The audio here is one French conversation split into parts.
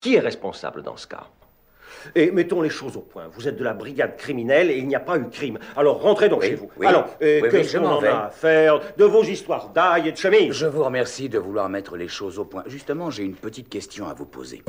Qui est responsable dans ce cas? Et mettons les choses au point. Vous êtes de la brigade criminelle et il n'y a pas eu crime. Alors rentrez donc Oui, chez vous. oui. Alors, euh, Oui, qu'est-ce je qu'on m'en en vais. a à faire de vos histoires d'ail et de chemise? Je vous remercie de vouloir mettre les choses au point. Justement, j'ai une petite question à vous poser.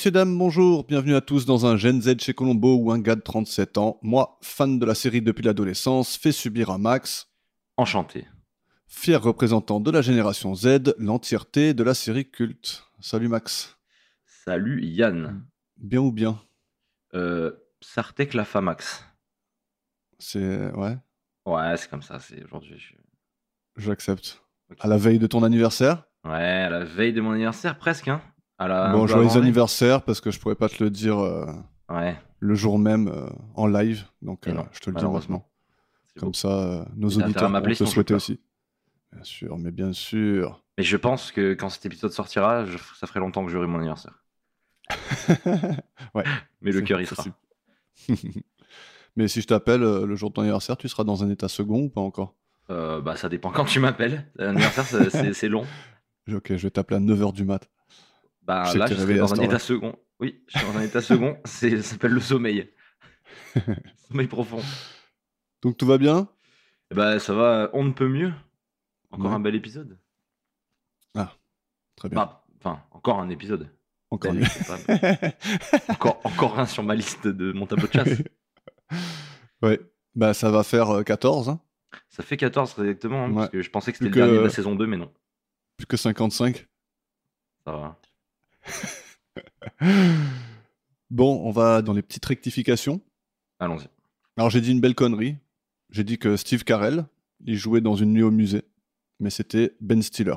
Messieurs, dames, bonjour, bienvenue à tous dans un Gen Z chez Colombo où un gars de 37 ans, moi, fan de la série depuis l'adolescence, fait subir à Max, Enchanté. fier représentant de la génération Z, l'entièreté de la série culte. Salut Max. Salut Yann. Bien ou bien? Euh, Sartek la Famax. C'est... Ouais, Ouais, c'est comme ça, c'est aujourd'hui. je- j'accepte. À la veille de ton anniversaire? Ouais, à la veille de mon anniversaire, presque, hein. Un Bon, joyeux anniversaire parce que je pourrais pas te le dire euh, Ouais, le jour même euh, en live, donc euh, non, je te le dis maintenant. Comme beau. ça, nos auditeurs vont te souhaiter aussi. Bien sûr, mais bien sûr. Mais je pense que quand cet épisode sortira, je- ça ferait longtemps que j'aurai mon anniversaire. ouais. Mais le cœur, il sera. Mais si je t'appelle le jour de ton anniversaire, tu seras dans un état second ou pas encore? Bah, ça dépend quand tu m'appelles. L'anniversaire, c'est long. Ok, je vais t'appeler à 9h du mat. Bah, là, je à dans un état second. Oui, je suis dans un état second. Ça s'appelle le sommeil. sommeil profond. Donc tout va bien? Bah, ça va, on ne peut mieux. Encore Ouais. un bel épisode. Très bien. Bah, Enfin, encore un épisode. encore pas- encore, encore un sur ma liste de mon tableau de chasse. ouais, bah ça va faire euh, 14, hein Ça fait 14 exactement, hein, Ouais. parce que je pensais que c'était le dernier de la saison 2, mais non. plus que 55. Ça va. Bon, on va dans les petites rectifications. Allons-y. Alors j'ai dit une belle connerie. J'ai dit que Steve Carell, il jouait dans une nuit au musée, mais c'était Ben Stiller.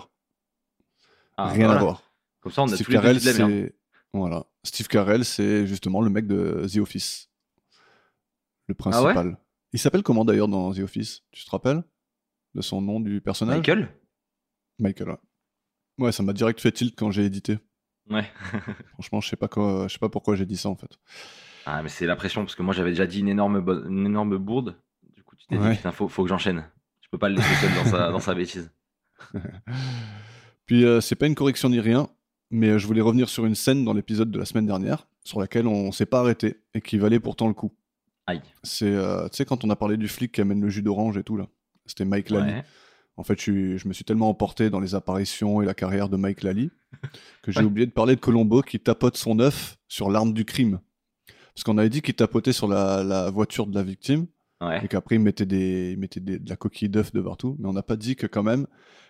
Ah, Rien voilà. à voir. Comme ça, on a Steve tous les deux Carell, merde. c'est voilà. Steve Carell, c'est justement le mec de The Office, le Ah ouais principal. Il s'appelle comment d'ailleurs dans The Office? Tu te rappelles? De son nom du personnage? Michael? Michael. Ouais. Ouais, ça m'a direct fait tilt quand j'ai édité. Ouais. Franchement, je sais pas quoi, je sais pas pourquoi j'ai dit ça en fait. Ah, mais c'est la pression, parce que moi, j'avais déjà dit une énorme, une énorme bourde. Du coup, tu t'es Ouais. dit, putain, faut, faut que j'enchaîne. Je peux pas le laisser seul dans sa, dans sa bêtise. Puis euh, c'est pas une correction ni rien, mais euh, je voulais revenir sur une scène dans l'épisode de la semaine dernière sur laquelle on s'est pas arrêté et qui valait pourtant le coup. Aïe. C'est, euh, tu sais, quand on a parlé du flic qui amène le jus d'orange et tout là. C'était Mike Lally. Ouais. En fait, je, suis- je me suis tellement emporté dans les apparitions et la carrière de Mike Lally que j'ai Ouais. oublié de parler de Colombo qui tapote son œuf sur l'arme du crime. Parce qu'on avait dit qu'il tapotait sur la, la voiture de la victime Ouais. et qu'après il mettait, des, il mettait des- de la coquille d'œuf de partout. Mais on n'a pas dit que quand même,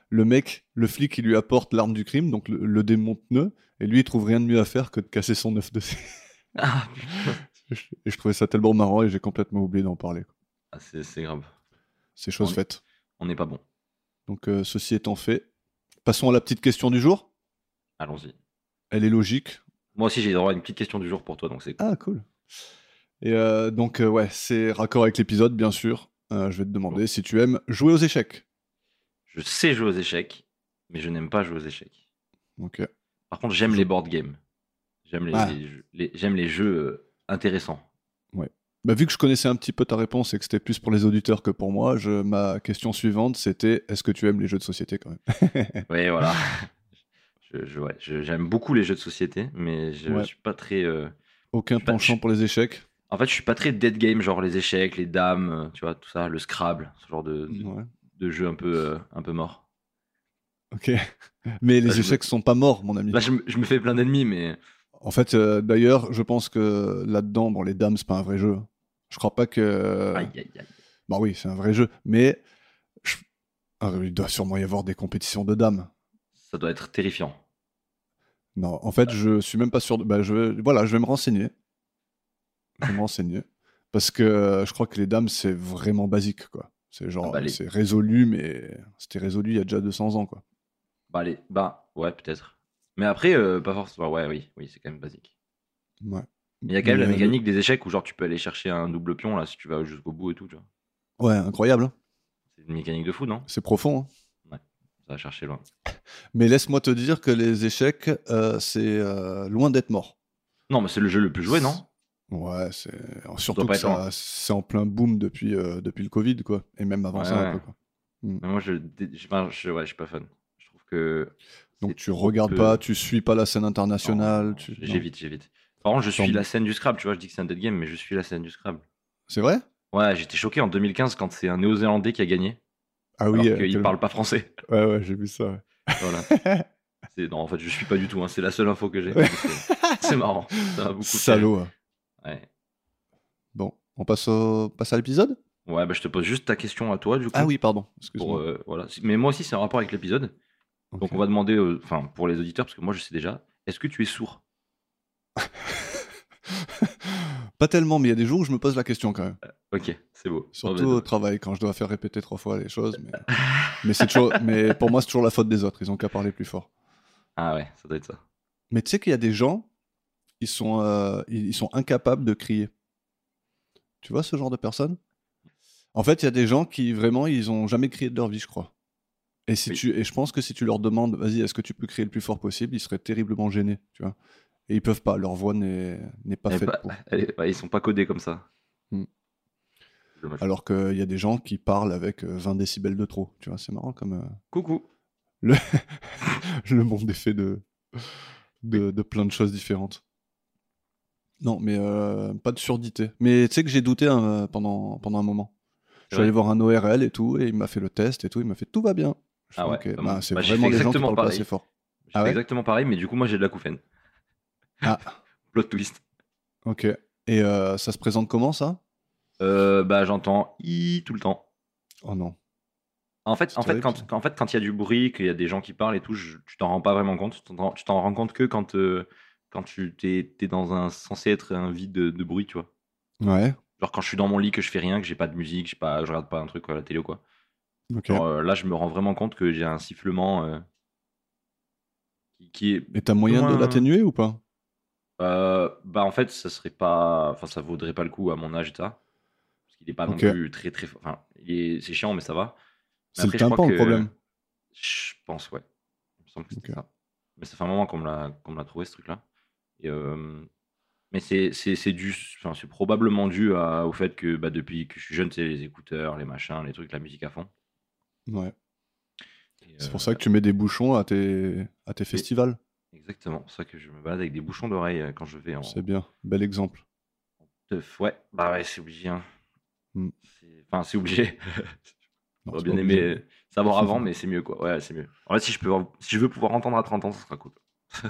le mec, le flic, il lui apporte l'arme du crime, donc le, le démonte-pneu, et lui, il trouve rien de mieux à faire que de casser son œuf dessus. Ah, et je trouvais ça tellement marrant et j'ai complètement oublié d'en parler. ah, c'est grave. C'est chose faite. On n'est pas bon. Donc euh, ceci étant fait, passons à la petite question du jour. Allons-y. Elle est logique. Moi aussi, j'ai droit à une petite question du jour pour toi, donc c'est cool. Ah, cool. Et euh, donc, euh, ouais, c'est raccord avec l'épisode, bien sûr. Euh, je vais te demander si tu aimes jouer aux échecs. Je sais jouer aux échecs, mais je n'aime pas jouer aux échecs. Ok. Par contre, j'aime les board games. J'aime les, Ah. les jeux- les- j'aime les jeux intéressants. Bah, vu que je connaissais un petit peu ta réponse et que c'était plus pour les auditeurs que pour moi, je, ma question suivante, c'était est-ce que tu aimes les jeux de société quand même? Oui, voilà. Je- je- ouais, je- j'aime beaucoup les jeux de société, mais je Ouais. suis pas très. euh, Aucun bah, penchant pour les échecs? En fait, je suis pas très dead game, genre les échecs, les dames, euh, tu vois, tout ça, le Scrabble, ce genre de, de, Ouais. de jeu un peu, euh, un peu mort. Ok. Mais les Là, je me- échecs sont pas morts, mon ami. Là, je, me- je me fais plein d'ennemis, mais En fait, euh, d'ailleurs, je pense que là-dedans, bon, les dames, c'est pas un vrai jeu. Je crois pas que. aïe, aïe, aïe. Bah oui, c'est un vrai jeu, mais je- ah, il doit sûrement y avoir des compétitions de dames. Ça doit être terrifiant. Non, en fait, je suis même pas sûr. De... Bah, je vais... Voilà, je vais me renseigner. Je vais me renseigner. Parce que euh, je crois que les dames, c'est vraiment basique, quoi. C'est genre, Ah bah, les- c'est résolu, mais c'était résolu il y a déjà 200 ans, quoi. Bah, les... bah ouais, peut-être. Mais après, euh, pas forcément. Ouais, oui, oui, c'est quand même basique. Ouais. Mais il y a quand même la mécanique des échecs où genre tu peux aller chercher un double pion là si tu vas jusqu'au bout et tout, tu vois. Ouais, incroyable. hein. C'est une mécanique de fou, non? C'est profond. hein. Ça va chercher loin. Mais laisse-moi te dire que les échecs, euh, c'est euh, loin d'être mort. Non, mais c'est le jeu le plus joué, non? Ouais, c'est surtout pas que ça- c'est en plein boom depuis, euh, depuis le Covid, quoi. Et même avant Ouais, ça, un ouais. peu, quoi. Mais moi, je, je, je, ouais, je suis pas fan. Je trouve que. Donc tu regardes peu- pas, tu suis pas la scène internationale. Tu... J'évite, j'évite. Par contre, je suis la scène du Scrabble, tu vois. Je dis que c'est un dead game, mais je suis la scène du Scrabble. C'est vrai? Ouais, j'étais choqué en 2015 quand c'est un Néo-Zélandais qui a gagné. Ah alors oui. euh, qu'il parle pas français. Ouais, ouais, j'ai vu ça. Voilà. Non, en fait, je suis pas du tout. hein, C'est la seule info que j'ai. Ouais. C'est- marrant. Ça beaucoup Salaud. rire. Ouais. Bon, on passe, au... passe à l'épisode? Ouais, bah, je te pose juste ta question à toi, du coup. Ah oui, pardon. Pour, euh, voilà. Mais moi aussi, c'est un rapport avec l'épisode. Donc, on va demander, euh, enfin, pour les auditeurs, parce que moi, je sais déjà, est-ce que tu es sourd? pas tellement, mais il y a des jours où je me pose la question quand même. Ok, c'est beau. Surtout Oh, au bah, travail, quand je dois faire répéter trois fois les choses. Mais, mais, c'est toujours... mais pour moi, c'est toujours la faute des autres. Ils ont qu'à parler plus fort. Ah ouais, ça doit être ça. Mais tu sais qu'il y a des gens, ils sont, euh, ils ils sont incapables de crier. Tu vois ce genre de personnes? En fait, il y a des gens qui vraiment, ils ont jamais crié de leur vie, je crois. Et, si Oui. tu, et je pense que si tu leur demandes, vas-y, est-ce que tu peux crier le plus fort possible, ils seraient terriblement gênés, tu vois. Et ils peuvent pas, leur voix n'est pas faite pas- pour. elle ils sont pas codés comme ça. Hmm. Alors qu'il y a des gens qui parlent avec euh, 20 décibels de trop, tu vois, c'est marrant comme euh, Coucou. le, le monde est fait de, de, de plein de choses différentes. Non, mais euh, pas de surdité. Mais tu sais que j'ai douté hein, pendant, pendant un moment. Je suis allé voir un ORL et tout, et il m'a fait le test et tout, il m'a fait tout va bien. Ah ouais, ok, bah, bah, c'est bah, vraiment les gens qui exactement parlent pas pareil. assez fort. Ah ouais? exactement pareil, mais du coup, moi, j'ai de la couffaine. Ah, Plot twist. ok. Et euh, ça se présente comment ça? Euh, bah, j'entends i tout le temps. Oh non. En fait, en fait, quand, en fait, quand il y a du bruit, qu'il y a des gens qui parlent et tout, je- tu t'en rends pas vraiment compte. Tu t'en rends compte que quand, euh, quand tu t'es, t'es dans un censé être un vide de, de bruit, tu vois. Ouais, Genre quand je suis dans mon lit, que je fais rien, que j'ai pas de musique, j'ai pas, je regarde pas un truc à la télé ou quoi. ok. Genre, euh, là, je me rends vraiment compte que j'ai un sifflement qui, qui est. Et t'as moyen de l'atténuer ou pas? Euh, bah, en fait, ça serait pas. Enfin, ça vaudrait pas le coup à mon âge ça. Parce qu'il est pas Ok. non plus très très. Enfin, il est- c'est chiant, mais ça va. Mais C'est le après, je crois tympan le que- problème. Je pense, ouais. Il me semble que c'était Ok. ça. Mais ça fait un moment qu'on me l'a qu'on me l'a trouvé, ce truc-là. Et, euh, Mais c'est c'est- c'est dû. Enfin, c'est probablement dû à- au fait que bah, depuis que je suis jeune, sais, les écouteurs, les machins, les trucs, la musique à fond. Ouais. Et, C'est euh, pour ça que tu mets des bouchons à tes, à tes festivals. Exactement. C'est ça que je me balade avec des bouchons d'oreille euh, quand je vais en. C'est bien. Bel exemple. Ouais, bah ouais, c'est obligé. hein. Hmm. Enfin, c'est obligé. Non, J'aurais bien aimé obligé. savoir avant, mais c'est mieux, quoi. Ouais, c'est mieux. En fait, si je, peux, si je veux pouvoir entendre à 30 ans, ça sera cool.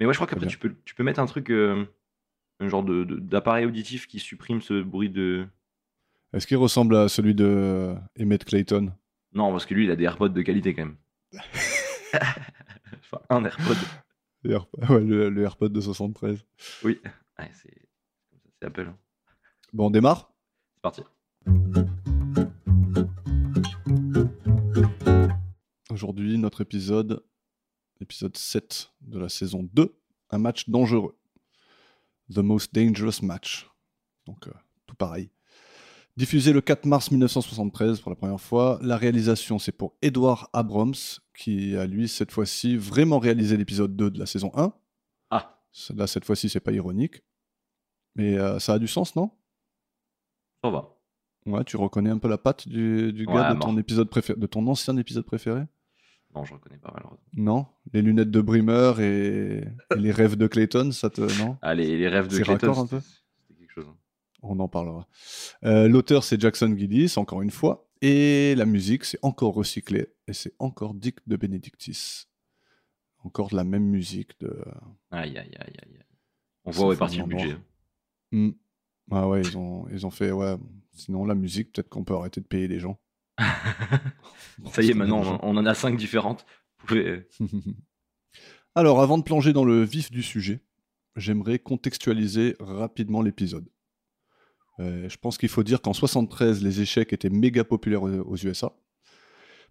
mais ouais, je crois qu'après, tu peux, tu peux mettre un truc, euh, un genre de- de- d'appareil auditif qui supprime ce bruit de. Est-ce qu'il ressemble à celui de Emmett Clayton? Non, parce que lui, il a des AirPods de qualité quand même. Enfin, un AirPod. Le Air- ouais, le, le AirPod de 73. Oui. Ouais, c'est Apple. hein. Bon, on démarre? C'est parti. Aujourd'hui, notre épisode, épisode 7 de la saison 2, un match dangereux. The Most Dangerous Match. Donc, euh, tout pareil. Diffusé le 4 mars 1973 pour la première fois. La réalisation, c'est pour Edward Abrams, qui a lui, cette fois-ci, vraiment réalisé l'épisode 2 de la saison 1. Ah, Là, cette fois-ci, c'est pas ironique. Mais euh, ça a du sens, non? Ça va. Ouais, tu reconnais un peu la patte du, du Ouais, gars de mort. ton, épisode préféré, de ton ancien épisode préféré? Non, je reconnais pas malheureusement. Non? Les lunettes de Brimmer et, et les rêves de Clayton, ça te. Non? Ah, les, les rêves de Clayton, c'était quelque chose. hein. On en parlera. Euh, L'auteur, c'est Jackson Gillis, encore une fois. Et la musique, c'est encore recyclé. Et c'est encore Dick de Benedictis. Encore de la même musique. De... Aïe, aïe, aïe, aïe. On voit où est parti le budget. Hmm. Ah ouais, ils ont, ils ont fait. Ouais. Sinon, la musique, peut-être qu'on peut arrêter de payer les gens. Ça y est, maintenant, on on en a cinq différentes. Vous pouvez... Alors, avant de plonger dans le vif du sujet, j'aimerais contextualiser rapidement l'épisode. Euh, je pense qu'il faut dire qu'en 73, les échecs étaient méga populaires aux USA.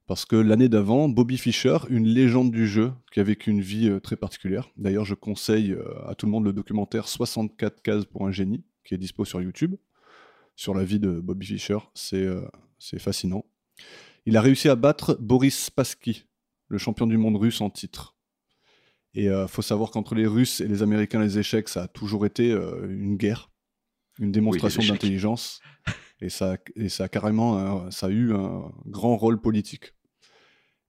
Parce que l'année d'avant, Bobby Fischer, une légende du jeu, qui a vécu une vie euh, très particulière. D'ailleurs, je conseille euh, à tout le monde le documentaire 64 cases pour un génie, qui est dispo sur YouTube, sur la vie de Bobby Fischer. C'est fascinant. Il a réussi à battre Boris Spassky, le champion du monde russe en titre. Et il faut savoir qu'entre les Russes et les Américains, les échecs, ça a toujours été une guerre, une démonstration d'intelligence. Et ça, a- et ça a carrément un- ça a eu un grand rôle politique.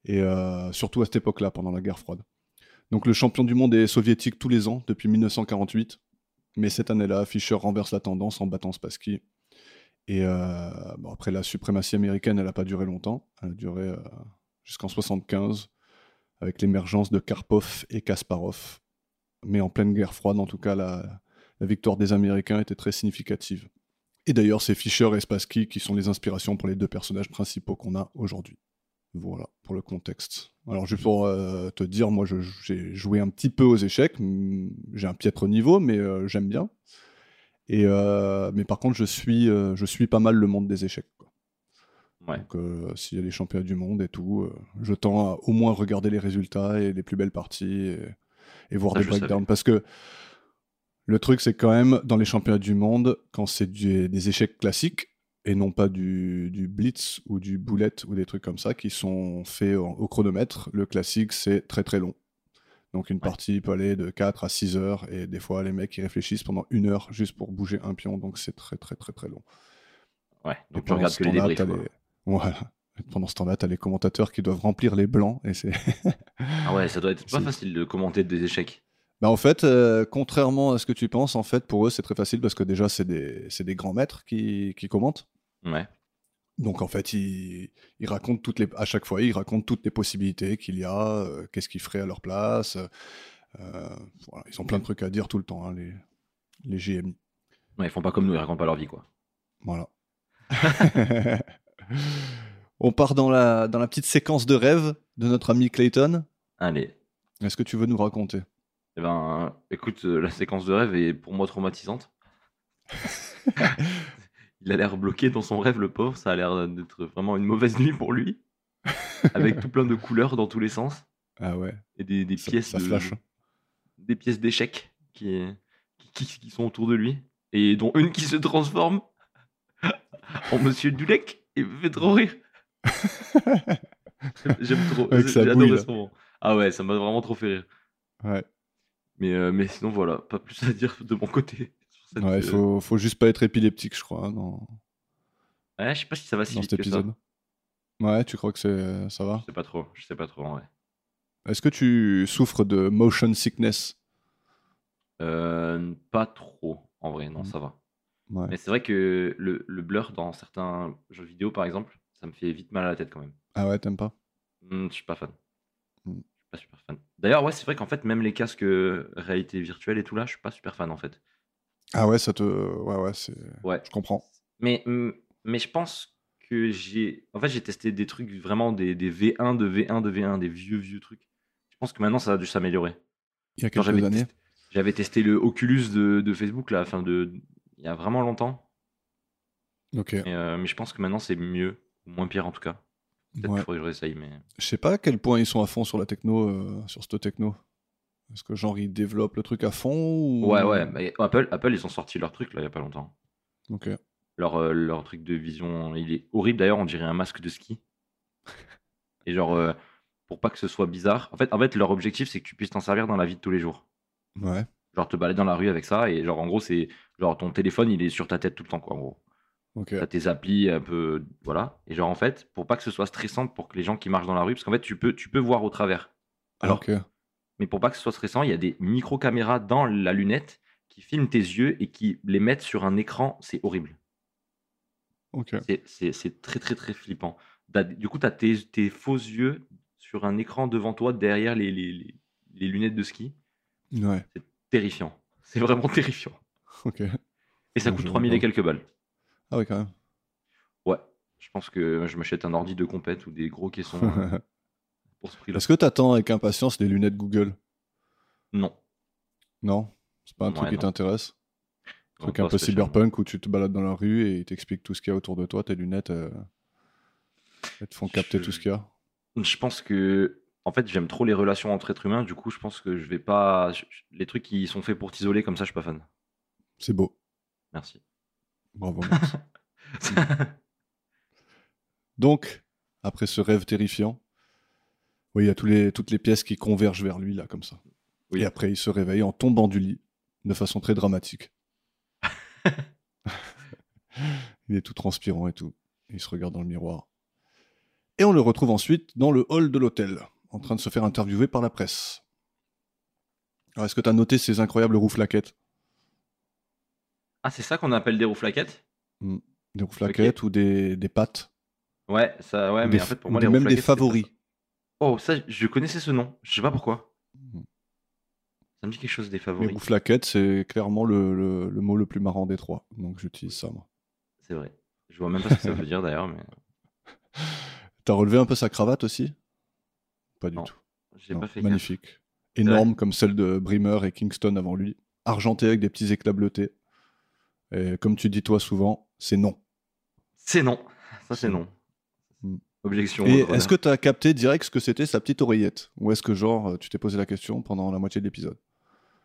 Et euh, surtout à cette époque-là, pendant la guerre froide. Donc le champion du monde est soviétique tous les ans, depuis 1948. Mais cette année-là, Fischer renverse la tendance en battant Spassky. Et euh, bon, après, la suprématie américaine, elle n'a pas duré longtemps. Elle a duré euh, jusqu'en 75, avec l'émergence de Karpov et Kasparov. Mais en pleine guerre froide, en tout cas, la, la victoire des Américains était très significative. Et d'ailleurs, c'est Fischer et Spassky qui sont les inspirations pour les deux personnages principaux qu'on a aujourd'hui. Voilà, pour le contexte. Alors, juste pour euh, te dire, moi, j'ai joué un petit peu aux échecs. Hmm, J'ai un piètre niveau, mais euh, j'aime bien. Et, euh, mais par contre, je suis, je suis pas mal le monde des échecs. quoi. Ouais. Donc, s'il y a les championnats du monde et tout, je tends à au moins regarder les résultats et les plus belles parties et, et voir Ça, des breakdowns. Parce que le truc, c'est quand même, dans les championnats du monde, quand c'est des échecs classiques, et non pas du, du blitz ou du boulette ou des trucs comme ça, qui sont faits au, au chronomètre, le classique, c'est très très long. Donc une partie peut aller de 4 à 6 heures, et des fois, les mecs, ils réfléchissent pendant une heure juste pour bouger un pion, donc c'est très très très très long. Ouais. Donc tu pendant regardes ce que les temps-là, débriefs. les- Voilà. Pendant ce temps-là, tu as les commentateurs qui doivent remplir les blancs, et c'est... Ah ouais, ça doit être pas facile de commenter des échecs. Bah en fait, euh, contrairement à ce que tu penses, en fait, pour eux, c'est très facile parce que déjà, c'est des, des grands maîtres qui, qui commentent. Ouais. Donc en fait, ils, ils racontent toutes les, à chaque fois, ils racontent toutes les possibilités qu'il y a, euh, qu'est-ce qu'ils feraient à leur place. euh, voilà, ils ont plein de trucs à dire tout le temps, hein, les, les GMI. Ouais, ils font pas comme nous, ils racontent pas leur vie, quoi. Voilà. On part dans la, dans la petite séquence de rêve de notre ami Clayton. Allez. Est-ce que tu veux nous raconter? Eh ben, écoute, euh, la séquence de rêve est pour moi traumatisante. Il a l'air bloqué dans son rêve, le pauvre. Ça a l'air d'être vraiment une mauvaise nuit pour lui. Avec tout plein de couleurs dans tous les sens. Ah ouais, Et des, des ça, pièces ça de- flash. des pièces d'échecs qui, qui, qui- qui sont autour de lui. Et dont une qui se transforme en Monsieur Dulek. Et me fait trop rire. J'aime trop. J'ai adoré bouille, ce moment. Ah ouais, ça m'a vraiment trop fait rire. Ouais, Mais, euh, mais sinon, voilà, pas plus à dire de mon côté. cette, ouais euh, faut, faut juste pas être épileptique, je crois, dans, ouais, je sais pas si ça va si dans vite cet que épisode. Ouais, tu crois que c'est, ça va? Ça. Je sais pas trop, je sais pas trop en vrai. Est-ce que tu souffres de motion sickness? Euh, pas trop, en vrai, non, Mm. ça va. Ouais. Mais c'est vrai que le, le blur dans certains jeux vidéo, par exemple, ça me fait vite mal à la tête quand même. Ah ouais, t'aimes pas? Hmm, je suis pas fan. Mm. Pas super fan. D'ailleurs, ouais, c'est vrai qu'en fait, même les casques euh, réalité virtuelle et tout là, je suis pas super fan en fait. Ah ouais, ça te... Ouais, ouais, c'est... Ouais. Je comprends. Mais, mais je pense que j'ai. En fait, j'ai testé des trucs vraiment des, des V1 de V1 de V1, des vieux, vieux trucs. Je pense que maintenant, ça a dû s'améliorer. Il y a quelques j'avais années. testé, j'avais testé le Oculus de, de Facebook là, enfin de. Il y a vraiment longtemps. Ok. Mais, euh, mais je pense que maintenant, c'est mieux. Ou moins pire en tout cas. Peut-être Ouais. faudrait que je réessaye, mais. Je sais pas à quel point ils sont à fond sur la techno, euh, sur cette techno. Est-ce que genre ils développent le truc à fond ou... Ouais, ouais. mais Apple, Apple, ils ont sorti leur truc là, il y a pas longtemps. Ok. Leur, euh, leur truc de vision, il est horrible d'ailleurs, on dirait un masque de ski. Et genre, euh, pour pas que ce soit bizarre. En fait, en fait, leur objectif, c'est que tu puisses t'en servir dans la vie de tous les jours. Ouais. Genre, te balader dans la rue avec ça, et genre, en gros, c'est genre ton téléphone, il est sur ta tête tout le temps, quoi, en gros. T'as tes applis un peu. Voilà. Et genre, en fait, pour pas que ce soit stressant pour que les gens qui marchent dans la rue, parce qu'en fait, tu peux, tu peux voir au travers. Alors, Ok. mais pour pas que ce soit stressant, il y a des micro-caméras dans la lunette qui filment tes yeux et qui les mettent sur un écran. C'est horrible. Ok. C'est- très très très flippant. T'as- Du coup, tu as tes, tes faux yeux sur un écran devant toi, derrière les, les- les- les lunettes de ski. Ouais. C'est terrifiant. C'est vraiment terrifiant. Ok. Et ça Non, coûte je 3000 vois et quelques balles. Ah ouais, quand même. Ouais. Je pense que je m'achète un ordi de compète ou des gros caissons euh, pour ce prix-là. Est-ce que t'attends avec impatience les lunettes Google? Non. Non? C'est pas un truc qui t'intéresse? Non, truc un peu cyberpunk où tu te balades dans la rue et ils t'expliquent tout ce qu'il y a autour de toi, tes lunettes, euh, elles te font capter Je- tout ce qu'il y a. Je pense que, en fait, j'aime trop les relations entre êtres humains. Du coup, je pense que je vais pas. Les trucs qui sont faits pour t'isoler comme ça, je suis pas fan. C'est beau. Merci. Bravo. Max. Donc, après ce rêve terrifiant, oui, il y a tous les, toutes les pièces qui convergent vers lui, là, comme ça. Oui. Et après, il se réveille en tombant du lit, de façon très dramatique. il est tout transpirant et tout. Il se regarde dans le miroir. Et on le retrouve ensuite dans le hall de l'hôtel, en train de se faire interviewer par la presse. Alors, est-ce que tu as noté ces incroyables rouflaquettes? Ah, c'est ça qu'on appelle des rouflaquettes Des rouflaquettes ou des, des pattes Ouais, ça, ouais, Ou mais en fait, pour ou moi, des- les Même des favoris. Oh, ça, je connaissais ce nom. Je sais pas pourquoi. Mhm. Ça me dit quelque chose des Les favoris. rouflaquettes, c'est clairement le, le- le mot le plus marrant des trois. Donc j'utilise ça, moi. C'est vrai. Je vois même pas ce que ça veut dire d'ailleurs, mais T'as relevé un peu sa cravate aussi? Pas du Non, tout. j'ai Non, pas fait gaffe. Magnifique. Énorme comme celle de Bremer et Kingston avant lui. Argenté avec des petits éclats bleutés. Et comme tu dis toi souvent, c'est non. C'est non. Ça, c'est non. Mm. Objection. Et est-ce que t'as capté direct ce que c'était sa petite oreillette? Ou est-ce que genre tu t'es posé la question pendant la moitié de l'épisode?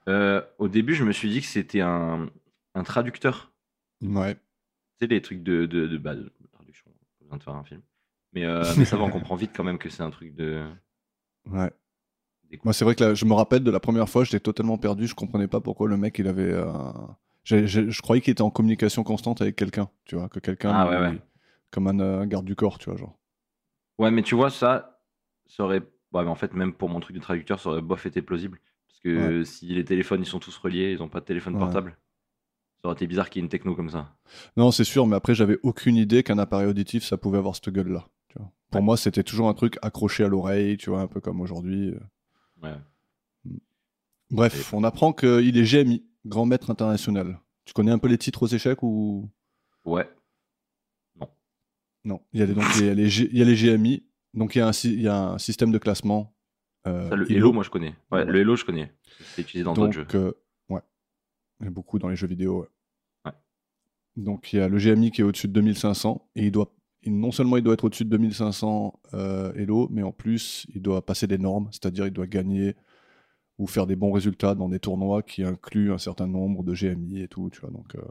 Euh, au début, je me suis dit que c'était un, un traducteur. Ouais. Tu sais, les trucs de, de, de, bah, de traduction. Pas besoin de faire un film. Mais, euh, mais ça va, on comprend vite quand même que c'est un truc de. Ouais. Moi, c'est vrai que là, je me rappelle de la première fois, j'étais totalement perdu. Je comprenais pas pourquoi le mec, il avait. un- je croyais qu'il était en communication constante avec quelqu'un, tu vois, que quelqu'un. Ah, ouais, ouais. Comme un, euh, garde du corps, tu vois, genre. Ouais, mais tu vois, ça, ça aurait. Ouais, mais en fait, même pour mon truc de traducteur, ça aurait bof été plausible. Parce que si les téléphones, ils sont tous reliés, ils ont pas de téléphone portable. Ça aurait été bizarre qu'il y ait une techno comme ça. Non, c'est sûr, mais après, j'avais aucune idée qu'un appareil auditif, ça pouvait avoir cette gueule-là. Pour moi, c'était toujours un truc accroché à l'oreille, tu vois, un peu comme aujourd'hui. euh. Ouais. Bref, on apprend qu'il est GMI, grand maître international. Tu connais un peu les titres aux échecs ou? Ouais. non Il y a, donc, il y a les, G- il y a les GMI, donc il y, a un, sy- il y a un système de classement. euh, Ça, le Elo. Hello, moi, je connais. Ouais, Ouais. le Hello, je connais. C'est utilisé dans d'autres jeux. euh, ouais. Il y a beaucoup dans les jeux vidéo. ouais. Ouais. Donc, il y a le GMI qui est au-dessus de 2500. Et il doit, non seulement il doit être au-dessus de 2500 euh, Elo, mais en plus, il doit passer des normes. C'est-à-dire, il doit gagner ou faire des bons résultats dans des tournois qui incluent un certain nombre de GMI et tout. Tu vois. Donc, euh,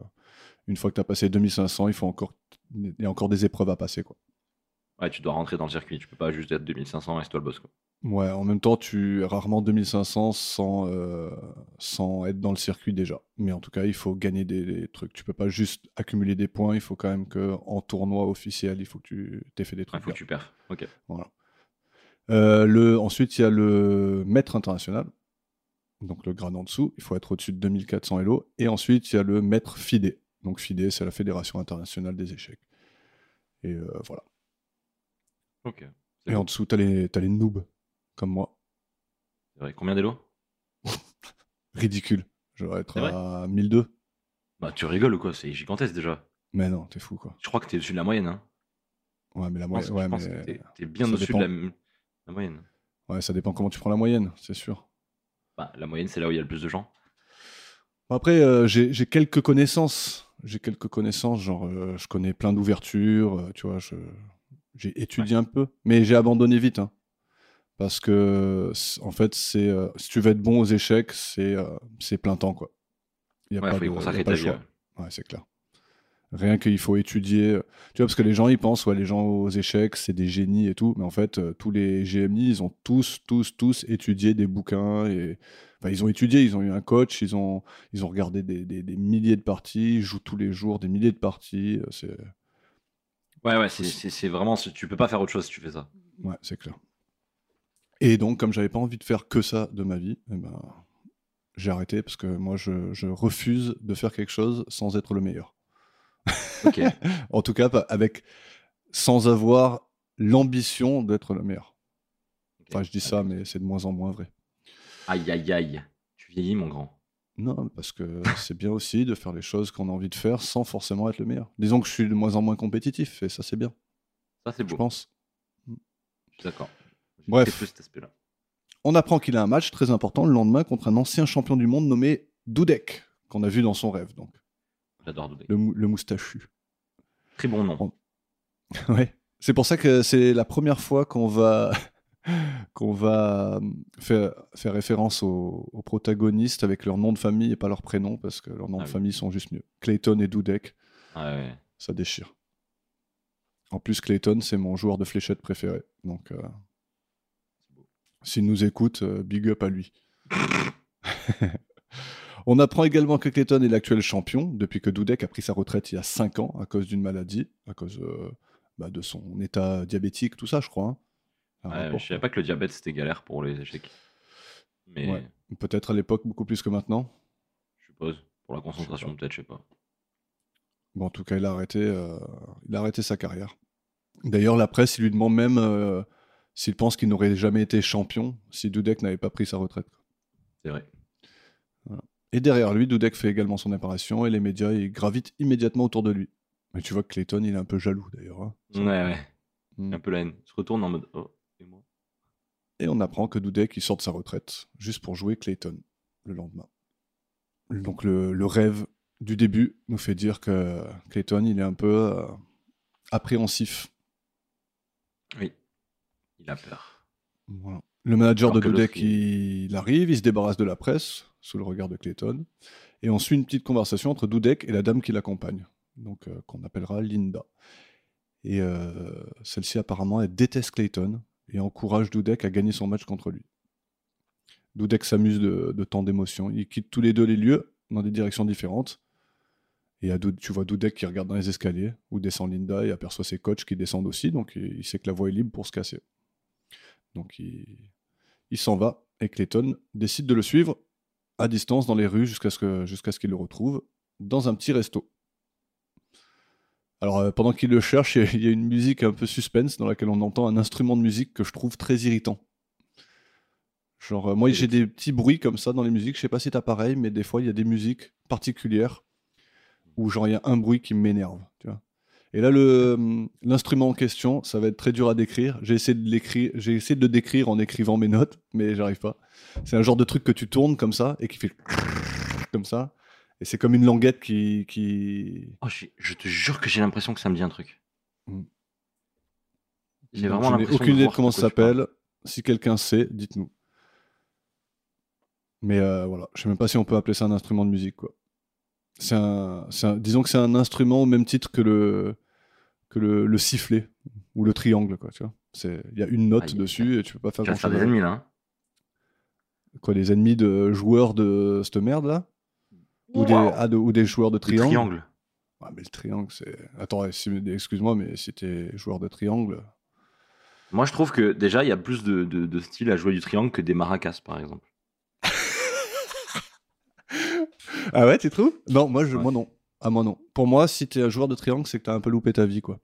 une fois que tu as passé 2500, il, faut encore, il y a encore des épreuves à passer. Quoi. Ouais, tu dois rentrer dans le circuit. Tu peux pas juste être 2500 et c'est toi le boss. Quoi. Ouais, en même temps, tu es rarement 2500 sans, euh, sans être dans le circuit déjà. Mais en tout cas, il faut gagner des, des trucs. Tu peux pas juste accumuler des points. Il faut quand même que en tournoi officiel, il faut que tu aies fait des Il trucs. faut que tu perds. Ok. Voilà. Euh, le, ensuite, il y a le maître international. Donc le grade en dessous, il faut être au-dessus de 2400 Elo. Et ensuite, il y a le maître FIDE. Donc FIDE, c'est la Fédération internationale des échecs. Et euh, voilà. Ok. Et bon. en dessous, tu as les, t'as les noobs, comme moi. C'est vrai. Combien d'élo Ridicule. Je dois être à 1002. Bah, tu rigoles ou quoi? C'est gigantesque déjà. Mais non, t'es fou quoi. Je crois que t'es au-dessus de la moyenne. Hein. Ouais, mais la moyenne. Ouais, mais... t'es- bien au-dessus de la moyenne. ouais, ça dépend comment tu prends la moyenne, c'est sûr. Bah, la moyenne, c'est là où il y a le plus de gens. Bon, Après, euh, j'ai quelques connaissances. J'ai quelques connaissances, genre, euh, je connais plein d'ouvertures, euh, tu vois, j'ai étudié un peu, mais j'ai abandonné vite. hein. parce que, en fait, c'est si tu veux être bon aux échecs, c'est plein temps, quoi. Il y a Ouais, pas faut de- consacrer y ta vie. ouais. Ouais, c'est clair. Rien qu'il faut étudier. euh, Tu vois, parce que les gens, ils pensent, ouais, les gens aux échecs, c'est des génies et tout. Mais en fait, euh, tous les GMI, ils ont tous, tous, tous étudié des bouquins. Et... Enfin, ils ont étudié, ils ont eu un coach, ils ont, ils ont regardé des, des- des milliers de parties, ils jouent tous les jours des milliers de parties. euh, C'est Ouais, ouais, c'est- c'est c'est vraiment. Tu peux pas faire autre chose si tu fais ça. ouais, c'est clair. Et donc, comme j'avais pas envie de faire que ça de ma vie, eh ben, j'ai arrêté parce que moi, je, je refuse de faire quelque chose sans être le meilleur. En tout cas, avec, sans avoir l'ambition d'être le meilleur. Enfin, je dis ça, mais c'est de moins en moins vrai. Aïe, aïe, aïe. Tu vieillis, mon grand. Non, parce que c'est bien aussi de faire les choses qu'on a envie de faire sans forcément être le meilleur. Disons que je suis de moins en moins compétitif, et ça, c'est bien, Ça, c'est je beau. pense. Je suis d'accord. Bref. plus cet aspect-là. On apprend qu'il a un match très important le lendemain contre un ancien champion du monde nommé Dudek, qu'on a vu dans son rêve, donc, J'adore Doudek. le, mou- le moustachu. Très bon nom. ouais, C'est pour ça que c'est la première fois qu'on va qu'on va euh, faire, faire référence aux, aux protagonistes avec leur nom de famille et pas leur prénom parce que leurs noms Ah de oui. famille sont juste mieux. Clayton et Dudek, ouais. ça déchire. En plus, Clayton, c'est mon joueur de fléchette préféré. Donc, euh, s'il nous écoute, euh, big up à lui. On apprend également que Clayton est l'actuel champion depuis que Dudek a pris sa retraite il y a 5 ans à cause d'une maladie, à cause euh, bah, de son état diabétique, tout ça, je crois. hein. Ouais, je savais pas que le diabète c'était galère pour les échecs. Mais Ouais. Peut-être à l'époque beaucoup plus que maintenant. je suppose, pour la concentration, peut-être, je sais pas. Bon, en tout cas, il a arrêté, euh, il a arrêté sa carrière. D'ailleurs, la presse, il lui demande même euh, s'il pense qu'il n'aurait jamais été champion si Dudek n'avait pas pris sa retraite. C'est vrai. Et derrière lui, Dudek fait également son apparition et les médias ils gravitent immédiatement autour de lui. Mais tu vois que Clayton, il est un peu jaloux d'ailleurs. hein. Ouais, ouais. Mm. Un peu la haine. Il se retourne en mode. Oh, et moi? Et on apprend que Dudek il sort de sa retraite juste pour jouer Clayton le lendemain. Donc le, le rêve du début nous fait dire que Clayton il est un peu euh, appréhensif. Oui. Il a peur. Voilà. Le manager Alors de que l'autre, Dudek il... il arrive, il se débarrasse de la presse sous le regard de Clayton et on suit une petite conversation entre Dudek et la dame qui l'accompagne, donc euh, qu'on appellera Linda. Et euh, celle-ci apparemment elle déteste Clayton et encourage Dudek à gagner son match contre lui. Dudek s'amuse de, tant d'émotions. Ils quittent tous les deux les lieux dans des directions différentes. Et tu vois Dudek qui regarde dans les escaliers où descend Linda et aperçoit ses coachs qui descendent aussi. Donc il, il sait que la voie est libre pour se casser. Donc il, il s'en va et Clayton décide de le suivre à distance dans les rues jusqu'à ce qu'il le retrouve dans un petit resto. Alors euh, pendant qu'il le cherche, il y a- une musique un peu suspense dans laquelle on entend un instrument de musique que je trouve très irritant. Genre, euh, moi j'ai des petits bruits comme ça dans les musiques, je sais pas si t'as pareil, mais des fois il y a des musiques particulières où il y a un bruit qui m'énerve, tu vois. Et là, hum, l'instrument en question, ça va être très dur à décrire. J'ai essayé de l'écrire, j'ai essayé de le décrire en écrivant mes notes, mais j'arrive pas. C'est un genre de truc que tu tournes comme ça et qui fait comme ça. Et c'est comme une languette qui, qui... Oh, je te jure que j'ai l'impression que ça me dit un truc. Mm. J'ai vraiment l'impression aucune idée de comment ça s'appelle. Si quelqu'un sait, dites-nous. Mais euh, voilà, je sais même pas si on peut appeler ça un instrument de musique, quoi. C'est un, c'est un- disons que c'est un instrument au même titre que le, que le, le sifflet ou le triangle, quoi. Tu vois, c'est, il y a une note aïe, dessus et tu peux pas faire grand chose. des ennemis là. hein. Quoi, des ennemis de joueurs de cette merde là, ou, des, Wow. ah, de- ou des joueurs de Le triangle? triangle. Ouais, mais le triangle, c'est. Attends, si- excuse-moi, mais si t'es joueur de triangle. Moi, je trouve que déjà, il y a plus de, de, de style à jouer du triangle que des maracas, par exemple. Ah ouais, tu trouves? Non, moi, je, Ouais. moi non. Ah moi non. Pour moi, si t'es un joueur de triangle, c'est que t'as un peu loupé ta vie, quoi.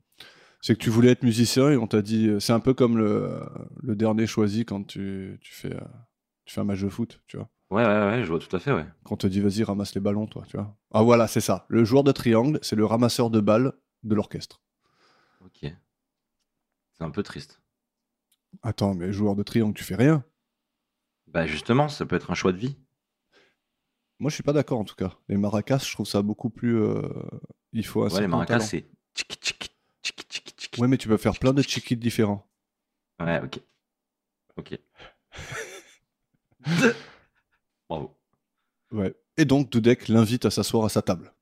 C'est que tu voulais être musicien et on t'a dit. C'est un peu comme le, le dernier choisi quand tu, tu, fais, euh, tu fais un match de foot, tu vois. Ouais, ouais, ouais, je vois tout à fait, ouais. Quand on te dit vas-y, ramasse les ballons, toi, tu vois. Ah voilà, c'est ça. Le joueur de triangle, c'est le ramasseur de balles de l'orchestre. Ok. C'est un peu triste. Attends, mais joueur de triangle, tu fais rien Bah, justement, ça peut être un choix de vie. Moi, je suis pas d'accord en tout cas. Les maracas, je trouve ça beaucoup plus. euh, Il faut un Ouais, les maracas, c'est. tchiki, tchiki, tchiki, tchiki, tchiki. Ouais, mais tu peux faire plein de chiquits différents. Ouais, ok. Ok. Bravo. Ouais. Et donc, Dudek l'invite à s'asseoir à sa table.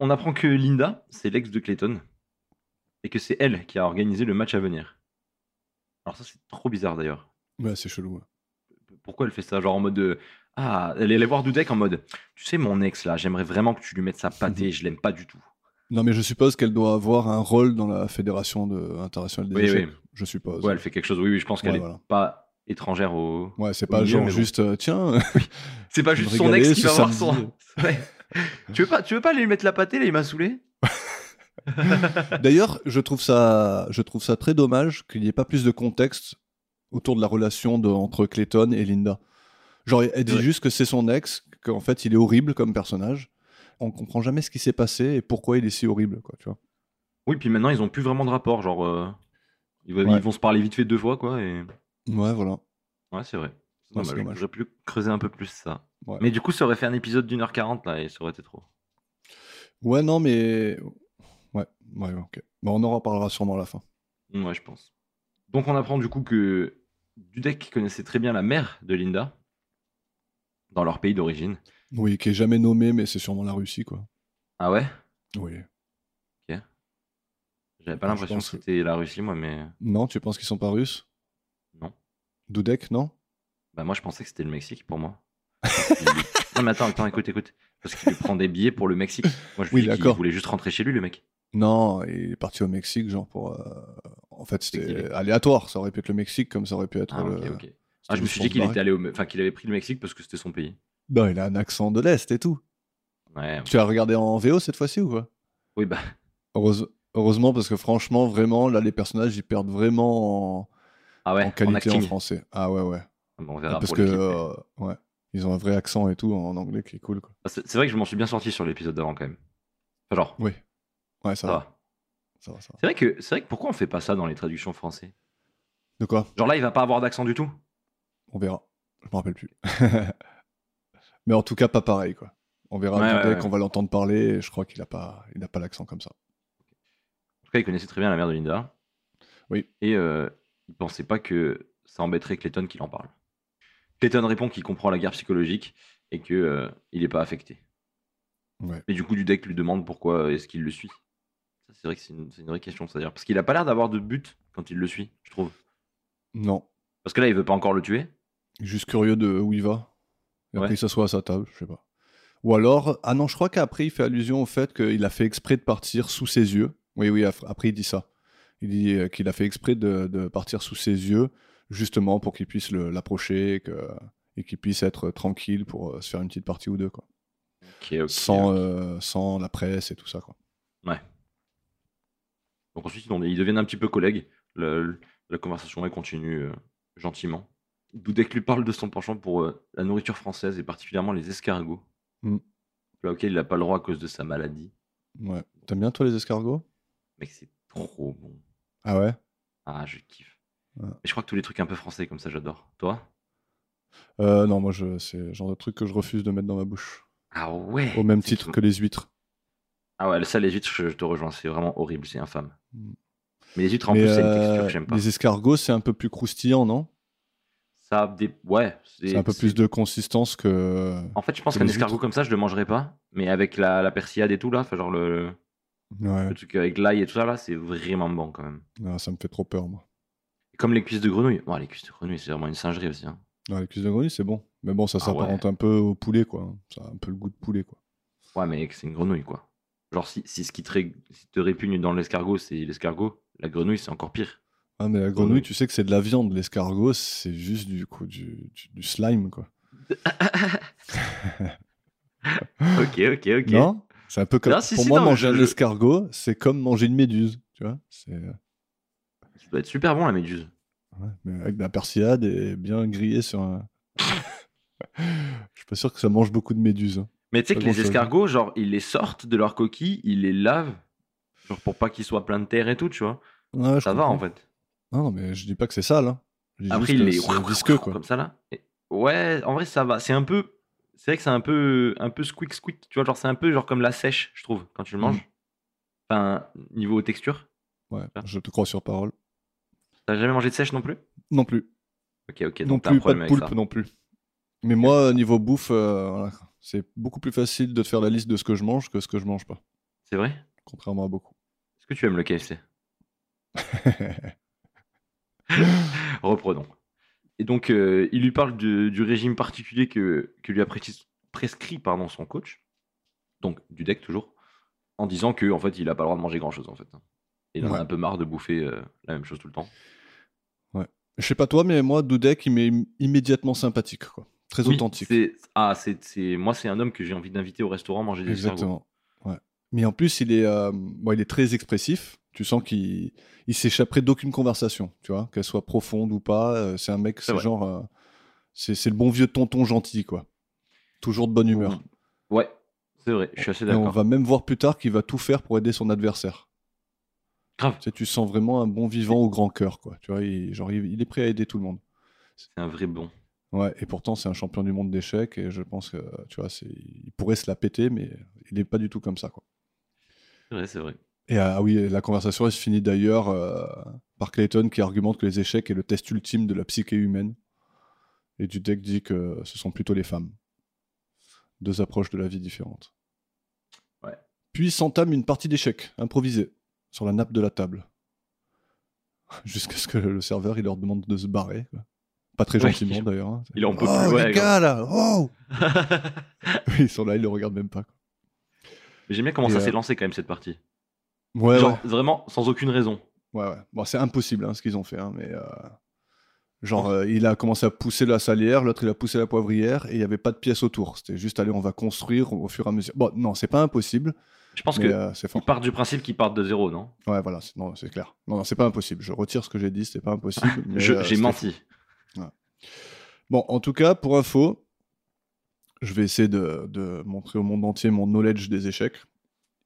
On apprend que Linda, c'est l'ex de Clayton, et que c'est elle qui a organisé le match à venir. Alors ça, c'est trop bizarre d'ailleurs. Ouais, c'est chelou. ouais. Pourquoi elle fait ça? Genre en mode de... Ah, elle est allée voir Dudek en mode Tu sais, mon ex là, j'aimerais vraiment que tu lui mettes sa pâtée, je l'aime pas du tout. Non, mais je suppose qu'elle doit avoir un rôle dans la Fédération de... internationale des Oui, échecs. oui. Je suppose. Ouais, elle fait quelque chose, oui, oui, je pense qu'elle Ouais, est voilà. pas étrangère au. Ouais, c'est pas milieu, genre bon. juste, euh, tiens, C'est pas juste son ex qui va voir son. Ouais. tu, veux pas, tu veux pas lui mettre la pâtée là, il m'a saoulé D'ailleurs, je trouve ça, je trouve ça très dommage qu'il n'y ait pas plus de contexte autour de la relation de, entre Clayton et Linda. Genre, elle dit Ouais. juste que c'est son ex, qu'en fait, il est horrible comme personnage. On comprend jamais ce qui s'est passé et pourquoi il est si horrible, quoi, tu vois. Oui, puis maintenant ils ont plus vraiment de rapport, genre. euh, Ils, vont, Ouais. ils vont se parler vite fait deux fois, quoi, et. Ouais, voilà. Ouais, c'est vrai. Ouais. J'aurais pu creuser un peu plus ça. Mais du coup, ça aurait fait un épisode d'une heure quarante là, et ça aurait été trop. Ouais, non, mais. Ouais, ouais, ok. Bon, on en reparlera sûrement à la fin. Ouais, je pense. Donc on apprend du coup que Dudek connaissait très bien la mère de Linda dans leur pays d'origine. Oui, qui est jamais nommé, mais c'est sûrement la Russie, quoi. Ah ouais? Oui. J'avais pas l'impression que c'était la Russie, moi, mais Non, tu penses qu'ils sont pas russes? Non. Dudek, non? Bah moi, je pensais que c'était le Mexique pour moi. Non mais attends, attends, écoute, écoute. Parce qu'il prend des billets pour le Mexique. Moi, je Oui, d'accord. voulait juste rentrer chez lui, le mec. Non, il est parti au Mexique, genre pour. euh, En fait, c'était aléatoire. Ça aurait pu être le Mexique, comme ça aurait pu être Ah, le. ok, ok. Ah, je me suis dit qu'il était allé au... enfin, qu'il avait pris le Mexique parce que c'était son pays. Non, il a un accent de l'Est et tout. Ouais. Tu as regardé en VO cette fois-ci ou quoi? Oui, bah. Heureuse- Heureusement, parce que franchement, vraiment, là, les personnages, ils perdent vraiment en, Ah ouais, en en, qualité en, français. Ah ouais, ouais. Bon, on verra parce pour que, euh, ouais, ils ont un vrai accent et tout en anglais qui est cool, quoi. Ah, C'est c'est vrai que je m'en suis bien sorti sur l'épisode d'avant quand même. Enfin, genre, Oui. Ouais, ça, ça va. va. Ça va, ça va. C'est vrai que c'est vrai que pourquoi on fait pas ça dans les traductions français? De quoi? Genre là, il va pas avoir d'accent du tout? On verra. Je me rappelle plus. Mais en tout cas, pas pareil, quoi. On verra Ouais, on va l'entendre parler, et je crois qu'il a pas, il a pas l'accent comme ça. En tout cas, il connaissait très bien la mère de Linda. Oui. Et euh, il pensait pas que ça embêterait Clayton qu'il en parle. Clayton répond qu'il comprend la guerre psychologique et que euh, il est pas affecté. Ouais. Mais du coup, Dudek lui demande pourquoi est-ce qu'il le suit. C'est vrai que c'est une, c'est une vraie question, c'est-à-dire parce qu'il a pas l'air d'avoir de but quand il le suit, je trouve. Non. Parce que là, il veut pas encore le tuer. Juste curieux de où il va. Et après, Ouais. il s'assoit à sa table, je sais pas. Ou alors, ah non, je crois qu'après, il fait allusion au fait qu'il a fait exprès de partir sous ses yeux. Oui, oui, après, il dit ça. Il dit euh, qu'il a fait exprès de, de partir sous ses yeux, justement pour qu'il puisse l'approcher et qu'il puisse être tranquille pour euh, se faire une petite partie ou deux, quoi. Sans, euh, sans la presse et tout ça, quoi. Ouais. Donc ensuite, ils, ils deviennent un petit peu collègues. Le- la conversation elle continue euh, gentiment. Dudek lui parle de son penchant pour euh, la nourriture française et particulièrement les escargots. Mm. Plat auquel il n'a pas le droit à cause de sa maladie. Ouais. T'aimes bien, toi, les escargots? Mec, c'est trop bon. Ah ouais? Ah, je kiffe. Ouais. Et je crois que tous les trucs un peu français comme ça, j'adore. Toi? Euh, Non, moi, je, c'est le genre de truc que je refuse de mettre dans ma bouche. Ah ouais Au même titre que les huîtres. Ah ouais, ça, les huîtres, je, je te rejoins. C'est vraiment horrible, c'est infâme. Mm. Mais les huîtres, en Mais, plus, c'est une euh, texture que j'aime pas. Les escargots, c'est un peu plus croustillant, non? Ça a des... Ouais. C'est un peu plus de consistance que. En fait, je pense qu'un escargot comme ça, je le mangerais pas. Mais avec la, la persillade et tout, là, enfin, genre le, Ouais, le truc avec l'ail et tout ça, là, c'est vraiment bon quand même. non, ça me fait trop peur, moi. Comme les cuisses de grenouille. Les cuisses de grenouille, c'est vraiment une singerie aussi. hein. Ouais, les cuisses de grenouille, c'est bon. Mais bon, ça Ah s'apparente un peu au poulet, quoi. Ça a un peu le goût de poulet, quoi. Ouais, mais c'est une grenouille, quoi. Genre, si, si ce qui te, ré- si te répugne dans l'escargot, c'est l'escargot, la grenouille, c'est encore pire. Ah, mais la Grenouille. tu sais que c'est de la viande. L'escargot, c'est juste du, coup, du, du, du slime, quoi. ok, ok, ok. Non? C'est un peu comme. Non, si, Pour si, moi, non, manger je- un escargot, c'est comme manger une méduse. Tu vois C'est. euh, Ça doit être super bon, la méduse. ouais, mais avec de la persillade et bien grillé sur un. Je suis pas sûr que ça mange beaucoup de méduses. hein. Mais tu sais que les escargots, genre, ils les sortent de leur coquille, ils les lavent, genre pour pas qu'ils soient pleins de terre et tout, tu vois. Ouais, Ça va, comprends. en fait. Non, non, mais je dis pas que c'est sale. Hein. Après, il c'est visqueux, quoi. comme ça là. Et- Ouais, en vrai, ça va. C'est un peu, c'est vrai que c'est un peu, un peu squeak squeak. Tu vois, genre c'est un peu genre comme la sèche, je trouve, quand tu le Mm. manges. Enfin, niveau texture. Ouais, je te crois sur parole. T'as jamais mangé de sèche non plus? Non plus. Ok, ok. non t'as un plus, pas de poulpe non plus. Mais moi, niveau bouffe, euh, voilà, c'est beaucoup plus facile de te faire la liste de ce que je mange que ce que je mange pas. C'est vrai? Contrairement à beaucoup. Est-ce que tu aimes le KFC Reprenons. Et donc, euh, il lui parle de- du régime particulier que, que lui a prescrit pardon, son coach, donc du deck toujours, en disant que en fait, il a pas le droit de manger grand chose en fait. Et il en Ouais. a un peu marre de bouffer euh, la même chose tout le temps. Je sais pas toi, mais moi, Dudek, il m'est im- immédiatement sympathique. Quoi. Très Oui, authentique. Ah, c'est, c'est- moi, c'est un homme que j'ai envie d'inviter au restaurant manger des. Exactement. Ouais. Mais en plus, il est, euh, bon, il est très expressif. Tu sens qu'il il s'échapperait d'aucune conversation, tu vois, qu'elle soit profonde ou pas. euh, C'est un mec, C'est genre, euh, c'est le bon vieux tonton gentil, quoi. Toujours de bonne humeur. Ouais, c'est vrai, je suis assez Et on d'accord. va même voir plus tard qu'il va tout faire pour aider son adversaire. Grave, Tu, sais, tu sens vraiment un bon vivant au grand cœur, quoi. Tu vois, il, genre, il, il est prêt à aider tout le monde. c'est un vrai bon. Ouais, et pourtant, c'est un champion du monde d'échecs, et je pense que, tu vois, c'est- il pourrait se la péter, mais il n'est pas du tout comme ça, quoi. C'est vrai, c'est vrai. Et ah oui, la conversation elle se finit d'ailleurs euh, par Clayton qui argumente que les échecs est le test ultime de la psyché humaine. Et Dudek dit que ce sont plutôt les femmes. Deux approches de la vie différentes. Ouais. Puis s'entame une partie d'échecs, improvisée, sur la nappe de la table. Jusqu'à ce que le serveur il leur demande de se barrer. quoi. Pas très Ouais. gentiment d'ailleurs. hein. Il en peut Oh, plus. ouais, les gars là Oh Ils sont là, ils le regardent même pas. J'aime bien comment Et, ça euh, s'est lancé quand même cette partie. Ouais, Genre ouais. vraiment sans aucune raison. Ouais, ouais. Bon, c'est impossible hein, ce qu'ils ont fait, hein, mais. euh, Genre, euh, il a commencé à pousser la salière, l'autre il a poussé la poivrière, et il n'y avait pas de pièces autour. C'était juste, allez, on va construire au fur et à mesure. Bon, non, c'est pas impossible, Je pense que euh, c'est partent du principe qu'ils partent de zéro, non? Ouais, voilà, c'est, non, c'est clair. Non, non, c'est pas impossible. Je retire ce que j'ai dit, c'était pas impossible. mais, Je- euh, J'ai menti. Bon, en tout cas, pour info, je vais essayer de, de montrer au monde entier mon knowledge des échecs.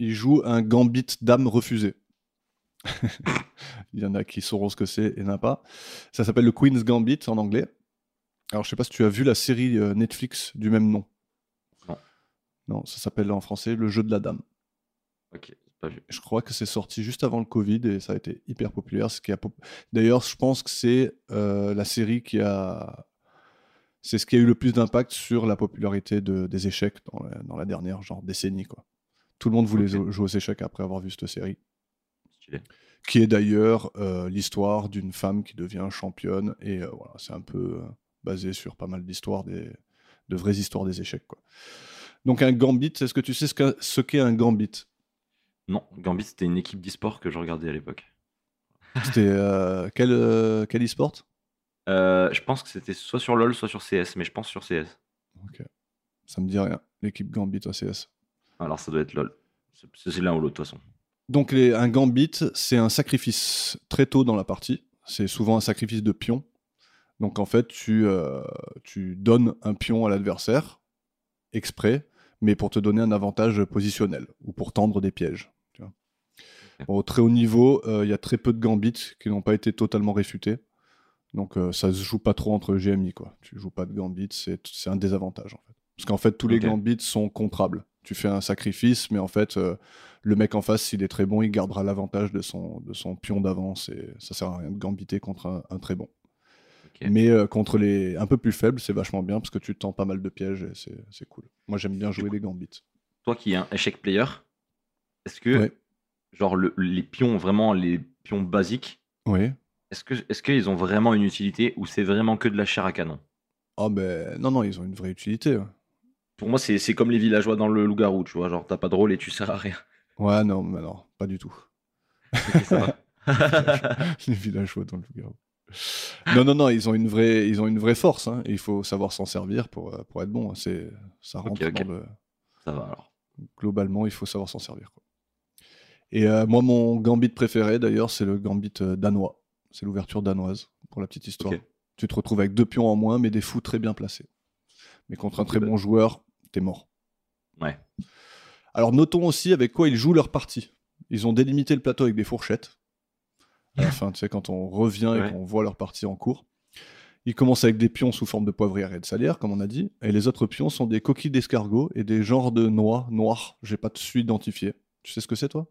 Il joue un gambit dame refusé. Il y en a qui sauront ce que c'est et n'a pas. Ça s'appelle le Queen's Gambit en anglais. Alors, je sais pas si tu as vu la série euh, Netflix du même nom. Non. Non, ça s'appelle en français Le jeu de la dame. Ok, c'est pas vu. Je crois que c'est sorti juste avant le Covid et ça a été hyper populaire. Ce qui a pop- D'ailleurs, je pense que c'est euh, la série qui a. C'est ce qui a eu le plus d'impact sur la popularité de- des échecs dans la, dans la dernière genre décennie. Quoi. Tout le monde voulait jouer aux échecs après avoir vu cette série. Stylé. Qui est d'ailleurs euh, l'histoire d'une femme qui devient championne. Et euh, voilà, c'est un peu euh, basé sur pas mal d'histoires, des... de vraies histoires des échecs. Quoi. Donc un gambit, est-ce que tu sais ce qu'est un gambit? Non, Gambit c'était une équipe d'e-sport que je regardais à l'époque. C'était quel, quel e-sport? Je pense que c'était soit sur LoL, soit sur CS, mais je pense sur CS. Ok. Ça me dit rien. L'équipe Gambit OCS. Alors ça doit être LoL. C'est l'un ou l'autre de toute façon. Donc les- un Gambit, c'est un sacrifice très tôt dans la partie. C'est souvent un sacrifice de pion. Donc en fait, tu, euh, tu donnes un pion à l'adversaire exprès, mais pour te donner un avantage positionnel ou pour tendre des pièges. tu vois. Ok. Bon, au très haut niveau, euh, il y a très peu de Gambits qui n'ont pas été totalement réfutés. Donc euh, ça se joue pas trop entre GMI. Quoi. Tu joues pas de Gambit, c'est un désavantage en fait. Parce qu'en fait, tous les. Gambits sont contrables. Tu fais un sacrifice, mais en fait, euh, le mec en face, s'il est très bon, il gardera l'avantage de son, de son pion d'avance et ça sert à rien de gambiter contre un, un très bon. Mais euh, contre les un peu plus faibles, c'est vachement bien parce que tu tends pas mal de pièges et c'est cool. Moi, j'aime bien jouer les gambits. Toi qui es un échec player, est-ce que Ouais. genre le- les pions vraiment les pions basiques, Oui. est-ce que est-ce qu'ils ont vraiment une utilité ou c'est vraiment que de la chair à canon? Oh, ben non, non, ils ont une vraie utilité. Ouais, Pour moi c'est comme les villageois dans le loup-garou, tu vois, genre t'as pas de rôle et tu sers à rien. Ouais, non, mais non, pas du tout. Ça les villageois dans le loup-garou. Non, non, non, ils ont une vraie, ils ont une vraie force. hein, et il faut savoir s'en servir pour, euh, pour être bon. C'est, ça rentre dans le. ça va alors. Globalement, il faut savoir s'en servir. quoi. Et euh, moi, mon gambit préféré, d'ailleurs, c'est le gambit euh, danois. C'est l'ouverture danoise, pour la petite histoire. Tu te retrouves avec deux pions en moins, mais des fous très bien placés. Mais contre un très bah. bon joueur, t'es mort. Ouais. Alors notons aussi avec quoi ils jouent leur partie. Ils ont délimité le plateau avec des fourchettes. À la fin, tu sais, quand on revient et qu'on voit leur partie en cours. Ils commencent avec des pions sous forme de poivrière et de salière, comme on a dit. Et les autres pions sont des coquilles d'escargot et des genres de noix noires. J'ai pas su identifier. Tu sais ce que c'est, toi?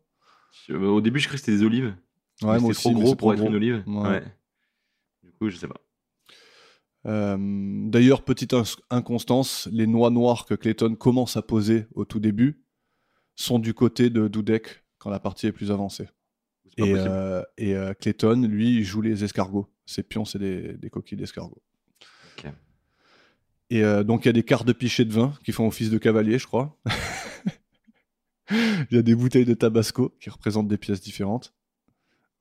Euh, Au début je croyais que c'était des olives. Ouais, moi trop aussi, mais gros pour trop être gros. une olive. Ouais. Ouais. Du coup je sais pas. Euh, D'ailleurs, petite inconstance, les noix noires que Clayton commence à poser au tout début sont du côté de Dudek quand la partie est plus avancée. Et, euh, et euh, Clayton, lui, joue les escargots. Ses pions, c'est des, des coquilles d'escargots. Et donc, il y a des cartes de pichet de vin qui font office de cavalier, je crois. Il y a des bouteilles de tabasco qui représentent des pièces différentes.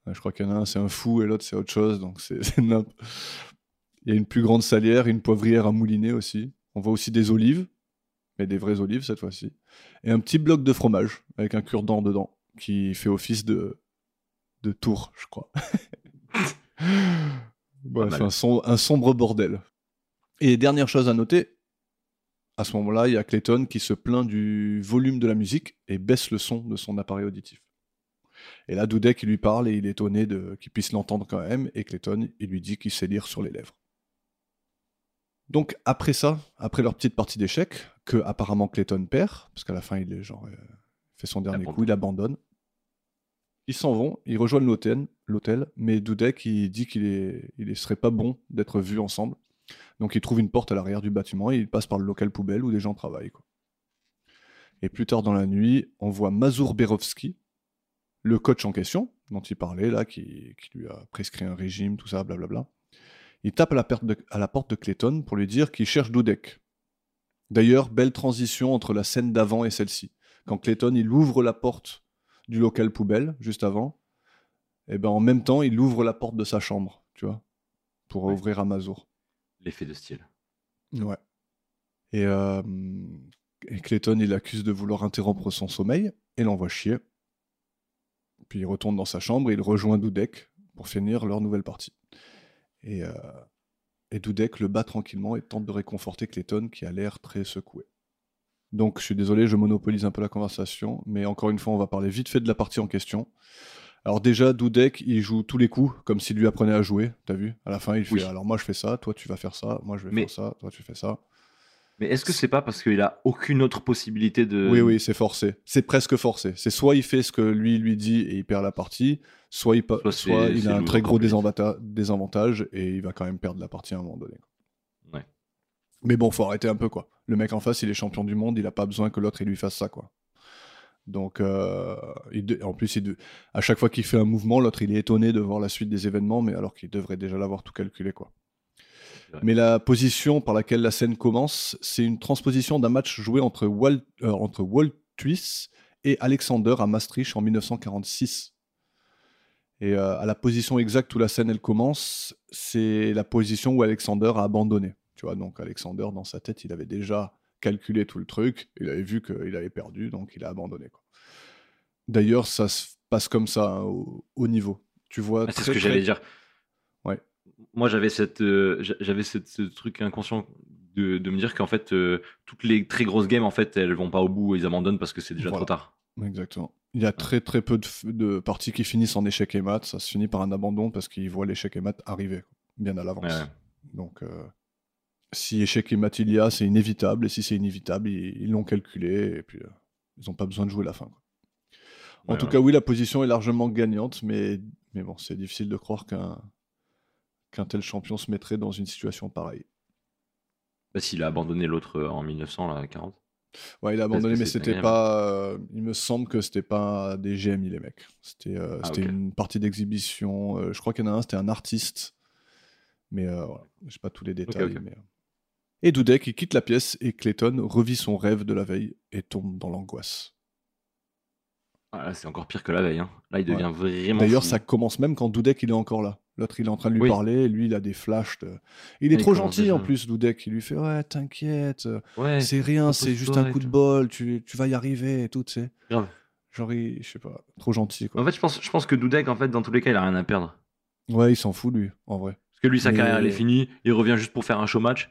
Je crois qu'il y en a un, c'est un fou, et l'autre, c'est autre chose. Donc, c'est. Il y a une plus grande salière, une poivrière à mouliner aussi. On voit aussi des olives, mais des vraies olives cette fois-ci. Et un petit bloc de fromage avec un cure-dent dedans qui fait office de, de tour, je crois. Bref, un, som- un sombre bordel. Et dernière chose à noter, à ce moment-là, il y a Clayton qui se plaint du volume de la musique et baisse le son de son appareil auditif. Et là, Dudek, il lui parle et il est étonné qu'il puisse l'entendre quand même. Et Clayton, il lui dit qu'il sait lire sur les lèvres. Donc après ça, après leur petite partie d'échecs, que apparemment Clayton perd, parce qu'à la fin il est genre euh, fait son dernier coup, il abandonne. Ils s'en vont, ils rejoignent l'hôtel, l'hôtel, mais Dudek il dit qu'il est, il serait pas bon d'être vus ensemble. Donc il trouve une porte à l'arrière du bâtiment et il passe par le local poubelle où des gens travaillent. quoi. Et plus tard dans la nuit, on voit Mazur Berovski, le coach en question, dont il parlait là, qui, qui lui a prescrit un régime, tout ça, blablabla. Il tape à la, perte de- à la porte de Clayton pour lui dire qu'il cherche Dudek. D'ailleurs, belle transition entre la scène d'avant et celle-ci. Quand Clayton il ouvre la porte du local poubelle juste avant, et ben en même temps il ouvre la porte de sa chambre, tu vois, pour Ouais. ouvrir à Mazur. L'effet de style. Ouais. Et, euh, et Clayton, il accuse de vouloir interrompre son sommeil et l'envoie chier. Puis il retourne dans sa chambre et il rejoint Dudek pour finir leur nouvelle partie. Et, euh, et Dudek le bat tranquillement et tente de réconforter Clayton qui a l'air très secoué. Donc je suis désolé, je monopolise un peu la conversation, mais encore une fois, on va parler vite fait de la partie en question. Alors déjà, Dudek, il joue tous les coups, comme s'il lui apprenait à jouer, t'as vu? À la fin, il fait, Oui. alors moi je fais ça, toi tu vas faire ça, moi je vais Mais- faire ça, toi tu fais ça. Mais est-ce que c'est pas parce qu'il a aucune autre possibilité de. Oui, oui, c'est forcé. C'est presque forcé. C'est soit il fait ce que lui lui dit et il perd la partie, soit il, pa- Soit c'est- soit il c'est a un très gros désavantage et il va quand même perdre la partie à un moment donné. Ouais. Mais bon, faut arrêter un peu quoi. Le mec en face, il est champion du monde, il a pas besoin que l'autre il lui fasse ça quoi. Donc, euh, il de- en plus, il de- à chaque fois qu'il fait un mouvement, l'autre il est étonné de voir la suite des événements, mais alors qu'il devrait déjà l'avoir tout calculé quoi. Mais la position par laquelle la scène commence, c'est une transposition d'un match joué entre Walt, euh, entre Walt Twiss et Alexander à Maastricht en 1946. Et euh, à la position exacte où la scène elle commence, c'est la position où Alexander a abandonné. Tu vois, donc Alexander dans sa tête, il avait déjà calculé tout le truc, il avait vu qu'il avait perdu, donc il a abandonné. D'ailleurs, ça se passe comme ça hein, au, au niveau. Tu vois, Ah, c'est ce que très- j'allais dire. Moi, j'avais cette, euh, j'a- j'avais ce truc inconscient de, de me dire qu'en fait, euh, toutes les très grosses games, en fait, elles vont pas au bout, ils abandonnent parce que c'est déjà Voilà. trop tard. Exactement. Il y a très très peu de, parties qui finissent en échec et mat. Ça se finit par un abandon parce qu'ils voient l'échec et mat arriver bien à l'avance. Ouais, ouais. Donc, euh, si échec et mat il y a, c'est inévitable. Et si c'est inévitable, ils l'ont calculé et puis ils n'ont pas besoin de jouer la fin. quoi. En Ouais, tout cas, oui, la position est largement gagnante, mais, mais bon, c'est difficile de croire qu'un qu'un tel champion se mettrait dans une situation pareille. Bah, s'il a abandonné l'autre euh, en 1900, là, 40. Ouais, il a abandonné, mais c'était pas. euh, il me semble que c'était pas des GMI, les mecs. C'était euh, Ah, une partie d'exhibition. euh, je crois qu'il y en a un, c'était un artiste. Mais voilà, j'ai pas tous les détails. mais. Et Dudek, il quitte la pièce et Clayton revit son rêve de la veille et tombe dans l'angoisse. Ah, c'est encore pire que la veille. hein. Là, il Ouais. devient vraiment. D'ailleurs, ça commence même quand Dudek il est encore là. L'autre, il est en train de lui Oui. parler, et lui, il a des flashs. de- Il est trop gentil en plus, Dudek. Il lui fait Ouais, t'inquiète, euh, Ouais, c'est rien, c'est juste un coup de bol, tu, tu vas y arriver et tout, tu sais. grave. Genre, il- je sais pas, trop gentil quoi. En fait, je pense, je pense que Dudek, en fait, dans tous les cas, il a rien à perdre. Ouais, il s'en fout lui, en vrai. Parce que lui, sa Mais- carrière, elle est finie. Il revient juste pour faire un show match.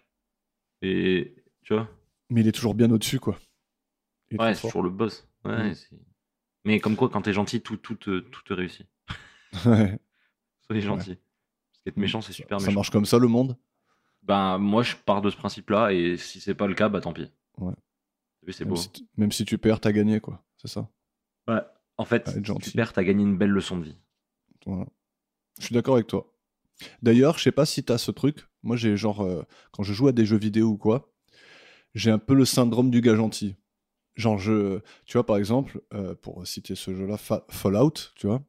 Et tu vois Mais il est toujours bien au-dessus quoi. Il Ouais, c'est toujours le boss. Ouais, Mm. Mais comme quoi, quand t'es gentil, tout, tout, te- tout te réussit. Ouais, Soyez gentil. Parce qu'être méchant, c'est super ça méchant. marche comme ça le monde? Ben, moi, je pars de ce principe-là. Et si c'est pas le cas, bah tant pis. Ouais. Vu, c'est Même beau. si, t- même si tu perds, t'as gagné quoi. C'est ça. Ouais. En fait, Ouais, si tu perds, t'as gagné une belle leçon de vie. Voilà. Je suis d'accord avec toi. D'ailleurs, je sais pas si t'as ce truc. Moi, j'ai genre euh, quand je joue à des jeux vidéo ou quoi, j'ai un peu le syndrome du gars gentil. Genre je, tu vois par exemple, euh, pour citer ce jeu-là, Fa- Fallout, tu vois.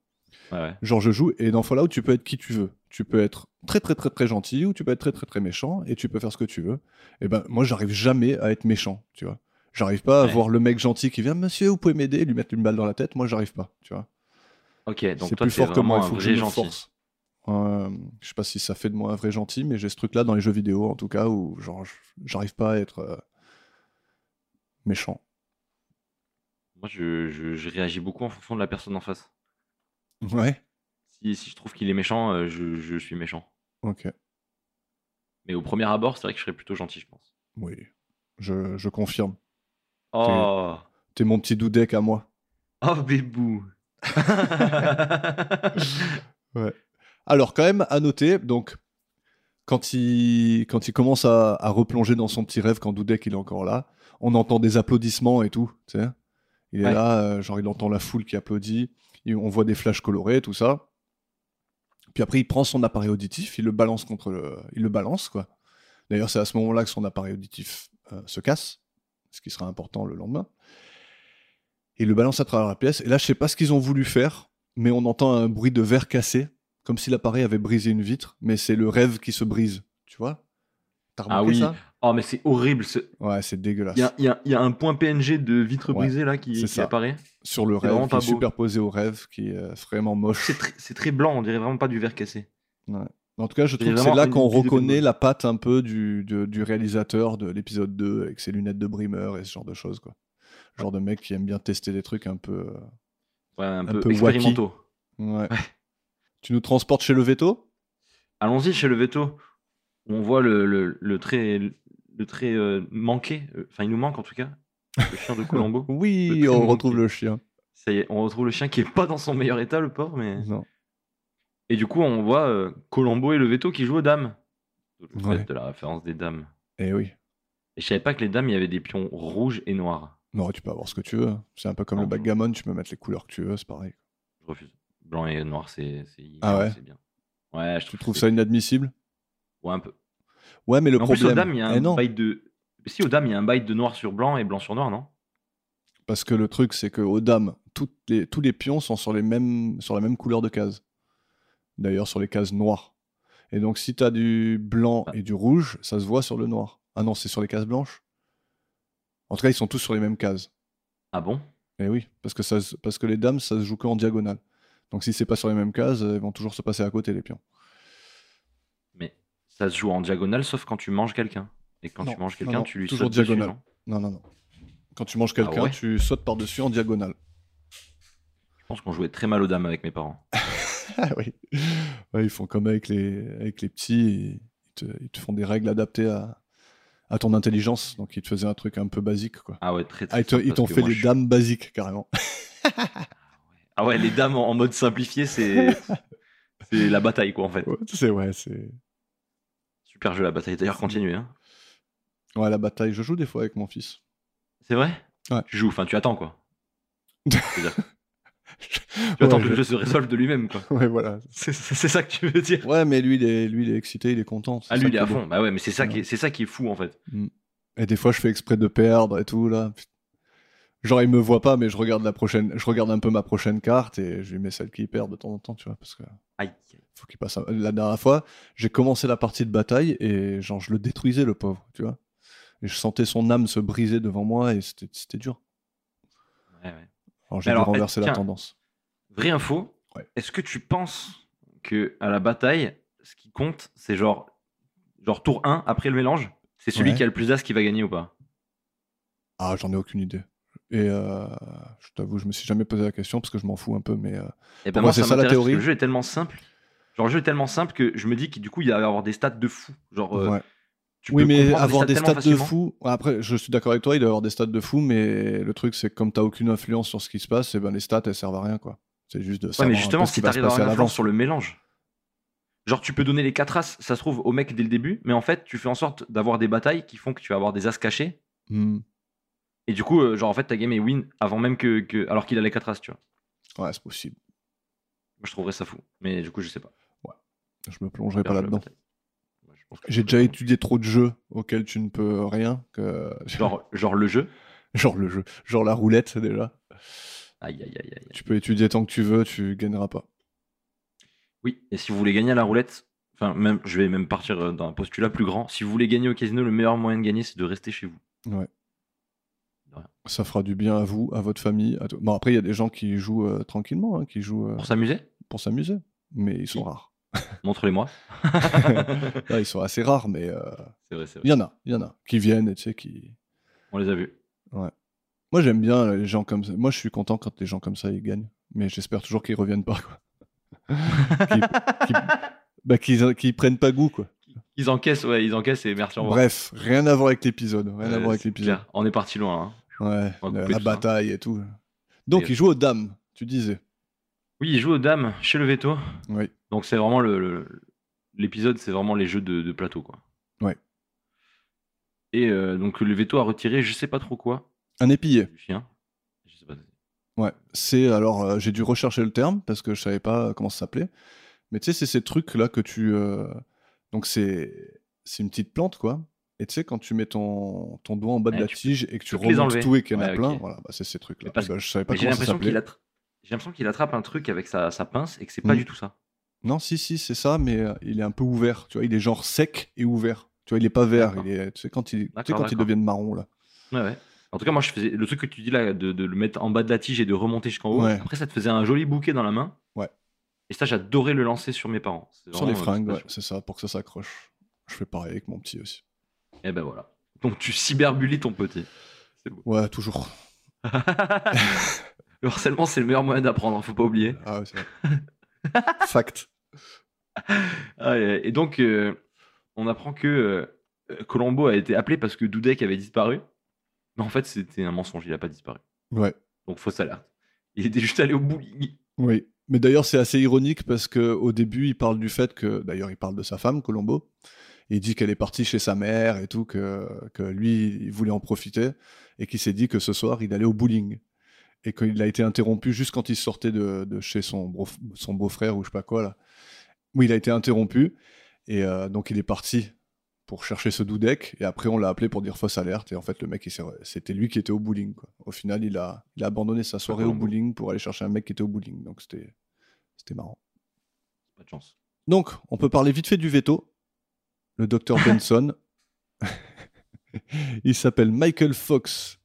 Ouais, ouais. Genre je joue et dans Fallout tu peux être qui tu veux. Tu peux être très très très très gentil ou tu peux être très très très méchant et tu peux faire ce que tu veux. Et ben moi j'arrive jamais à être méchant, tu vois. J'arrive pas à voir le mec gentil qui vient Monsieur, vous pouvez m'aider, lui mettre une balle dans la tête. Moi j'arrive pas, tu vois. Ok, donc C'est plus fort que moi. Il faut que me gentil. force. Euh, je sais pas si ça fait de moi un vrai gentil, mais j'ai ce truc-là dans les jeux vidéo en tout cas où genre j'arrive pas à être euh, méchant. Moi, je, je, je réagis beaucoup en fonction de la personne en face. Ouais. Si, si je trouve qu'il est méchant, euh, je, je suis méchant. Ok. Mais au premier abord, c'est vrai que je serais plutôt gentil, je pense. Oui. Je, je confirme. Oh, T'es mon petit doudek à moi. oh bébou. Alors, quand même, à noter, donc, quand il, quand il commence à, à replonger dans son petit rêve, quand Dudek il est encore là, on entend des applaudissements et tout, tu sais. Il est Ouais. là, euh, genre il entend la foule qui applaudit. On voit des flashs colorés, tout ça. Puis après, il prend son appareil auditif, il le balance contre le... Il le balance, quoi. D'ailleurs, c'est à ce moment-là que son appareil auditif euh, se casse, ce qui sera important le lendemain. Et il le balance à travers la pièce. Et là, je sais pas ce qu'ils ont voulu faire, mais on entend un bruit de verre cassé, comme si l'appareil avait brisé une vitre, mais c'est le rêve qui se brise, tu vois T'as Ah oui. ça? Oh, mais c'est horrible. ce- Ouais, c'est dégueulasse. Il y y a- il y a un point PNG de vitre Ouais, brisée là qui, qui apparaît. Sur le rêve, qui est superposé au rêve, qui est euh, vraiment moche. C'est très, blanc, on dirait vraiment pas du verre cassé. En tout cas, je trouve que c'est là qu'on reconnaît la patte un peu du, réalisateur de l'épisode 2 avec ses lunettes de brimeur et ce genre de choses. Quoi. Le genre de mec qui aime bien tester des trucs un peu. Ouais, un, Un peu, peu expérimentaux. Ouais. Tu nous transportes chez le veto? Allons-y chez le veto, où on voit le, le, le trait, le trait euh, manqué. euh, Enfin, il nous manque en tout cas. Le chien de Colombo. Oui, on manqué. retrouve le chien. Ça y est, on retrouve le chien qui est pas dans son meilleur état, le pauvre. Mais... Non. Et du coup, on voit euh, Colombo et le veto qui jouent aux dames. Le fait Ouais. de la référence des dames. Eh oui. Et je savais pas que les dames, il y avait des pions rouges et noirs. Non, tu peux avoir ce que tu veux. C'est un peu comme Non, le backgammon, tu peux mettre les couleurs que tu veux, c'est pareil. Je refuse. Blanc et noir, c'est Ah ouais? bien. Ouais, je Tu trouve trouves que ça inadmissible? Ouais, un peu. Ouais, mais le Mais en plus, aux dames, il y a Eh un non, bail de. Si, aux dames, il y a un bail de noir sur blanc et blanc sur noir, non? Parce que le truc, c'est que aux dames, toutes les, tous les pions sont sur, les mêmes, sur la même couleur de case. D'ailleurs, sur les cases noires. Et donc, si tu as du blanc et du rouge, ça se voit sur le noir. Ah non, c'est sur les cases blanches En tout cas, ils sont tous sur les mêmes cases. Ah bon? Et oui, parce que, ça, se- parce que les dames, ça se joue qu'en diagonale. Donc, si c'est pas sur les mêmes cases, ils vont toujours se passer à côté, les pions. Ça se joue en diagonale, sauf quand tu manges quelqu'un. Et quand Non, tu manges quelqu'un, tu lui toujours sautes diagonale. non Non, non, non. Quand tu manges quelqu'un, Ah ouais tu sautes par-dessus en diagonale. Je pense qu'on jouait très mal aux dames avec mes parents. Ah oui. Ouais, ils font comme avec les, avec les petits, ils te, ils te font des règles adaptées à, à ton intelligence. Donc ils te faisaient un truc un peu basique. Quoi. Ah ouais, très très Ah, ils t'ont fait les je- dames basiques, carrément. Ah ouais, les dames en en mode simplifié, c'est. c'est la bataille, quoi, en fait. Ouais, c'est ouais, c'est. Super jeu, la bataille. D'ailleurs, continuez. Hein. Ouais, la bataille, je joue des fois avec mon fils. C'est vrai? Ouais. Tu joues, enfin, tu attends, quoi. C'est-à-dire, tu Ouais, attends que je- le jeu se résolve de lui-même, quoi. Ouais, voilà. C'est c'est ça que tu veux dire? Ouais, mais lui, il est, lui, il est excité, il est content. c'est Ah, ça lui, il qui est à beau. fond. Bah ouais, mais c'est ça, qui est- c'est ça qui est fou, en fait. Et des fois, je fais exprès de perdre et tout, là. Genre, il me voit pas, mais je regarde la prochaine, je regarde un peu ma prochaine carte et je lui mets celle qui perd de temps en temps, tu vois, parce que Aïe. faut qu'il passe. La dernière fois, j'ai commencé la partie de bataille et genre, je le détruisais, le pauvre, tu vois. Et je sentais son âme se briser devant moi et c'était c'était dur. Ouais, ouais. Alors, j'ai alors, renverser la tendance. Vraie info, Ouais. est-ce que tu penses que à la bataille, ce qui compte, c'est genre, genre tour 1 après le mélange? C'est celui qui a le plus d'as qui va gagner ou pas? Ah, j'en ai aucune idée. Et euh, je t'avoue, je me suis jamais posé la question parce que je m'en fous un peu, mais euh, Et Pour ben moi, moi, c'est ça, ça la théorie. Le jeu est tellement simple. Genre, le jeu est tellement simple que je me dis que du coup, il va y avoir des stats de fou. Genre, euh, ouais. tu Oui, peux mais avoir des stats de fou. Après, je suis d'accord avec toi, il doit y avoir des stats de fou, mais le truc, c'est que comme t'as aucune influence sur ce qui se passe, et ben les stats, elles servent à rien, quoi. C'est juste de Ouais, savoir mais justement, si t'arrives à avoir une influence sur le mélange, genre, tu peux donner les 4 as, ça se trouve, au mec dès le début, mais en fait, tu fais en sorte d'avoir des batailles qui font que tu vas avoir des as cachés. Hmm. Et du coup, euh, genre, en fait, ta game est win avant même que. que- alors qu'il a les 4 as, tu vois. Ouais, c'est possible. Moi, je trouverais ça fou. Mais du coup, je sais pas. Je me plongerai pas là-dedans. Ouais, J'ai déjà étudié trop de jeux auxquels tu ne peux rien. Que... Genre, genre le jeu. genre le jeu, genre la roulette déjà. Aïe, aïe, aïe, aïe. Tu peux étudier tant que tu veux, tu gagneras pas. Oui, et si vous voulez gagner à la roulette, enfin, même, je vais même partir euh, d'un postulat plus grand. Si vous voulez gagner au casino, le meilleur moyen de gagner, c'est de rester chez vous. Ouais. Ça fera du bien à vous, à votre famille. À tout- Bon, après, il y a des gens qui jouent euh, tranquillement, hein, qui jouent euh, Pour s'amuser, pour s'amuser, mais ils sont rares. montrez-les-moi. Là, ils sont assez rares, mais euh, c'est vrai, c'est il y en a, il y en a qui viennent, et tu sais, qui. On les a vus. Moi, j'aime bien les gens comme ça. Moi, je suis content quand les gens comme ça ils gagnent, mais j'espère toujours qu'ils reviennent pas, quoi. Qui- Bah, qu'ils qu'ils prennent pas goût, quoi. Ils encaissent, ouais, ils encaissent et merci. Bref, rien à voir avec l'épisode. Rien à voir avec l'épisode. On est parti loin. hein. Ouais, la, ça. bataille et tout. Donc, Et- il joue aux dames, tu disais. Oui, ils jouent aux dames chez le veto. Oui. Donc c'est vraiment le l'épisode, c'est vraiment les jeux de, de plateau, quoi. Ouais. Et euh, donc le veto a retiré, je sais pas trop quoi, Un épillé. chien. Je sais pas. Ouais, c'est alors euh, j'ai dû rechercher le terme parce que je savais pas comment ça s'appelait. Mais tu sais, c'est ces trucs là que tu. euh, Donc c'est c'est une petite plante quoi. Et tu sais, quand tu mets ton, ton doigt en bas de Ouais, la tige et que tu remontes tout et qu'il y en a Ouais, plein, voilà, bah, c'est ces trucs là. Mais parce- je savais pas j'ai l'impression qu'il s'appelait. attra- j'ai l'impression qu'il attrape un truc avec sa, sa pince et que c'est pas Mm. du tout ça. Non, si, si, c'est ça, mais euh, il est un peu ouvert. Tu vois, il est genre sec et ouvert. Tu vois, il est pas vert. Il est, tu sais, quand, il, tu sais, D'accord, quand ils d'accord. deviennent marron là. Ouais, ouais. En tout cas, moi, je faisais le truc que tu dis là, de, de le mettre en bas de la tige et de remonter jusqu'en haut. Ouais. Après, ça te faisait un joli bouquet dans la main. Ouais. Et ça, j'adorais le lancer sur mes parents. C'est Sur les euh, fringues, ouais, c'est ça, pour que ça s'accroche. Je fais pareil avec mon petit aussi. Et ben voilà. Donc, tu cyberbullies ton petit. Ouais, toujours. le harcèlement, c'est le meilleur moyen d'apprendre, faut pas oublier. Ah ouais, c'est vrai. Fact. Ah, et donc, euh, on apprend que euh, Colombo a été appelé parce que Dudek avait disparu. Mais en fait, c'était un mensonge, il a pas disparu. Ouais. Donc, fausse alerte. Il était juste allé au bowling. Oui. Mais d'ailleurs, c'est assez ironique parce que au début, il parle du fait que, d'ailleurs, il parle de sa femme, Colombo. Il dit qu'elle est partie chez sa mère et tout, que, que lui, il voulait en profiter et qu'il s'est dit que ce soir, il allait au bowling. Et qu'il a été interrompu juste quand il sortait de, de chez son, son beau-frère ou je sais pas quoi, là. Oui, il a été interrompu. Et euh, donc, il est parti pour chercher ce doudek. Et après, on l'a appelé pour dire fausse alerte. Et en fait, le mec, c'était lui qui était au bowling. Quoi. Au final, il a, il a abandonné sa soirée au bowling pour aller chercher un mec qui était au bowling. Donc, c'était c'était marrant. Pas de chance. Donc, on peut parler vite fait du veto. Le docteur Benson. il s'appelle Michael Fox,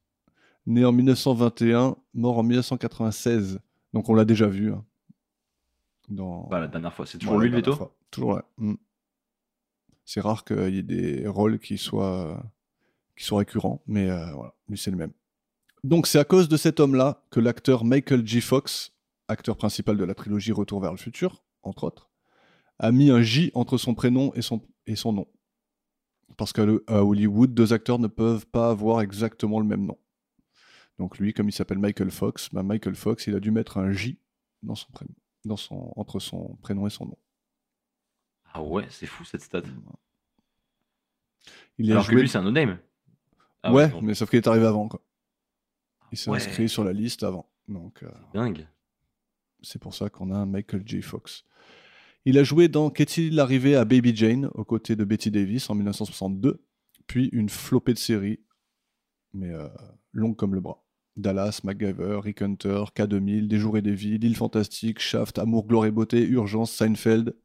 né en 1921, mort en 1996. Donc, on l'a déjà vu. hein. Dans... Bah, la dernière fois, c'est toujours Ouais, lui le veto fois. Toujours là. Mm. C'est rare qu'il y ait des rôles qui soient, qui soient récurrents, mais euh, voilà, lui c'est le même. Donc c'est à cause de cet homme-là que l'acteur Michael J. Fox, acteur principal de la trilogie Retour vers le futur, entre autres, a mis un J entre son prénom et son, et son nom. Parce qu'à Hollywood, deux acteurs ne peuvent pas avoir exactement le même nom. Donc lui, comme il s'appelle Michael Fox, bah Michael Fox, il a dû mettre un J dans son prénom, dans son, entre son prénom et son nom. Ah ouais, c'est fou cette stat. Il a Alors que lui, c'est un no-name. Ah ouais, mais sauf qu'il est arrivé avant, quoi. Il s'est Ouais. inscrit sur la liste avant. Donc, euh, Dingue. c'est pour ça qu'on a un Michael J. Fox. Il a joué dans Qu'est-il arrivé à Baby Jane aux côtés de Betty Davis en 1962, puis une flopée de séries, mais euh, longue comme le bras. Dallas, MacGyver, Rick Hunter, K2000, Des jours et des vies, L'île fantastique, Shaft, Amour, gloire et beauté, Urgence, Seinfeld,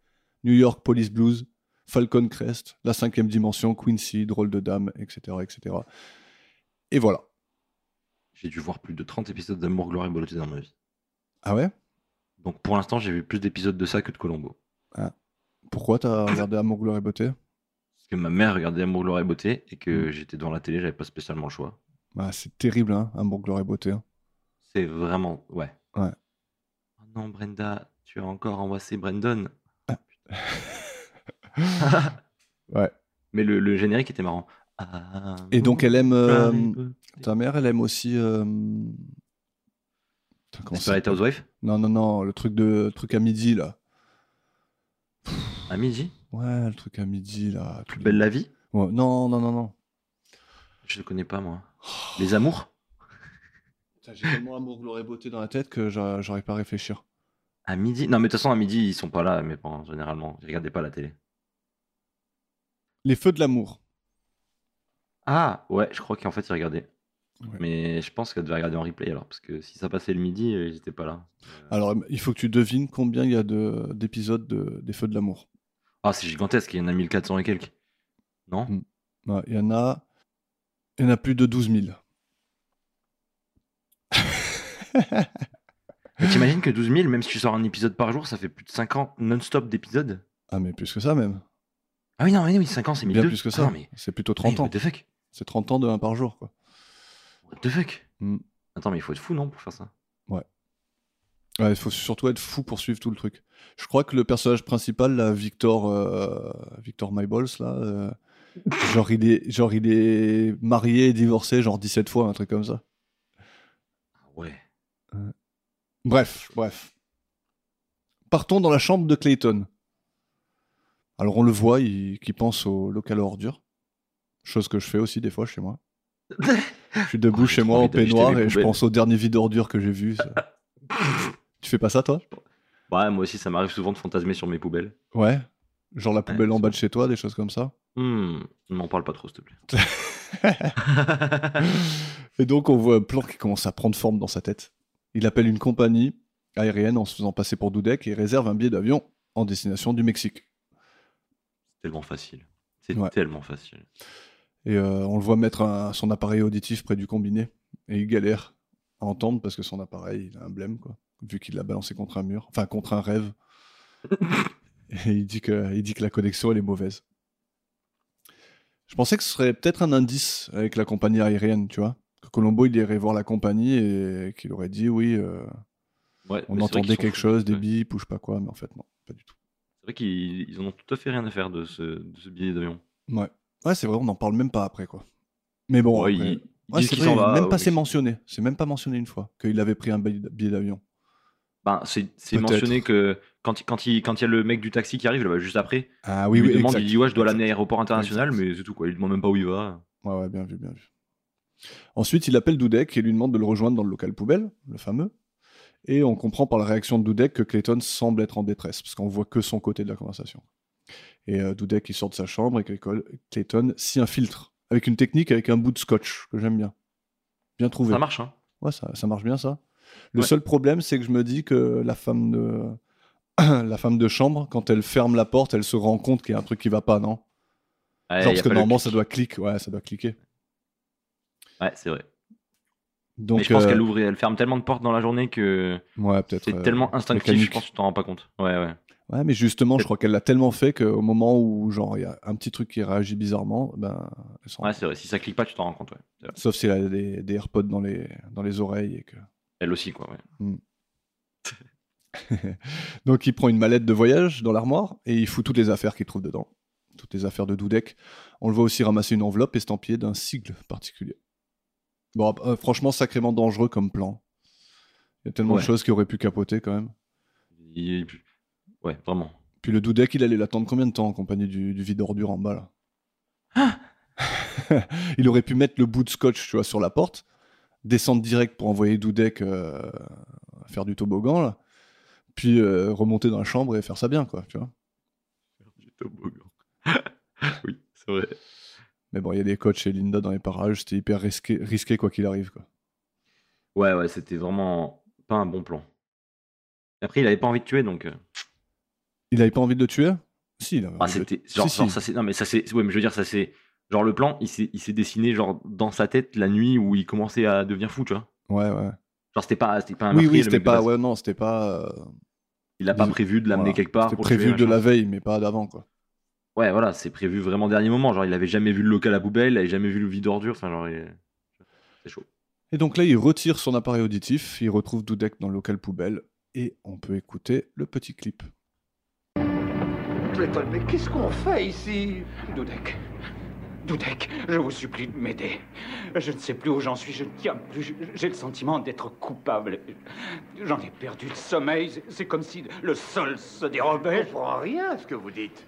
New York Police Blues, Falcon Crest, La cinquième dimension, Quincy, Drôle de dame, etc., etc. Et voilà. J'ai dû voir plus de 30 épisodes d'Amour, Gloire et Beauté dans ma vie. Ah ouais? Donc pour l'instant, j'ai vu plus d'épisodes de ça que de Colombo. Pourquoi t'as regardé Amour, gloire et beauté? Parce que ma mère regardait Amour, Gloire et Beauté et que Mm. j'étais devant la télé, j'avais pas spécialement le choix. Ah, C'est terrible, hein, Amour, gloire et beauté. hein. C'est vraiment. Ouais. Ouais. Oh non, Brenda, tu as encore embrassé Brandon. Ouais. Mais le, le générique était marrant. Ah, Et donc elle aime... euh, ta mère, elle aime aussi... euh, putain, comment ça Desperate Housewife? Non, non, non, le truc, de, le truc à midi, là. À midi Ouais, le truc à midi, là. Plus belle la vie? Ouais, Non, non, non, non. Je le connais pas, moi. Les amours? J'ai tellement Amour, gloire et beauté dans la tête que j'a- j'arrive pas à réfléchir. À midi? Non, mais de toute façon, à midi, ils sont pas là, mes parents, généralement. Ils regardaient pas la télé. Les feux de l'amour. Ah, ouais, je crois qu'en fait, ils regardaient. Ouais. Mais je pense qu'elle devait regarder en replay alors, parce que si ça passait le midi, euh, ils étaient pas là. Euh, Alors, il faut que tu devines combien il y a de- d'épisodes de, des feux de l'amour. Ah, c'est gigantesque, il y en a 1400 et quelques. Non? Mm. Ouais, Il y en a... Il y en a plus de 12 000. Mais T'imagines que 12 000, même si tu sors un épisode par jour, ça fait plus de 5 ans non-stop d'épisodes? Ah, mais plus que ça, même. Ah oui, non, mais oui, 5 ans, c'est 1002. Bien plus que Ah ça. non, mais... C'est plutôt 30 Hey, ans. C'est 30 ans de 1 par jour, quoi. What the fuck? Mm. Attends, mais il faut être fou, non, pour faire ça? Ouais, il faut surtout être fou pour suivre tout le truc. Je crois que le personnage principal, là, Victor, euh, Victor Myballs, là, euh, genre, il est, genre il est marié et divorcé, genre 17 fois, un truc comme ça. Ah Ouais. Bref, bref. Partons dans la chambre de Clayton. Alors on le voit, il, qui pense au local à ordures. Chose que je fais aussi des fois chez moi. Je suis debout Oh, chez moi en peignoir et je pense au dernier vide ordure que j'ai vu. tu fais pas ça, toi? Ouais, moi aussi, ça m'arrive souvent de fantasmer sur mes poubelles. Ouais. Genre la poubelle en c'est bas de chez toi, des choses comme ça? Ne m'en parle pas trop, s'il te plaît. Et donc, on voit un plan qui commence à prendre forme dans sa tête. Il appelle une compagnie aérienne en se faisant passer pour Dudek et réserve un billet d'avion en destination du Mexique. tellement facile. C'est Ouais. tellement facile. Et euh, on le voit mettre un- son appareil auditif près du combiné. Et il galère à entendre parce que son appareil, il a un blême, quoi. Vu qu'il l'a balancé contre un mur, enfin contre un rêve. et il dit, que, il dit que la connexion, elle est mauvaise. Je pensais que ce serait peut-être un indice avec la compagnie aérienne, tu vois. Que Colombo, il irait voir la compagnie et qu'il aurait dit oui, euh, Ouais, on entendait quelque chose, des Ouais. bips ou je sais pas quoi, mais en fait, non, pas du tout. C'est vrai qu'ils ils en ont tout à fait rien à faire de ce, de ce billet d'avion. Ouais, ouais c'est vrai, on n'en parle même pas après, quoi. Mais bon, Ouais, après- ils, ils Ouais, c'est va. même pas c'est mentionné. C'est même pas mentionné une fois qu'il avait pris un billet d'avion. Ben, c'est mentionné que quand, il- quand, il, quand il y a le mec du taxi qui arrive, là, juste après, Ah il lui oui, demande, exact. il dit ouais, je dois l'amener à l'aéroport international, Exact. mais c'est tout quoi. Il demande même pas où il va. Ouais, ouais, bien vu, bien vu. Ensuite, il appelle Dudek et lui demande de le rejoindre dans le local poubelle, le fameux. Et on comprend par la réaction de Dudek que Clayton semble être en détresse, parce qu'on voit que son côté de la conversation. Et euh, il sort de sa chambre et Clayton s'y infiltre, avec une technique avec un bout de scotch, que j'aime bien. Bien trouvé. Ça marche, hein. Ouais, ça, ça marche bien ça. Le Ouais. seul problème, c'est que je me dis que la femme de la femme de chambre, quand elle ferme la porte, elle se rend compte qu'il y a un truc qui va pas, non? Ouais, Genre parce que normalement, ça doit cliquer. Ouais, ça doit cliquer. Ouais, c'est vrai. Donc, mais je pense euh, qu'elle ouvre, et elle ferme tellement de portes dans la journée que ouais, c'est euh, tellement instinctif, mécanique. je pense que tu t'en rends pas compte. Ouais, ouais. Ouais, mais justement, je crois qu'elle l'a tellement fait qu'au moment où, genre, il y a un petit truc qui réagit bizarrement, ben, elle Ouais, c'est vrai. Si ça clique pas, tu t'en rends compte. Ouais. Sauf si elle a des, des AirPods dans les, dans les oreilles et que. Elle aussi, quoi. Ouais. Donc il prend une mallette de voyage dans l'armoire et il fout toutes les affaires qu'il trouve dedans. Toutes les affaires de Dudek. On le voit aussi ramasser une enveloppe estampillée d'un sigle particulier. Bon, euh, franchement, sacrément dangereux comme plan. Il y a tellement de choses qui auraient pu capoter quand même. Il- Ouais, vraiment. Puis le Dudek, il allait l'attendre combien de temps en compagnie du, du vide ordure en bas là Il aurait pu mettre le bout de scotch tu vois, sur la porte, descendre direct pour envoyer Dudek euh, faire du toboggan là, puis euh, remonter dans la chambre et faire ça bien quoi, tu vois. Du toboggan. oui, c'est vrai. Mais bon, il y a des coachs chez Linda dans les parages, c'était hyper risqué, risqué quoi qu'il arrive. Quoi. Ouais, ouais, c'était vraiment pas un bon plan. Après, il avait pas envie de tuer, donc. Il avait pas envie de le tuer? Si, il avait Ah, envie de le- c'était. Genre, Si, genre, si. ça c'est. Non, mais ça c'est. Ouais, mais je veux dire, ça c'est. Genre, le plan, il s'est il s'est dessiné, genre, dans sa tête la nuit où il commençait à devenir fou, tu vois. Ouais, ouais. Genre, c'était pas, c'était pas un Oui, oui, c'était pas. Ouais, non, c'était pas. euh, Il a pas prévu de l'amener voilà. quelque part. C'était prévu tuer, de la veille, mais pas d'avant, quoi. Ouais, voilà, c'est prévu vraiment dernier moment. Genre, il avait jamais vu le local à poubelle, il avait jamais vu le vide ordure. Enfin, genre, il- c'est chaud. Et donc là, il retire son appareil auditif, il retrouve Dudek dans le local poubelle, et on peut écouter le petit clip. Clayton, mais qu'est-ce qu'on fait ici? Dudek. Dudek, je vous supplie de m'aider. Je ne sais plus où j'en suis, je ne tiens plus. je- J'ai le sentiment d'être coupable. J'en ai perdu le sommeil. C'est- comme si le sol se Je dérobait. comprends rien à ce que vous dites.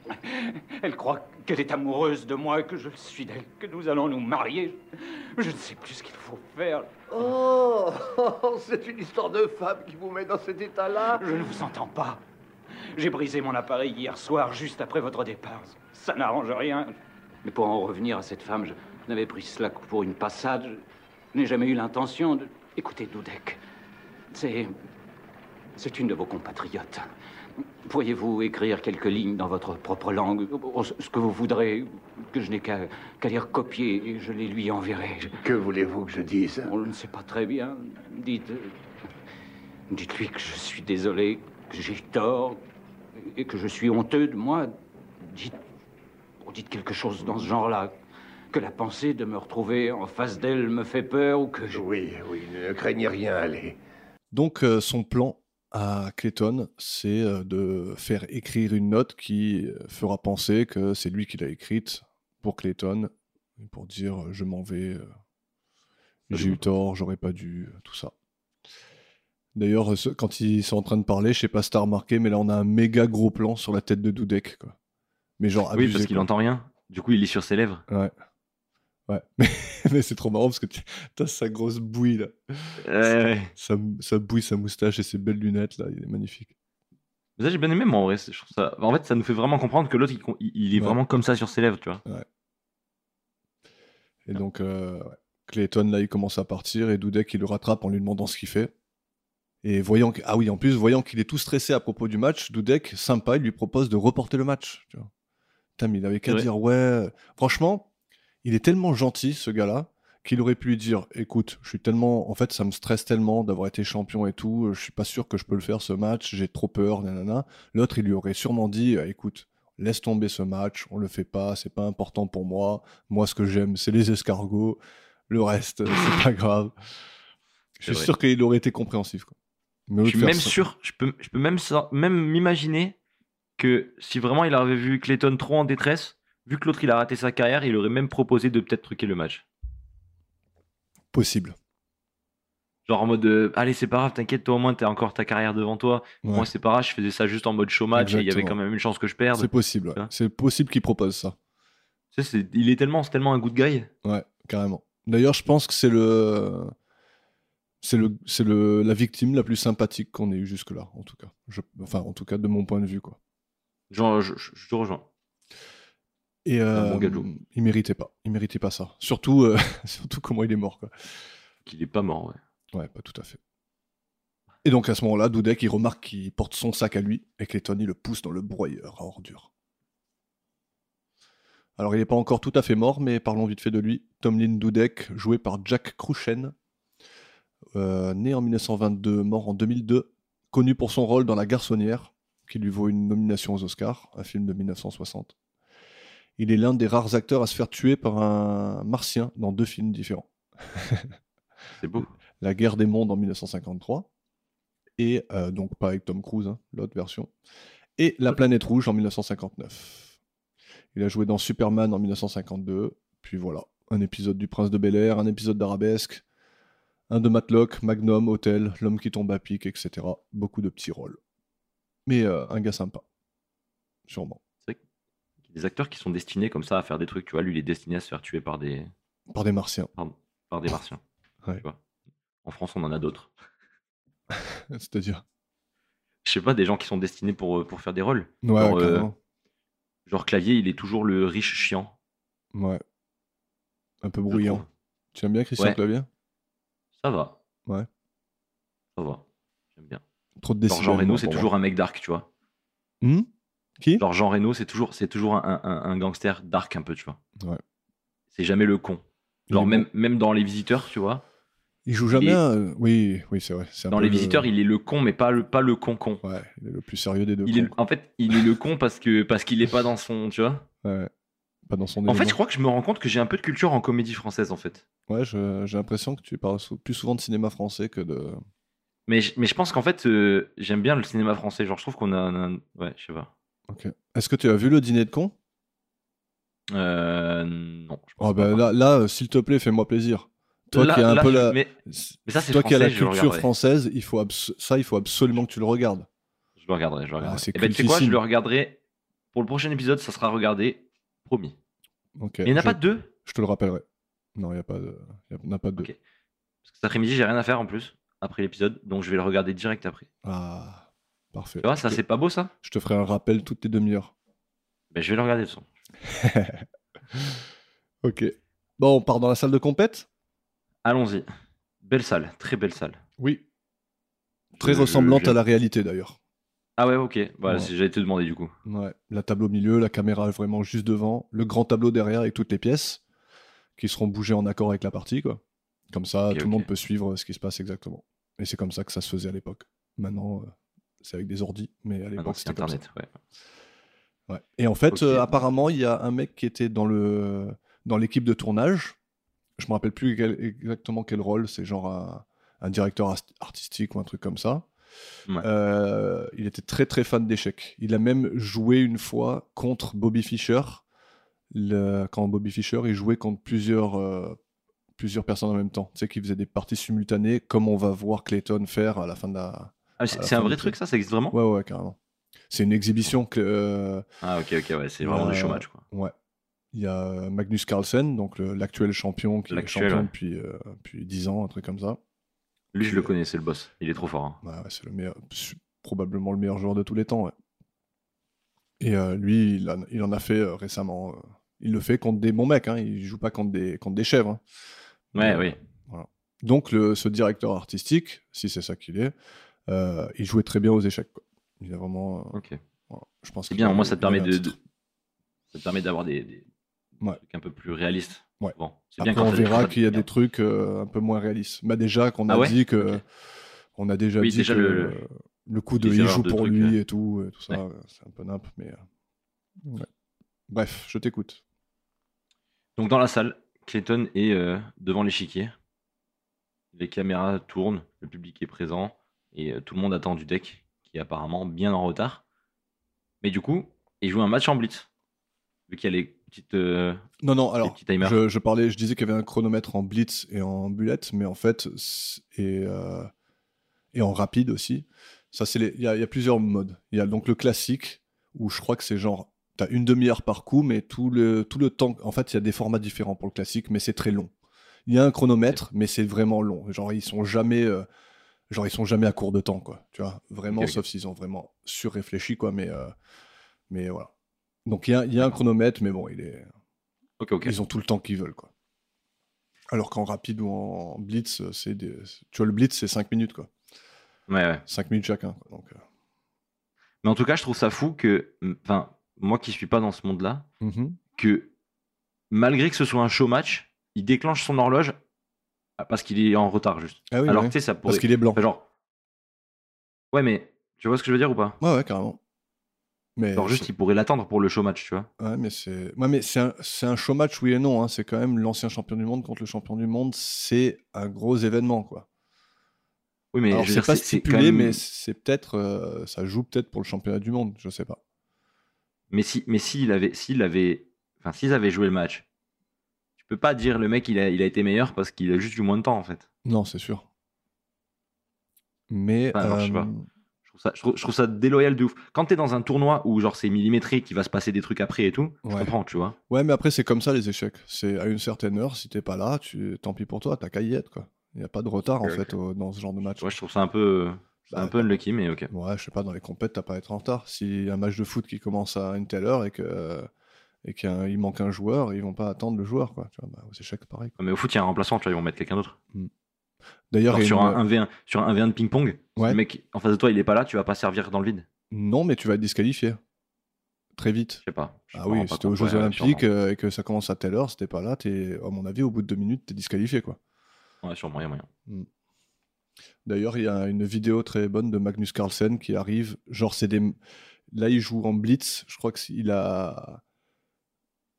Elle croit qu'elle est amoureuse de moi, que je le suis d'elle, que nous allons nous marier. Je ne sais plus ce qu'il faut faire. Oh, c'est une histoire de femme qui vous met dans cet état-là. Je ne vous entends pas. J'ai brisé mon appareil hier soir, juste après votre départ. Ça n'arrange rien. Mais pour en revenir à cette femme, je n'avais pris cela que pour une passade. Je n'ai jamais eu l'intention de. Écoutez, Dudek, c'est. C'est une de vos compatriotes. Pourriez-vous écrire quelques lignes dans votre propre langue, ce que vous voudrez, que je n'ai qu'à qu'à lire copier et je les lui enverrai. Que voulez-vous que je dise on ne sait pas très bien. Dites. Dites-lui que je suis désolé, que j'ai tort, et que je suis honteux de moi. Dites. oh, Dites quelque chose dans ce genre-là. Que la pensée de me retrouver en face d'elle me fait peur ou que je. Oui, oui, ne craignez rien, allez. Donc euh, son plan à Clayton, c'est euh, de faire écrire une note qui euh, fera penser que c'est lui qui l'a écrite pour Clayton, pour dire je m'en vais, j'ai eu tort, j'aurais pas dû, tout ça. D'ailleurs, euh, quand ils sont en train de parler, je sais pas si t'as remarqué, mais là on a un méga gros plan sur la tête de quoi. Mais genre Oui, abusé. parce qu'il quoi. entend rien. Du coup, il lit sur ses lèvres. Ouais. Ouais, mais, mais c'est trop marrant parce que tu as sa grosse bouille là. Ouais, ouais. Sa, sa bouille, sa moustache et ses belles lunettes là, il est magnifique. Mais ça, j'ai bien aimé, moi, en vrai. c'est- je trouve ça... En fait, ça nous fait vraiment comprendre que l'autre, il, est Ouais. vraiment comme ça sur ses lèvres, tu vois. Et donc, euh, ouais. Clayton, là, il commence à partir et Dudek, il le rattrape en lui demandant ce qu'il fait. Et voyant que- ah oui, en plus, voyant qu'il est tout stressé à propos du match, Dudek, sympa, il lui propose de reporter le match. Tu vois. Putain, mais il avait qu'à Ouais. dire ouais. Franchement, il est tellement gentil, ce gars-là, qu'il aurait pu lui dire écoute, je suis tellement. En fait, ça me stresse tellement d'avoir été champion et tout, je suis pas sûr que je peux le faire ce match, j'ai trop peur, nanana. L'autre, il lui aurait sûrement dit euh, écoute, laisse tomber ce match, on le fait pas, c'est pas important pour moi. Moi, ce que j'aime, c'est les escargots. Le reste, euh, c'est pas grave. Je suis sûr qu'il aurait été compréhensif. Quoi. Je suis même ça- sûr, je peux, je peux même, même m'imaginer que si vraiment il avait vu Clayton trop en détresse, vu que l'autre il a raté sa carrière, il aurait même proposé de peut-être truquer le match. Possible. Genre en mode euh, allez c'est pas grave, t'inquiète, toi au moins t'as encore ta carrière devant toi. Ouais. Moi c'est pas grave, je faisais ça juste en mode show match et il y avait quand même une chance que je perde. C'est possible. ouais. C'est possible qu'il propose ça. Il est tellement, c'est tellement un good guy. Ouais, carrément. D'ailleurs, je pense que c'est le. C'est le, c'est le, la victime la plus sympathique qu'on ait eue jusque-là, en tout cas. Je- enfin, en tout cas, de mon point de vue, quoi. Genre, je, je- je te rejoins. Et euh, bon il méritait pas. Il méritait pas ça. Surtout, euh, surtout comment il est mort, quoi. Qu'il est pas mort, ouais. Ouais, pas tout à fait. Et donc à ce moment-là, Dudek, il remarque qu'il porte son sac à lui et Clayton, il le pousse dans le broyeur à ordures. Alors il n'est pas encore tout à fait mort, mais parlons vite fait de lui. Tomlin Dudek, joué par Jack Cruchen, euh, né en 1922, mort en 2002, connu pour son rôle dans La Garçonnière, qui lui vaut une nomination aux Oscars, un film de 1960. Il est l'un des rares acteurs à se faire tuer par un martien dans deux films différents. C'est beau. La guerre des mondes en 1953, et euh, donc pas avec Tom Cruise, hein, l'autre version, et La planète rouge en 1959. Il a joué dans Superman en 1952, puis voilà, un épisode du Prince de Bel Air, un épisode d'Arabesque, un de Matlock, Magnum, Hotel, L'homme qui tombe à pic, etc. Beaucoup de petits rôles. Mais euh, un gars sympa, sûrement. Des acteurs qui sont destinés comme ça à faire des trucs, tu vois. Lui, il est destiné à se faire tuer par des, Par des martiens, par des martiens. Ouais. tu vois. En France, on en a d'autres. c'est-à-dire? Je sais pas, des gens qui sont destinés pour, euh, pour faire des rôles. Ouais, Genre, euh. Genre Clavier, il est toujours le riche chiant. Ouais. Un peu bruyant. Tu aimes bien Christian Ouais. Clavier? Ça va. Ouais. Ça va. J'aime bien. Trop de Genre décibels. Jean Reno, c'est toujours moi. un mec dark, tu vois. Hmm? Qui? Genre Jean Reno, c'est toujours, c'est toujours un, un- un gangster dark un peu, tu vois. Ouais. C'est jamais le con. Genre même, bon. même dans Les Visiteurs, tu vois. Il joue jamais un- euh, Oui, oui, c'est vrai. Dans Les le- Visiteurs, il est le con, mais pas le, pas le con con. Ouais, il est le plus sérieux des deux. Il est, cons, en fait, il est le con parce que parce qu'il est pas dans son, tu vois. Ouais. Pas dans son En fait, je crois que je me rends compte que j'ai un peu de culture en comédie française, en fait. Ouais, j'ai l'impression que tu parles plus souvent de cinéma français que de. Mais, je- mais je pense qu'en fait, euh, j'aime bien le cinéma français. Genre, je trouve qu'on a, un- ouais, je sais pas. Ok. Est-ce que tu as vu le dîner de con? Euh, non. je pense Oh, bah, pas. là, là, euh, s'il te plaît, fais-moi plaisir. Toi Là- qui as un là, peu la. mais mais ça, c'est Toi qui as la culture regarderai. française, il faut ça, il faut absolument que tu le regardes. je le regarderai, je le regarderai. Ah, c'est Eh ben, tu sais quoi, je le regarderai. Pour le prochain épisode, ça sera regardé. Promis. Il n'y en a je, pas deux Je te le rappellerai. Non, il n'y a pas de. Il a pas de deux. Parce que cet après-midi, j'ai rien à faire en plus, après l'épisode. Donc, je vais le regarder direct après. Ah, parfait. Tu vois, ça, te, c'est pas beau, ça? Je te ferai un rappel toutes les demi-heures. ben, Je vais le regarder de toute façon. Ok. Bon, on part dans la salle de compète? Allons-y. Belle salle, très belle salle. Oui. Très Je- ressemblante à la réalité d'ailleurs. Ah ouais, ok. Voilà, Ouais. c'est- j'allais te demander du coup. Ouais. La table au milieu, la caméra vraiment juste devant, le grand tableau derrière avec toutes les pièces qui seront bougées en accord avec la partie, quoi. Comme ça, Ok, tout le monde peut suivre ce qui se passe exactement. Et c'est comme ça que ça se faisait à l'époque. Maintenant, euh, c'est avec des ordis, mais à Maintenant, l'époque, c'était comme ça. Internet, ouais. Ouais. Et en fait, Ok. euh, apparemment, il y a un mec qui était dans le dans l'équipe de tournage. Je me rappelle plus quel- exactement quel rôle. C'est genre un, un directeur artistique ou un truc comme ça. Ouais. Euh, il était très très fan d'échecs. Il a même joué une fois contre Bobby Fischer. Le- quand Bobby Fischer, il jouait contre plusieurs euh, plusieurs personnes en même temps. Tu sais, qui faisaient des parties simultanées, comme on va voir Clayton faire à la fin de la. Ah, c'est un vrai truc, ça Ça existe vraiment? Ouais, ouais, carrément. C'est une exhibition que. euh, Ah, ok, ok, ouais, c'est vraiment du showmatch, quoi. Ouais. Il y a Magnus Carlsen, donc l'actuel champion qui est champion ouais. depuis, depuis 10 ans, un truc comme ça. Lui, je le connais, c'est le boss. Il est trop fort. hein. C'est le meilleur, su- probablement le meilleur joueur de tous les temps. ouais. Et euh, lui, il, en- il en a fait euh, récemment. euh, il le fait contre des bons mecs, hein, il joue pas contre des, contre des chèvres. hein. Ouais, oui. Donc, le, ce directeur artistique, si c'est ça qu'il est, euh, il jouait très bien aux échecs. quoi. Il a vraiment. Ok. voilà, je pense C'est bien, moins ça te permet de, ça te permet d'avoir des, des Ouais. trucs un peu plus réalistes. Ouais. Bon, c'est bien Après, on verra qu'il y a bien. des trucs euh, un peu moins réalistes. Bah déjà qu'on a Ah ouais dit que on a déjà Oui, dit déjà que le- euh, le coup de il joue pour trucs, lui ouais. et tout, et tout ça, Ouais. euh, c'est un peu nimp, mais euh, ouais. bref, je t'écoute. Donc dans la salle, Clayton est euh, devant l'échiquier. Les caméras tournent, le public est présent et euh, tout le monde attend du deck qui est apparemment bien en retard. Mais du coup, il joue un match en blitz. Vu qu'il y a les petites. euh, Non, non, alors je, je parlais, je disais qu'il y avait un chronomètre en blitz et en bullet, mais en fait et euh, et en rapide aussi. Ça c'est il y, a- il y a plusieurs modes. Il y a donc le classique où je crois que c'est genre t'as une demi-heure par coup, mais tout le tout le temps. En fait, il y a des formats différents pour le classique, mais c'est très long. Il y a un chronomètre, mais c'est vraiment long. Genre ils sont jamais euh, genre ils sont jamais à court de temps quoi. Tu vois, vraiment, sauf s'ils ont vraiment surréfléchi quoi, mais euh, mais voilà. Donc il y a, il y a un chronomètre, mais bon, il est ils ont tout le temps qu'ils veulent, quoi. Alors qu'en rapide ou en blitz, c'est des... tu vois, le blitz, c'est 5 minutes, quoi. Ouais, ouais. 5 minutes chacun, quoi. Donc, euh, Mais en tout cas, je trouve ça fou que. Enfin, moi qui suis pas dans ce monde-là, mhm. que malgré que ce soit un show match, il déclenche son horloge ah, parce qu'il est en retard juste. Ah oui, Alors ouais. tu sais, ça pourrait. Parce qu'il est blanc. Enfin, genre. Ouais, mais tu vois ce que je veux dire ou pas? Ouais, ouais, carrément. Mais, Genre juste, il pourrait l'attendre pour le show match, tu vois. ouais, mais c'est ouais, mais c'est un, un show match, oui et non. hein. C'est quand même l'ancien champion du monde contre le champion du monde. C'est un gros événement, quoi. Oui, mais Alors, je dire, pas stipulé, même- mais c'est peut-être... euh, ça joue peut-être pour le championnat du monde, je sais pas. Mais si, mais s'il avait, s'il avait, enfin, s'ils avaient joué le match, tu peux pas dire le mec il a, il a été meilleur parce qu'il a juste eu moins de temps en fait. Non, c'est sûr. Mais... Enfin, alors, je sais pas. Je trouve ça, je trouve, je trouve ça déloyal de ouf. Quand t'es dans un tournoi où genre c'est millimétré, qu'il va se passer des trucs après et tout, je Ouais. comprends, tu vois. Ouais, mais après, c'est comme ça les échecs. C'est à une certaine heure, si t'es pas là, tu... tant pis pour toi, t'as qu'à y être, quoi. Il n'y a pas de retard, en fait, au- dans ce genre de match. Ouais, je trouve ça un peu, c'est Bah, un peu unlucky, mais ok. Ouais, je sais pas, dans les compètes, t'as pas à être en retard. Si y a un match de foot qui commence à une telle heure et que et qu'il y un- manque un joueur, ils vont pas attendre le joueur, quoi. Tu vois, bah, aux échecs, pareil. quoi. Mais au foot, il y a un remplaçant, tu vois, ils vont mettre quelqu'un d'autre. D'ailleurs, sur une- un, un V1, sur un V1 de ping-pong, Ouais. le mec en face de toi il est pas là, tu vas pas servir dans le vide. non, mais tu vas être disqualifié très vite. Je sais pas. Je Ah oui, t'es aux Jeux Olympiques euh, et que ça commence à telle heure, si t'es pas là, à mon avis, au bout de deux minutes, t'es disqualifié, quoi. Ouais, sûrement, il y a moyen. D'ailleurs, il y a une vidéo très bonne de Magnus Carlsen qui arrive. Genre, c'est des. Là, il joue en blitz. Je crois qu'il a.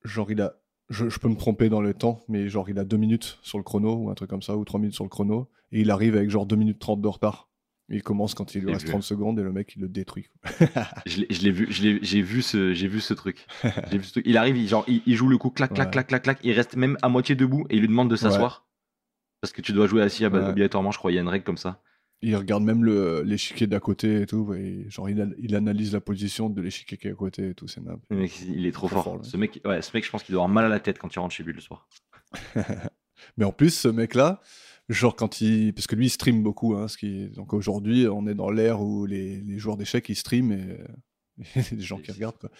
Genre, il a. Je, je peux me tromper dans le temps, mais genre, il a 2 minutes sur le chrono ou un truc comme ça, ou 3 minutes sur le chrono. Et il arrive avec genre 2 minutes 30 de retard. Il commence quand il lui reste vu. 30 secondes et le mec, il le détruit. Je l'ai- vu, j'ai vu ce, j'ai vu ce truc. J'ai vu ce truc. Il arrive, il, genre, il, il joue le coup, clac, clac, Ouais. clac, clac, clac. Il reste même à moitié debout et il lui demande de s'asseoir. Parce que tu dois jouer assis Ouais. obligatoirement, je crois. Il y a une règle comme ça. Il regarde même l'échiquier d'à côté et tout. et genre, il, il analyse la position de l'échiquier qui est à côté et tout. C'est il est trop, fort. Ce mec, ouais, ce mec, je pense qu'il doit avoir mal à la tête quand il rentre chez lui le soir. Mais en plus, ce mec-là, genre quand il. Parce que lui, il stream beaucoup. Hein, ce qui... Donc aujourd'hui, on est dans l'ère où les, les joueurs d'échecs, ils streament et il y a des gens qui regardent. Quoi.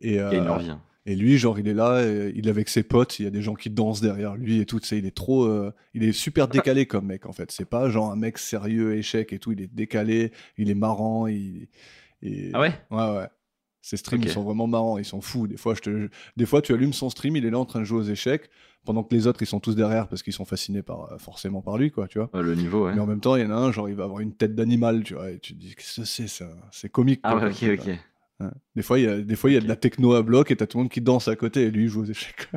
Et, Il euh, leur vie. Et lui, genre, il est là, il est avec ses potes, il y a des gens qui dansent derrière lui et tout. tu sais, il est trop. euh, Il est super décalé comme mec, en fait. C'est pas genre un mec sérieux, échec et tout. Il est décalé, il est marrant. Il... Ah ouais? Ouais, ouais. Ses streams, ils sont vraiment marrants, ils sont fous. Des fois, je te... Des fois, tu allumes son stream, il est là en train de jouer aux échecs, pendant que les autres, ils sont tous derrière parce qu'ils sont fascinés par, euh, forcément par lui, quoi, tu vois. Le niveau, ouais. Mais en même temps, il y en a un, genre, il va avoir une tête d'animal, tu vois, et tu te dis, qu'est-ce que c'est, ça? C'est comique. Ah ouais, ok, ok. Ouais. Des fois, il y a, des fois, il y a de la techno à bloc et t'as tout le monde qui danse à côté et lui, il joue aux échecs.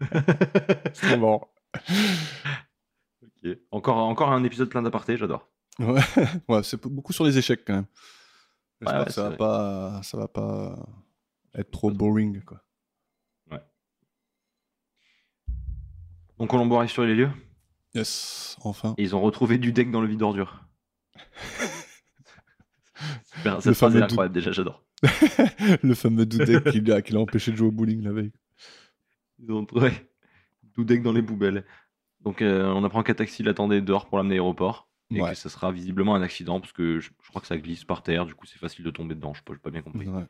c'est. Ok. Encore, encore un épisode plein d'apartés, j'adore. Ouais, ouais c'est beaucoup sur les échecs quand même. J'espère ouais, que ça va vrai. pas, ça va pas être trop boring, quoi. Donc Colombo arrive sur les lieux Yes, enfin. et ils ont retrouvé du deck dans le vide d'ordure. Cette phrase est incroyable déjà, j'adore. le fameux Doudek qui l'a qui empêché de jouer au bowling la veille. Ont trouvé Doudek dans les poubelles. Donc euh, on apprend qu'un taxi l'attendait dehors pour l'amener à l'aéroport. Et Ouais. que ça sera visiblement un accident parce que je, je crois que ça glisse par terre, du coup c'est facile de tomber dedans. Je n'ai pas bien compris. Ouais.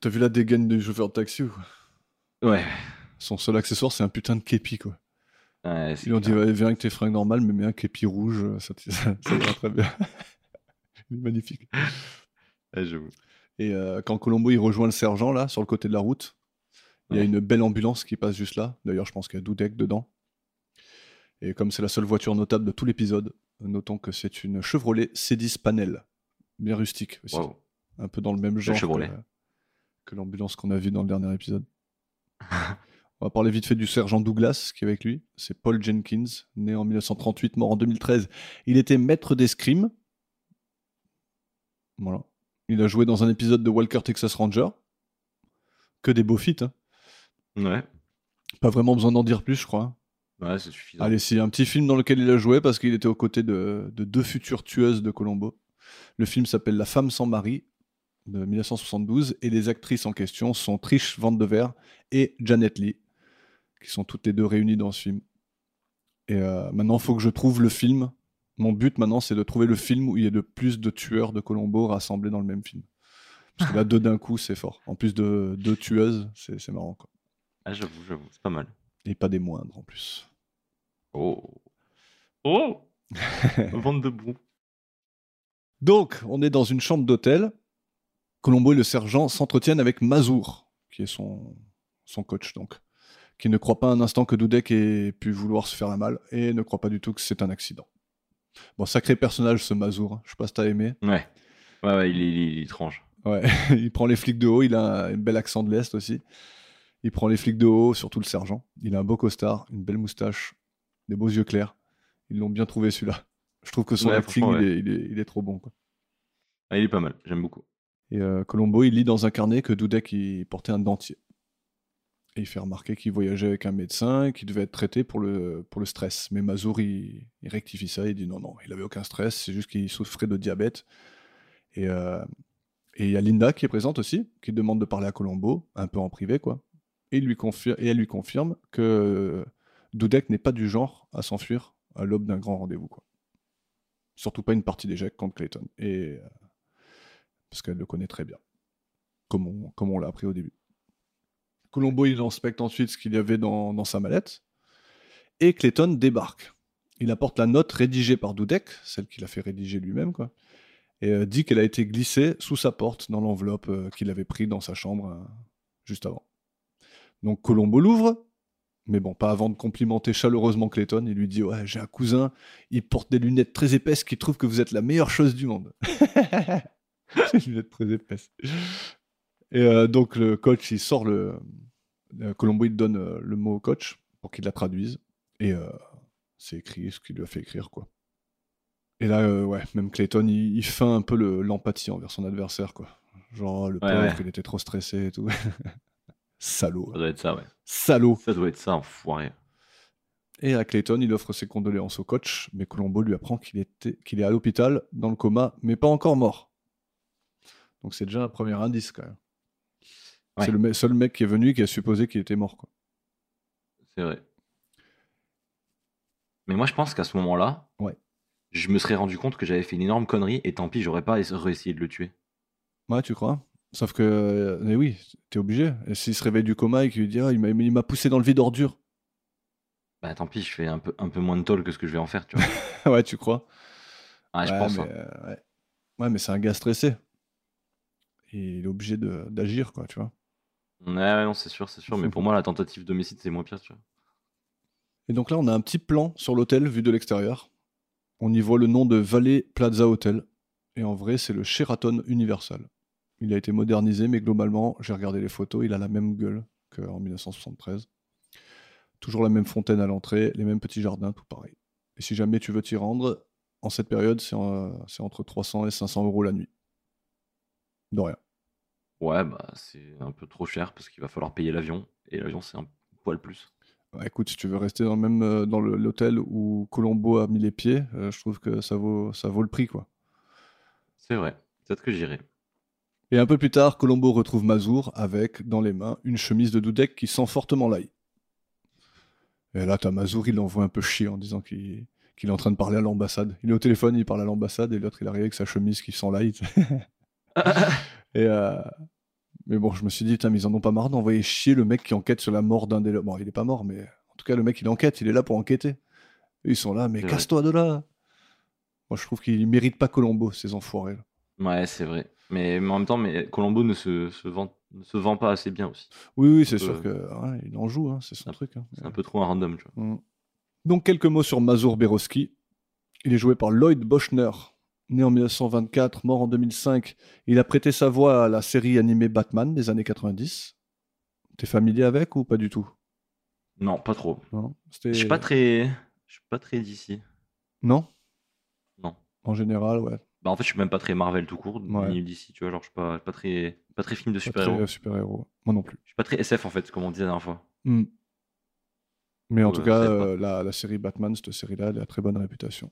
T'as vu la dégaine du chauffeur de taxi ou? Quoi Ouais. Son seul accessoire, c'est un putain de képi, quoi. Ouais, Ils ont dit, ouais, viens avec tes fringues normales, mais mets un képi rouge, ça, te- ça, ça ira très bien. Il est magnifique. Ouais, j'avoue. Et euh, quand Colombo il rejoint le sergent là sur le côté de la route, il y a une belle ambulance qui passe juste là. D'ailleurs, je pense qu'il y a Dudek dedans. Et comme c'est la seule voiture notable de tout l'épisode, notons que c'est une Chevrolet C10 Panel, bien rustique aussi, un peu dans le même genre que, Chevrolet. que l'ambulance qu'on a vue dans le dernier épisode. On va parler vite fait du sergent Douglas qui est avec lui. C'est Paul Jenkins, né en 1938, mort en 2013. Il était maître d'escrime. Voilà. Il a joué dans un épisode de Walker Texas Ranger. Que des beaux feats. hein. Ouais. Pas vraiment besoin d'en dire plus, je crois. Ouais, c'est suffisant. Allez, c'est un petit film dans lequel il a joué parce qu'il était aux côtés de, de deux futures tueuses de Colombo. Le film s'appelle La femme sans mari de 1972 et les actrices en question sont Trish Van de Ver et Janet Lee, qui sont toutes les deux réunies dans ce film. Et euh, maintenant, il faut que je trouve le film. Mon but maintenant, c'est de trouver le film où il y a le plus de tueurs de Colombo rassemblés dans le même film. Parce que là, deux d'un coup, c'est fort. En plus de deux tueuses, c'est marrant. Quoi. Ah, j'avoue, j'avoue, c'est pas mal. Et pas des moindres en plus. Oh. Oh Vente de boue. Donc, on est dans une chambre d'hôtel. Colombo et le sergent s'entretiennent avec Mazour, qui est son, son coach, donc, qui ne croit pas un instant que Dudek ait pu vouloir se faire un mal et ne croit pas du tout que c'est un accident. Bon, sacré personnage ce Mazour. hein. Je sais pas si t'as aimé. Ouais. Ouais, ouais, il est, il est- il est étrange. Ouais, il prend les flics de haut. Il a un, un bel accent de l'est aussi. Il prend les flics de haut, surtout le sergent. Il a un beau costard, une belle moustache, des beaux yeux clairs. Ils l'ont bien trouvé celui-là. Je trouve que son Ouais, acting, il, est, il, est, il est trop bon. Quoi. Ah, il est pas mal, j'aime beaucoup. Et euh, Colombo, il lit dans un carnet que Dudek il portait un dentier. Il fait remarquer qu'il voyageait avec un médecin et qu'il devait être traité pour le, pour le stress. Mais Mazour, il, rectifie ça, il dit non, non, il avait aucun stress, c'est juste qu'il souffrait de diabète. Et euh, et il y a Linda qui est présente aussi, qui demande de parler à Colombo, un peu en privé, quoi. Et, lui et elle lui confirme que Dudek n'est pas du genre à s'enfuir à l'aube d'un grand rendez-vous, quoi. Surtout pas une partie d'échecs contre Clayton. Et euh, parce qu'elle le connaît très bien, comme on, comme on l'a appris au début. Colombo, il inspecte ensuite ce qu'il y avait dans, dans sa mallette, et Clayton débarque. Il apporte la note rédigée par Dudek, celle qu'il a fait rédiger lui-même, quoi, et euh, dit qu'elle a été glissée sous sa porte dans l'enveloppe euh, qu'il avait pris dans sa chambre euh, juste avant. Donc Colombo l'ouvre, mais bon, pas avant de complimenter chaleureusement Clayton. Il lui dit Ouais, j'ai un cousin, il porte des lunettes très épaisses qui trouve que vous êtes la meilleure chose du monde. Des lunettes très épaisses. Et euh, donc le coach, il sort le. Euh, Colombo, il donne euh, le mot au coach pour qu'il la traduise. Et euh, c'est écrit ce qu'il lui a fait écrire, quoi. Et là, euh, ouais, même Clayton, il, il feint un peu le- l'empathie envers son adversaire, quoi. Genre, le Ouais, pauvre, ouais. il était trop stressé et tout. Salaud. Ça doit être ça, ouais. Salaud. Ça doit être ça, enfoiré. Et à Clayton, il offre ses condoléances au coach, mais Colombo lui apprend qu'il qu'il est à l'hôpital, dans le coma, mais pas encore mort. Donc c'est déjà un premier indice, quand même. Ouais. C'est le me- seul mec qui est venu qui a supposé qu'il était mort. C'est vrai. Mais moi, je pense qu'à ce moment-là, Ouais. je me serais rendu compte que j'avais fait une énorme connerie et tant pis, j'aurais pas ess- réessayé de le tuer. Ouais, tu crois? Sauf que, euh, mais oui, t'es obligé. Et s'il se réveille du coma et qu'il lui dit Ah, il m'a poussé dans le vide ordure. Bah tant pis, je fais un peu, un peu moins de toll que ce que je vais en faire, tu vois. ouais, tu crois? Ah, je Ouais, pense. mais, hein. euh, ouais. Ouais, mais c'est un gars stressé. Et il est obligé d'agir, quoi, tu vois. Ouais, non, c'est sûr, c'est sûr. Mais pour moi, la tentative d'homicide, c'est moins pire, tu vois. Et donc là, on a un petit plan sur l'hôtel vu de l'extérieur. On y voit le nom de Valley Plaza Hotel. Et en vrai, c'est le Sheraton Universal. Il a été modernisé, mais globalement, j'ai regardé les photos, il a la même gueule qu'en 1973. Toujours la même fontaine à l'entrée, les mêmes petits jardins, tout pareil. Et si jamais tu veux t'y rendre, en cette période, c'est entre 300 et 500 euros la nuit. De rien. Ouais, bah c'est un peu trop cher parce qu'il va falloir payer l'avion. Et l'avion, c'est un poil plus. Ouais, écoute, si tu veux rester dans le même euh, dans le- l'hôtel où Colombo a mis les pieds, euh, je trouve que ça vaut, ça vaut le prix, quoi. C'est vrai. Peut-être que j'irai. Et un peu plus tard, Colombo retrouve Mazour avec, dans les mains, une chemise de Dudek qui sent fortement l'ail. Et là, t'as Mazour, il l'envoie un peu chier en disant qu'il qu'il est en train de parler à l'ambassade. Il est au téléphone, il parle à l'ambassade, et l'autre, il arrive avec sa chemise qui sent l'ail. et euh, Mais bon, je me suis dit, putain, mais ils en ont pas marre d'envoyer chier le mec qui enquête sur la mort d'un des... Bon, il est pas mort, mais en tout cas, le mec, il enquête, il est là pour enquêter. Et ils sont là, mais casse-toi de là Moi, je trouve qu'ils méritent pas Colombo, ces enfoirés. là. Ouais, c'est vrai. Mais, mais en même temps, mais Colombo ne se, se vend, ne se vend pas assez bien aussi. Oui, oui, c'est sûr que ouais, il en joue, hein, c'est son Un- truc. hein. C'est un peu trop un random, tu vois. Mm. Donc quelques mots sur Mazur Berowski. Il est joué par Lloyd Boschner, né en 1924, mort en 2005. Il a prêté sa voix à la série animée Batman des années 90. T'es familier avec ou pas du tout? Non, pas trop. Je suis pas très. Je suis pas très d'ici. Non? Non. En général, ouais. Bah en fait, je suis même pas très Marvel tout court, Ouais. ni d'ici, tu vois. Genre, je suis pas, pas très, pas très film de Pas super-héros. très, euh, super-héros. Moi non plus. Je suis pas très SF en fait, comme on disait la dernière fois. Mm. Mais en Ouais, tout cas, euh, la, la série Batman, cette série-là, elle a très bonne réputation.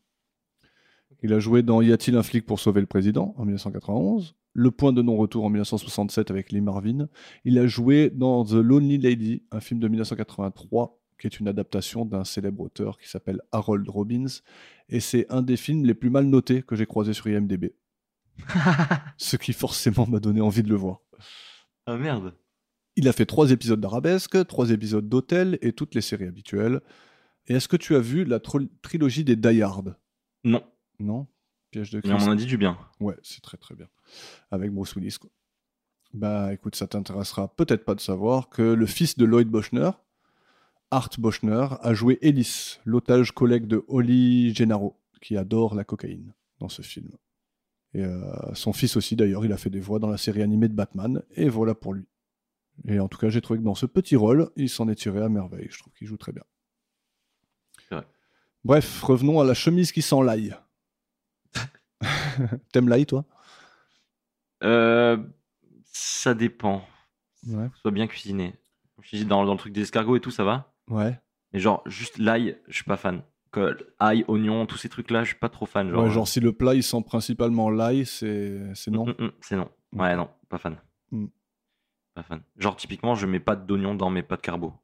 Il a joué dans Y a-t-il un flic pour sauver le président en 1991, Le point de non-retour en 1967 avec Lee Marvin. Il a joué dans The Lonely Lady, un film de 1983 qui est une adaptation d'un célèbre auteur qui s'appelle Harold Robbins. Et c'est un des films les plus mal notés que j'ai croisé sur IMDb. Ce qui forcément m'a donné envie de le voir. Ah merde. Il a fait trois épisodes d'Arabesque, trois épisodes d'Hôtel et toutes les séries habituelles. Et est-ce que tu as vu la trilogie des Die Hard? Non, Non? Piège de mais on Christ? m'en a dit du bien. Ouais, c'est très très bien. Avec Bruce Willis, quoi. Bah écoute, ça t'intéressera peut-être pas de savoir que le fils de Lloyd Boschner, Art Boschner, a joué Ellis, l'otage collègue de Holly Gennaro, qui adore la cocaïne dans ce film. Et euh, son fils aussi, d'ailleurs, il a fait des voix dans la série animée de Batman, et voilà pour lui. Et en tout cas, j'ai trouvé que dans ce petit rôle, il s'en est tiré à merveille. Je trouve qu'il joue très bien. Bref, revenons à la chemise qui sent l'ail. T'aimes l'ail, toi? Euh, ça dépend. Ouais. Soit bien cuisiné. Je dis, dans, dans le truc des escargots et tout, ça va. Ouais. Mais genre, juste l'ail, je suis pas fan. Que ail, oignon, tous ces trucs-là, je suis pas trop fan. Genre, ouais, genre si le plat il sent principalement l'ail, c'est c'est non? Mm, mm, mm, c'est non. Ouais, non, pas fan. Mm. Pas fan. Genre, typiquement, je mets pas d'oignon dans mes pâtes carbo.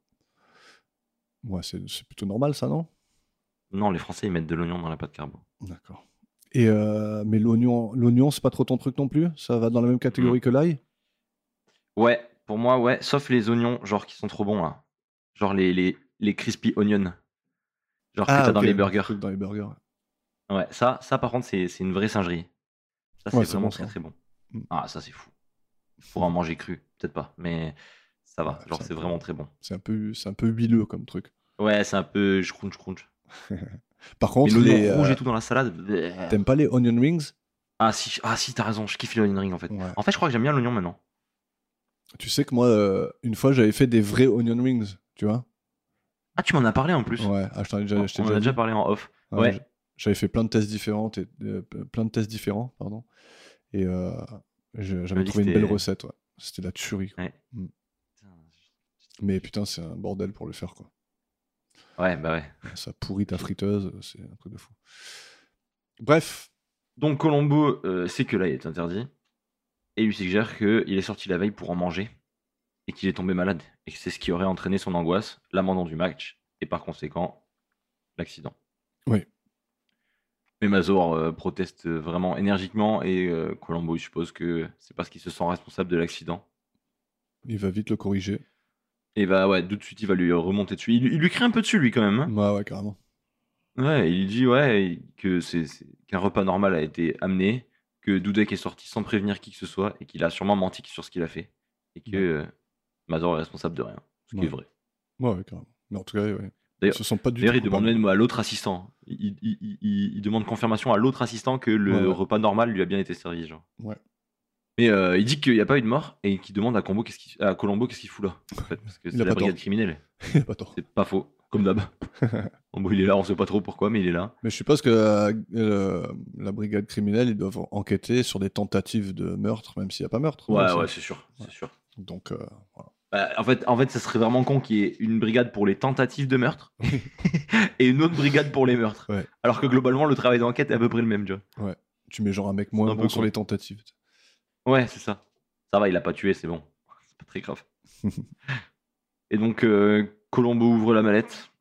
Ouais, c'est c'est plutôt normal ça, non? Non, les Français, ils mettent de l'oignon dans la pâte carbo. D'accord. Et euh, mais l'oignon, l'oignon c'est pas trop ton truc non plus? Ça va dans la même catégorie Mm. que l'ail? Ouais, pour moi, ouais. Sauf les oignons, genre, qui sont trop bons, là. Genre les, les, les crispy onions. Genre que t'as dans les le burgers. Dans les burgers. Ouais, ça, ça par contre, c'est c'est une vraie singerie. Ça, c'est Ouais, vraiment bon, très ça. très bon. Mm. Ah, ça, c'est fou. Pour en manger cru, peut-être pas, mais ça va. Ouais, Genre, c'est c'est un peu- vraiment très bon. C'est un peu, c'est un peu huileux comme truc. Ouais, c'est un peu crunch crunch. Par contre, l'oignon les, rouge euh, et tout dans la salade. t'aimes pas les onion rings? Ah si, ah si, t'as raison, je kiffe l'onion ring en fait. Ouais. En fait, je crois que j'aime bien l'oignon maintenant. Tu sais que moi, euh, une fois, j'avais fait des vrais onion rings, tu vois Ah, tu m'en as parlé en plus. Ouais, ah, je t'en ai déjà, je t'ai on déjà a déjà parlé en off. Ouais, J'avais fait plein de tests différents, et, euh, plein de tests différents, pardon. Et euh, j'avais trouvé une belle recette. ouais. C'était la tuerie. quoi. Ouais. Mm. Mais putain, c'est un bordel pour le faire, quoi. Ouais, bah ouais. Ça pourrit ta friteuse, c'est un truc de fou. Bref, Donc Colombo euh, sait que là il est interdit et il lui suggère qu'il est sorti la veille pour en manger et qu'il est tombé malade et que c'est ce qui aurait entraîné son angoisse, l'abandon du match et par conséquent l'accident. Oui. Mais Mazor euh, proteste vraiment énergiquement et euh, Colombo il suppose que c'est parce qu'il se sent responsable de l'accident. il va vite le corriger. Et bah ouais, tout de suite il va lui remonter dessus. Il, il lui crie un peu dessus lui quand même. hein. Ouais, ouais, carrément. Ouais, il dit ouais que c'est c'est- qu'un repas normal a été amené, que Dudek est sorti sans prévenir qui que ce soit et qu'il a sûrement menti sur ce qu'il a fait et que Ouais. euh, Mazor est responsable de rien, ce qui Ouais. est vrai. Ouais, ouais, carrément. Mais en tout cas, ouais. Ils D'ailleurs- se sont pas du D'ailleurs, tout il demande coupables. même à l'autre assistant. Il, il- il- il- il demande confirmation à l'autre assistant que le Ouais, ouais. repas normal lui a bien été servi, genre. Ouais. Mais euh, il dit qu'il n'y a pas eu de mort et qu'il demande à, Combo, qu'est-ce qu'il- à Colombo qu'est-ce qu'il fout là. En fait, parce que Il c'est a la pas brigade tort. criminelle. Il a pas tort. C'est pas faux, comme d'hab. Il est là, on sait pas trop pourquoi, mais il est là. Mais je suppose que euh, la brigade criminelle, ils doivent enquêter sur des tentatives de meurtre, même s'il n'y a pas meurtre. Ouais, non, ouais, c'est- sûr, c'est sûr. Donc, euh, voilà. Bah, en, fait, en fait, ça serait vraiment con qu'il y ait une brigade pour les tentatives de meurtre et une autre brigade pour les meurtres. Ouais. Alors que globalement, le travail d'enquête est à peu près le même, tu vois. tu mets genre un mec moins un peu bon sur con. les tentatives. Ouais, c'est ça. Ça va, il a pas tué, c'est bon. C'est pas très grave. et donc, euh, Colombo ouvre la mallette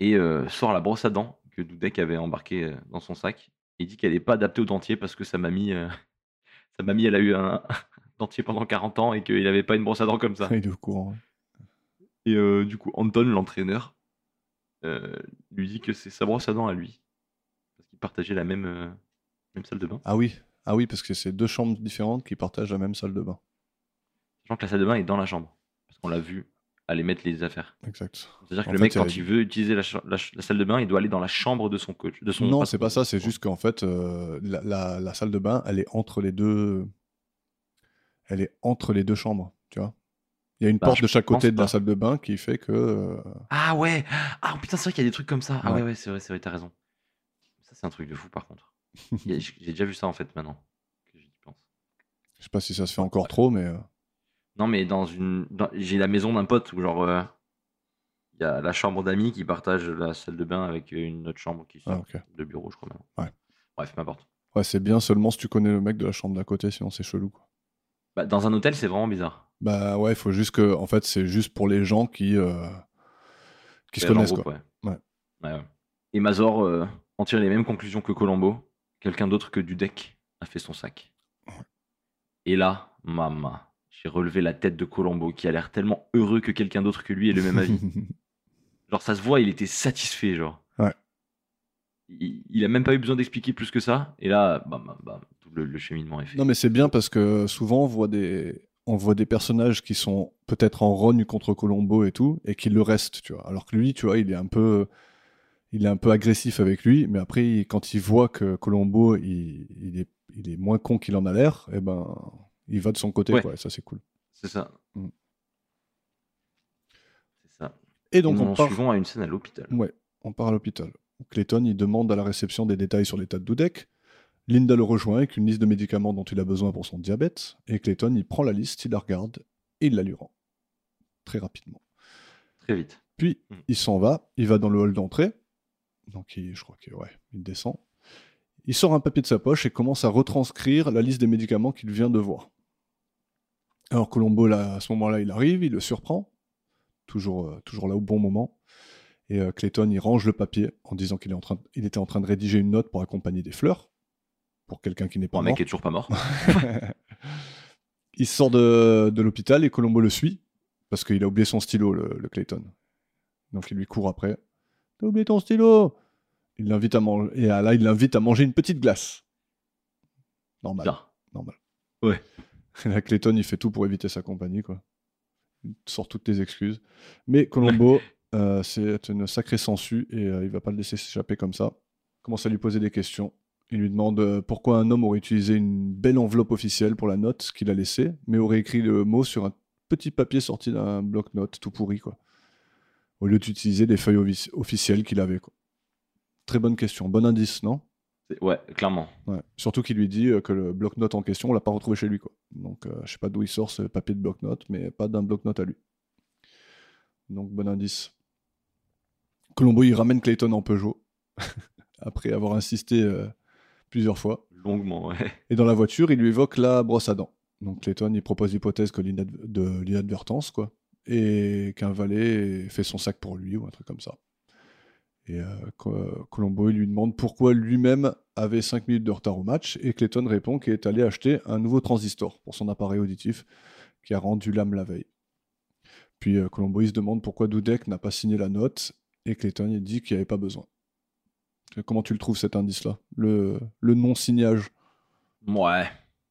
et euh, sort la brosse à dents que Dudek avait embarquée euh, dans son sac. Il dit qu'elle n'est pas adaptée au dentier parce que sa mamie, euh, sa mamie, elle a eu un dentier pendant 40 ans et qu'il n'avait pas une brosse à dents comme ça. Il est au courant. Et du coup, Anton, l'entraîneur, lui dit que c'est sa brosse à dents à lui. Parce qu'ils partageaient la même, même salle de bain. Ah oui, ah oui, parce que c'est deux chambres différentes qui partagent la même salle de bain. Sachant que la salle de bain est dans la chambre. Parce qu'on l'a vu aller mettre les affaires. Exact. C'est-à-dire que En le mec, quand il veut utiliser la, salle de bain, il doit aller dans la chambre de son coach. De son Non, c'est pas ça, c'est juste qu'en fait, euh, la, salle de bain, elle est entre les deux. Elle est entre les deux chambres, tu vois. Il y a une Bah, porte de chaque côté de la salle de bain qui fait que. euh, Ah ouais Ah putain, c'est vrai qu'il y a des trucs comme ça. Ah Ouais. ouais, ouais, c'est vrai, c'est vrai, t'as raison. Ça, c'est un truc de fou par contre. J'ai déjà vu ça en fait maintenant. que j'y pense. je sais pas si ça se fait encore trop, mais. euh, Non, mais dans une. J'ai la maison d'un pote où, genre, euh, il y a la chambre d'amis qui partage la salle de bain avec une autre chambre qui Ah, sort ok. de bureau, je crois même. Ouais. Bref, n'importe. Ouais, c'est bien seulement si tu connais le mec de la chambre d'à côté, sinon c'est chelou. Quoi. Bah, dans un hôtel, c'est vraiment bizarre. Bah ouais, il faut juste que. En fait, c'est juste pour les gens qui. euh, qui se connaissent, groupe, quoi. ouais. Et Mazor euh, en tire les mêmes conclusions que Colombo. Quelqu'un d'autre que Dudek a fait son sac. Et là, maman, j'ai relevé la tête de Colombo qui a l'air tellement heureux que quelqu'un d'autre que lui ait le même avis. genre, ça se voit, il était satisfait, genre. Ouais. Il, il a même pas eu besoin d'expliquer plus que ça. Et là, bam, bam, bam, tout le, le cheminement est fait. Non, mais c'est bien parce que souvent on voit des, on voit des personnages qui sont peut-être en rogne contre Colombo et tout, et qui le restent, tu vois. Alors que lui, tu vois, il est un peu, il est un peu agressif avec lui, mais après, quand il voit que Colombo, il, il est, il est moins con qu'il en a l'air, et ben, il va de son côté, Ouais. quoi. Et ça, c'est cool. C'est ça. Mm. C'est ça. Et donc, Nous on en part, suivons à une scène à l'hôpital. ouais, on part à l'hôpital. Clayton, il demande à la réception des détails sur l'état de Dudek. Linda le rejoint avec une liste de médicaments dont il a besoin pour son diabète. Et Clayton, il prend la liste, il la regarde et il la lui rend. Très rapidement. Très vite. Puis, Mm. il s'en va, il va dans le hall d'entrée. Donc, il- je crois que, ouais, il descend. Il sort un papier de sa poche et commence à retranscrire la liste des médicaments qu'il vient de voir. Alors, Colombo, là, à ce moment-là, il arrive, il le surprend. Toujours, euh, toujours là au bon moment. Et euh, Clayton, il range le papier en disant qu'il est en train de- il était en train de rédiger une note pour accompagner des fleurs. Pour quelqu'un qui n'est pas un mort. mec qui est toujours pas mort. il sort de, de l'hôpital et Colombo le suit parce qu'il a oublié son stylo, le, le Clayton. Donc il lui court après. T'as oublié ton stylo Il l'invite à manger et là il l'invite à manger une petite glace. Normal. Normal. Ouais. Et là Clayton il fait tout pour éviter sa compagnie quoi. Il sort toutes les excuses. Mais Colombo euh, c'est une sacrée sangsue et euh, il va pas le laisser s'échapper comme ça. Il commence à lui poser des questions. Il lui demande euh, pourquoi un homme aurait utilisé une belle enveloppe officielle pour la note qu'il a laissée, mais aurait écrit le mot sur un petit papier sorti d'un bloc-notes tout pourri, quoi. Au lieu d'utiliser les feuilles offici- officielles qu'il avait, quoi. Très bonne question, bon indice, non? C'est- Ouais, clairement. Ouais. Surtout qu'il lui dit euh, que le bloc-notes en question, on l'a pas retrouvé chez lui, quoi. Donc, euh, je sais pas d'où il sort ce papier de bloc-notes, mais pas d'un bloc-notes à lui. Donc, bon indice. Colombo, il ramène Clayton en Peugeot, après avoir insisté euh, plusieurs fois. Longuement, ouais. Et dans la voiture, il lui évoque la brosse à dents. Donc Clayton, il propose l'hypothèse que l'inadvertance, quoi. Et qu'un valet fait son sac pour lui, ou un truc comme ça. Et euh, Co- Colombo, lui demande pourquoi lui-même avait 5 minutes de retard au match. Et Clayton répond qu'il est allé acheter un nouveau transistor pour son appareil auditif qui a rendu l'âme la veille. Puis euh, Colombo, il se demande pourquoi Dudek n'a pas signé la note. Et Clayton, il dit qu'il n'y avait pas besoin. Comment tu le trouves cet indice-là? Le, le non-signage? Ouais.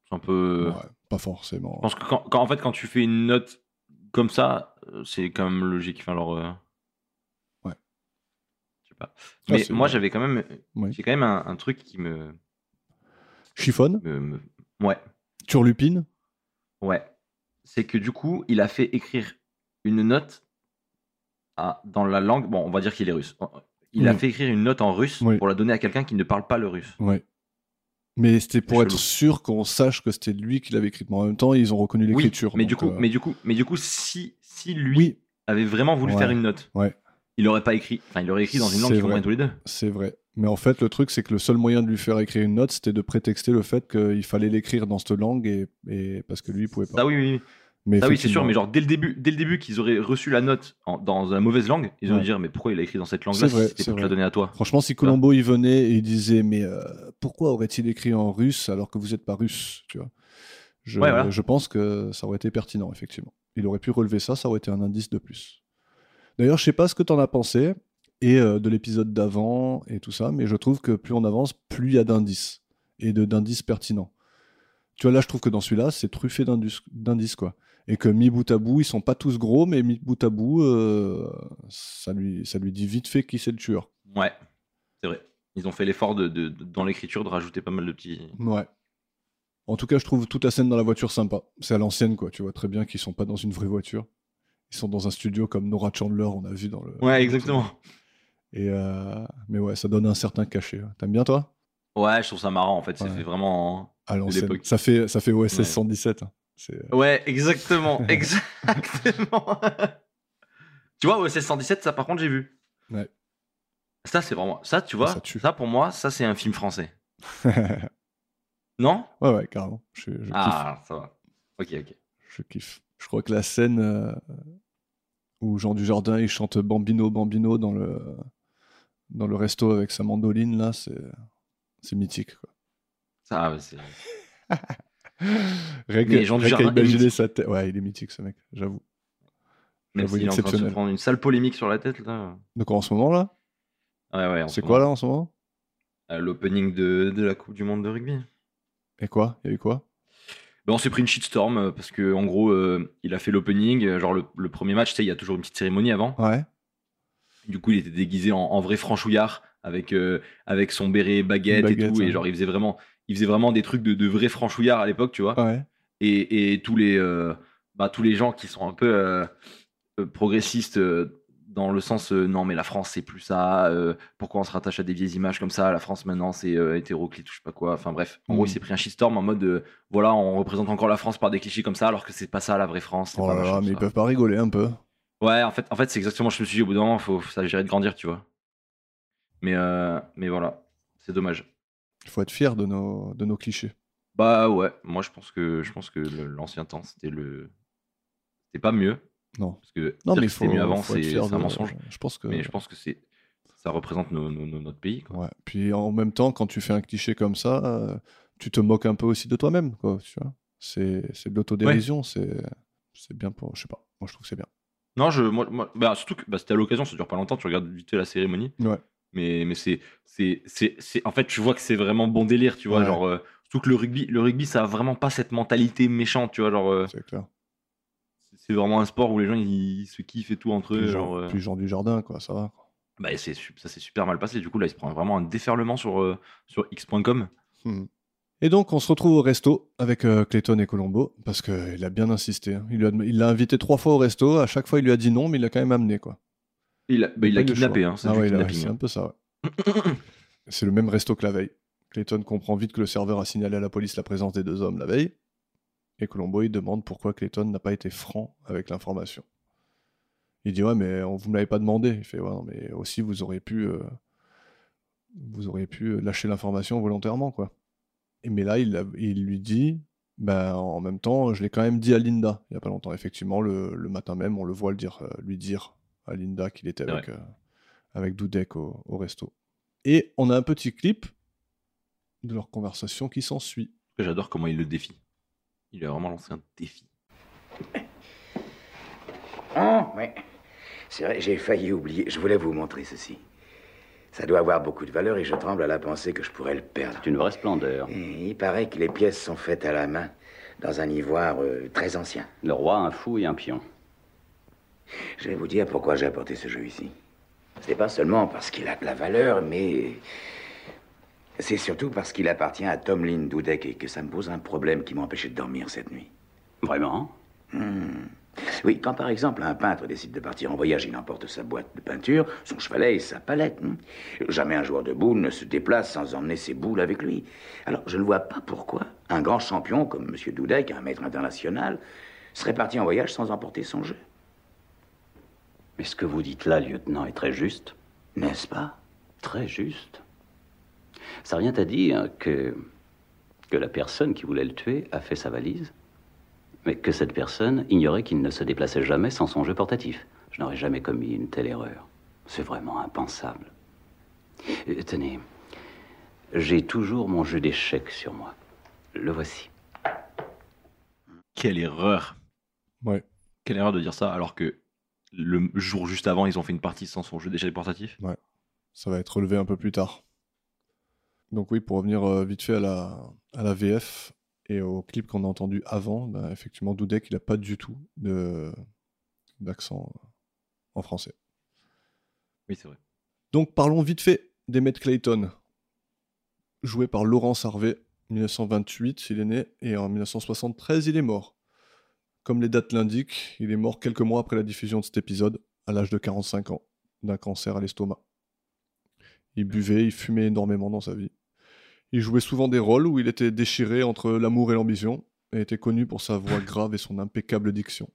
C'est un peu. Ouais, pas forcément. Je pense que quand, quand- en fait, quand tu fais une note comme ça, euh, c'est quand même logique. Enfin, alors. euh, Ouais. Je sais pas. Mais moi, j'avais quand même. Ouais. J'ai quand même un, un truc qui me. Chiffonne, me- me- Ouais. turlupine. Ouais. C'est que du coup, il a fait écrire une note à- dans la langue. Bon, on va dire qu'il est russe. Il a Oui. fait écrire une note en russe Oui. pour la donner à quelqu'un qui ne parle pas le russe. Ouais. Mais c'était pour être sûr qu'on sache que c'était lui qui l'avait écrite. Mais en même temps, ils ont reconnu Oui, l'écriture. mais du coup, euh, mais du coup, mais du coup, si si lui Oui, avait vraiment voulu Ouais. faire une note, Ouais. il aurait pas écrit. Enfin, il aurait écrit dans une langue qu'ils vrai. comprennent tous les deux. c'est vrai. Mais en fait, le truc, c'est que le seul moyen de lui faire écrire une note, c'était de prétexter le fait qu'il fallait l'écrire dans cette langue et, et parce que lui, il pouvait pas. Ça, oui, oui. Mais Ah oui, c'est sûr, mais genre dès le début, dès le début qu'ils auraient reçu la note en- dans la mauvaise langue, ils auraient Ouais. dire mais pourquoi il a écrit dans cette langue-là si c'était pour la donner à toi? Franchement, si Colombo il venait et il disait mais euh, pourquoi aurait-il écrit en russe alors que vous n'êtes pas russe, tu vois? Je, Ouais, voilà. je pense que ça aurait été pertinent, effectivement. Il aurait pu relever ça, ça aurait été un indice de plus. D'ailleurs, je sais pas ce que tu en as pensé et euh, de l'épisode d'avant et tout ça, mais je trouve que plus on avance, plus il y a d'indices et de d'indices pertinents. Tu vois, là, je trouve que dans celui-là, c'est truffé d'indices, quoi. Et que mi bout à bout, ils sont pas tous gros, mais mi bout à bout, euh, ça, lui, ça lui dit vite fait qui c'est le tueur. Ouais, c'est vrai. Ils ont fait l'effort de, de- de- dans l'écriture de rajouter pas mal de petits. Ouais. En tout cas, je trouve toute la scène dans la voiture sympa. C'est à l'ancienne, quoi. Tu vois très bien qu'ils sont pas dans une vraie voiture. Ils sont dans un studio comme Nora Chandler, on a vu dans le. Ouais, exactement. Et euh, Mais ouais, ça donne un certain cachet. hein. T'aimes bien, toi? Ouais, je trouve ça marrant en fait. Ouais. fait vraiment. À l'ancienne. Ça fait, ça fait OSS Ouais. 117. hein. C'est- Ouais, exactement, exactement. tu vois, OSS 117, ça par contre, j'ai vu. Ouais. Ça, c'est vraiment. Ça, tu vois, ça pour moi, ça, c'est un film français. Non? Ouais, ouais, carrément. Je, je kiffe. Ah, ça va. Ok, ok. Je kiffe. Je crois que la scène euh, où Jean Dujardin il chante Bambino Bambino dans le dans le resto avec sa mandoline là, c'est mythique. Quoi. Ça, c'est. Est imaginer mythique. sa tête. Ouais, il est mythique ce mec, j'avoue. Même s'il est en train de se prendre une sale polémique sur la tête, là. Donc en ce moment là, Ouais, ouais. c'est ce quoi là en ce moment? Euh, L'opening de, de la Coupe du Monde de rugby. Et quoi? Il y a eu quoi? Ben, on s'est pris une shitstorm euh, parce que en gros, euh, il a fait l'opening. Genre, le, le premier match, tu sais, il y a toujours une petite cérémonie avant. Ouais. Du coup, il était déguisé en, en vrai franchouillard avec, euh, avec son béret baguette, Baguette, et tout. Et genre, il faisait vraiment, il faisait vraiment des trucs de, de vrai franchouillard à l'époque, tu vois. Ouais. Et, et tous, les, euh, bah, tous les gens qui sont un peu euh, euh, progressistes euh, dans le sens non, mais la France, c'est plus ça. pourquoi on se rattache à des vieilles images comme ça La France, maintenant, c'est hétéroclite ou je sais pas quoi. Enfin, bref. En gros, il s'est pris un shitstorm en mode voilà, on représente encore la France par des clichés comme ça, alors que c'est pas ça la vraie France. Oh là là, mais ils peuvent pas rigoler un peu. Ouais, en fait, en fait c'est exactement, je me suis dit, au bout d'un moment, il faut, faut s'agirait de grandir, tu vois. Mais, mais voilà, c'est dommage. Il faut être fier de nos de nos clichés. Bah ouais, moi je pense que, je pense que l'ancien temps, c'était le. C'était pas mieux. Non. Parce que Non, mais c'était mieux avant, c'est un de- mensonge. Je pense que. Mais je pense que c'est ça représente nos- nos- nos- notre pays. Quoi. Ouais. Puis en même temps, quand tu fais un cliché comme ça, euh, tu te moques un peu aussi de toi-même, quoi. Tu vois c'est c'est de l'autodérision. C'est c'est bien pour. Je sais pas. Moi, je trouve que c'est bien. Non, je, moi, moi- bah, surtout que bah, c'était à l'occasion, ça dure pas longtemps, tu regardes vite la cérémonie. Ouais. Mais, mais c'est, c'est, c'est, c'est- en fait, tu vois que c'est vraiment bon délire, tu vois. Ouais. Genre, euh, surtout que le rugby, le rugby, ça a vraiment pas cette mentalité méchante, tu vois. Genre, euh, C'est clair. c'est vraiment un sport où les gens ils, se kiffent et tout entre eux. Genre, euh, puis genre du jardin, quoi. Ça va. bah, c'est, ça s'est super mal passé. Du coup, là, il se prend vraiment un déferlement sur, euh, sur X.com. Hmm. Et donc, on se retrouve au resto avec euh, Clayton et Colombo parce qu'il a bien insisté. hein. Il lui a dem- il l'a invité trois fois au resto. À chaque fois, il lui a dit non, mais il l'a quand même amené, quoi. Il, a- bah, il le kidnappé, hein, c'est Ah ouais, a- hein. un peu ça. ouais. c'est le même resto que la veille. Clayton comprend vite que le serveur a signalé à la police la présence des deux hommes la veille. Et Colombo, il demande pourquoi Clayton n'a pas été franc avec l'information. Il dit Ouais, mais on, vous me l'avez pas demandé. Il fait Ouais, non, mais aussi, vous auriez pu, euh, vous auriez pu lâcher l'information volontairement, quoi. Et mais là, il, a- il lui dit ben, En même temps, je l'ai quand même dit à Linda, il y a pas longtemps. Effectivement, le, le matin même, on le voit le dire, euh, lui dire à Linda qu'il était avec, euh, avec Dudek au, au resto. Et on a un petit clip de leur conversation qui s'ensuit. J'adore comment il le défie. Il a vraiment lancé un défi. Oh, oui. C'est vrai, j'ai failli oublier. Je voulais vous montrer ceci. Ça doit avoir beaucoup de valeur et je tremble à la pensée que je pourrais le perdre. C'est une vraie splendeur. Et il paraît que les pièces sont faites à la main, dans un ivoire euh, très ancien. Le roi, un fou et un pion. Je vais vous dire pourquoi j'ai apporté ce jeu ici. C'est pas seulement parce qu'il a de la valeur, mais c'est surtout parce qu'il appartient à Tomlin Dudek et que ça me pose un problème qui m'empêchait de dormir cette nuit. Vraiment? Hmm. Oui, quand par exemple un peintre décide de partir en voyage, il emporte sa boîte de peinture, son chevalet et sa palette. hmm. Jamais un joueur de boules ne se déplace sans emmener ses boules avec lui. Alors je ne vois pas pourquoi un grand champion comme M. Dudek, un maître international, serait parti en voyage sans emporter son jeu. Mais ce que vous dites là, lieutenant, est très juste. N'est-ce pas? Très juste. Ça revient à dire que, que la personne qui voulait le tuer a fait sa valise Mais que cette personne ignorait qu'il ne se déplaçait jamais sans son jeu portatif. Je n'aurais jamais commis une telle erreur. C'est vraiment impensable. Euh, tenez, j'ai toujours mon jeu d'échecs sur moi. Le voici. Quelle erreur. Ouais. Quelle erreur de dire ça alors que le jour juste avant, ils ont fait une partie sans son jeu d'échecs portatif. Ça va être relevé un peu plus tard. Donc oui, pour revenir euh, vite fait à la, à la VF et au clip qu'on a entendu avant, bah, effectivement, Dudek, il n'a pas du tout de- d'accent euh, en français. Oui, c'est vrai. Donc parlons vite fait d'Emmett Clayton, joué par Laurence Harvey. 1928, il est né, et en 1973, il est mort. Comme les dates l'indiquent, il est mort quelques mois après la diffusion de cet épisode, à l'âge de 45 ans, d'un cancer à l'estomac. Il buvait, il fumait énormément dans sa vie. Il jouait souvent des rôles où il était déchiré entre l'amour et l'ambition, et était connu pour sa voix grave et son impeccable diction.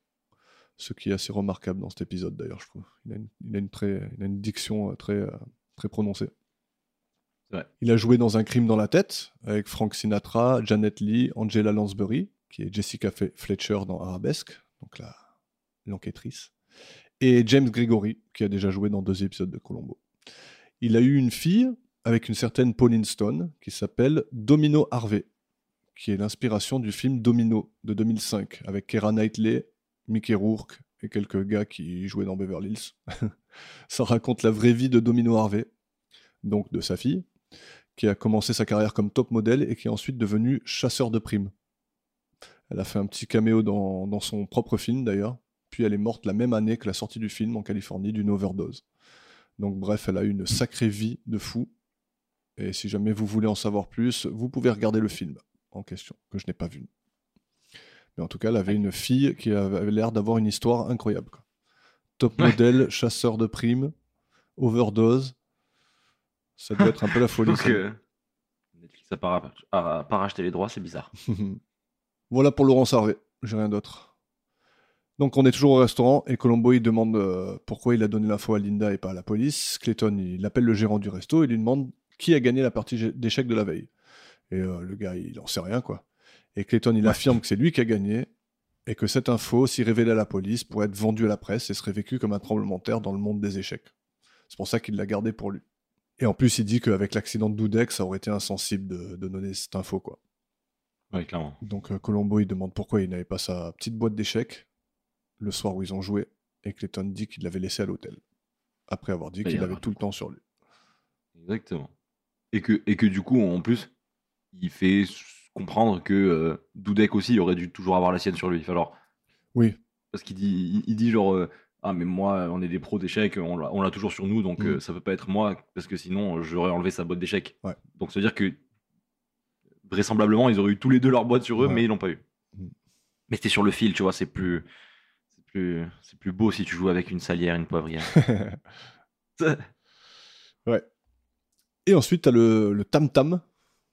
Ce qui est assez remarquable dans cet épisode d'ailleurs, je trouve. Il a une, il a une très, il a une diction euh, très, euh, très prononcée. Il a joué dans Un crime dans la tête avec Frank Sinatra, Janet Lee, Angela Lansbury, qui est Jessica Fletcher dans Arabesque, donc l'enquêtrice, et James Gregory, qui a déjà joué dans deux épisodes de Colombo. Il a eu une fille avec une certaine Pauline Stone qui s'appelle Domino Harvey, qui est l'inspiration du film Domino de 2005 avec Keira Knightley, Mickey Rourke et quelques gars qui jouaient dans Beverly Hills. Ça raconte la vraie vie de Domino Harvey, donc de sa fille, qui a commencé sa carrière comme top modèle et qui est ensuite devenue chasseur de primes. Elle a fait un petit caméo dans, dans son propre film d'ailleurs, puis elle est morte la même année que la sortie du film en Californie d'une overdose. Donc bref, elle a eu une sacrée vie de fou. Et si jamais vous voulez en savoir plus, vous pouvez regarder le film en question, que je n'ai pas vu. Mais en tout cas, elle avait une fille qui avait l'air d'avoir une histoire incroyable. quoi. Top Ouais. modèle, chasseur de primes, overdose. Ça doit être un peu la folie. Donc, ça. euh, Netflix a pas, racheté les droits, c'est bizarre. voilà pour Laurence Harvey, j'ai rien d'autre. Donc on est toujours au restaurant et Colombo il demande euh, pourquoi il a donné l'info à Linda et pas à la police. Clayton il appelle le gérant du resto et lui demande qui a gagné la partie d'échecs de la veille. Et euh, le gars il en sait rien quoi. Et Clayton il Ouais. affirme que c'est lui qui a gagné et que cette info, si révélée à la police, pourrait être vendue à la presse et serait vécue comme un tremblement de terre dans le monde des échecs. C'est pour ça qu'il l'a gardé pour lui. Et en plus il dit qu'avec l'accident de Dudek ça aurait été insensible de, de donner cette info quoi. Oui, clairement. Donc euh, Colombo il demande pourquoi il n'avait pas sa petite boîte d'échecs le soir où ils ont joué et Clayton dit qu'il l'avait laissé à l'hôtel après avoir dit Bah, qu'il avait tout le temps sur lui. Exactement. Et que, et que du coup, en plus, il fait comprendre que euh, Dudek aussi aurait dû toujours avoir la sienne sur lui. Enfin, alors, Oui, parce qu'il dit, il, il dit genre, euh, ah mais moi, on est des pros d'échecs, on l'a toujours sur nous, donc Mhm. euh, ça peut pas être moi, parce que sinon, j'aurais enlevé sa boîte d'échecs. Ouais. Donc ça veut dire que vraisemblablement, ils auraient eu tous les deux leur boîte sur eux, Ouais. mais ils l'ont pas eu. Mhm. Mais c'était sur le fil, tu vois, c'est plus, c'est plus, c'est plus beau si tu joues avec une salière, une poivrière. ouais. Et ensuite tu as le, tam-tam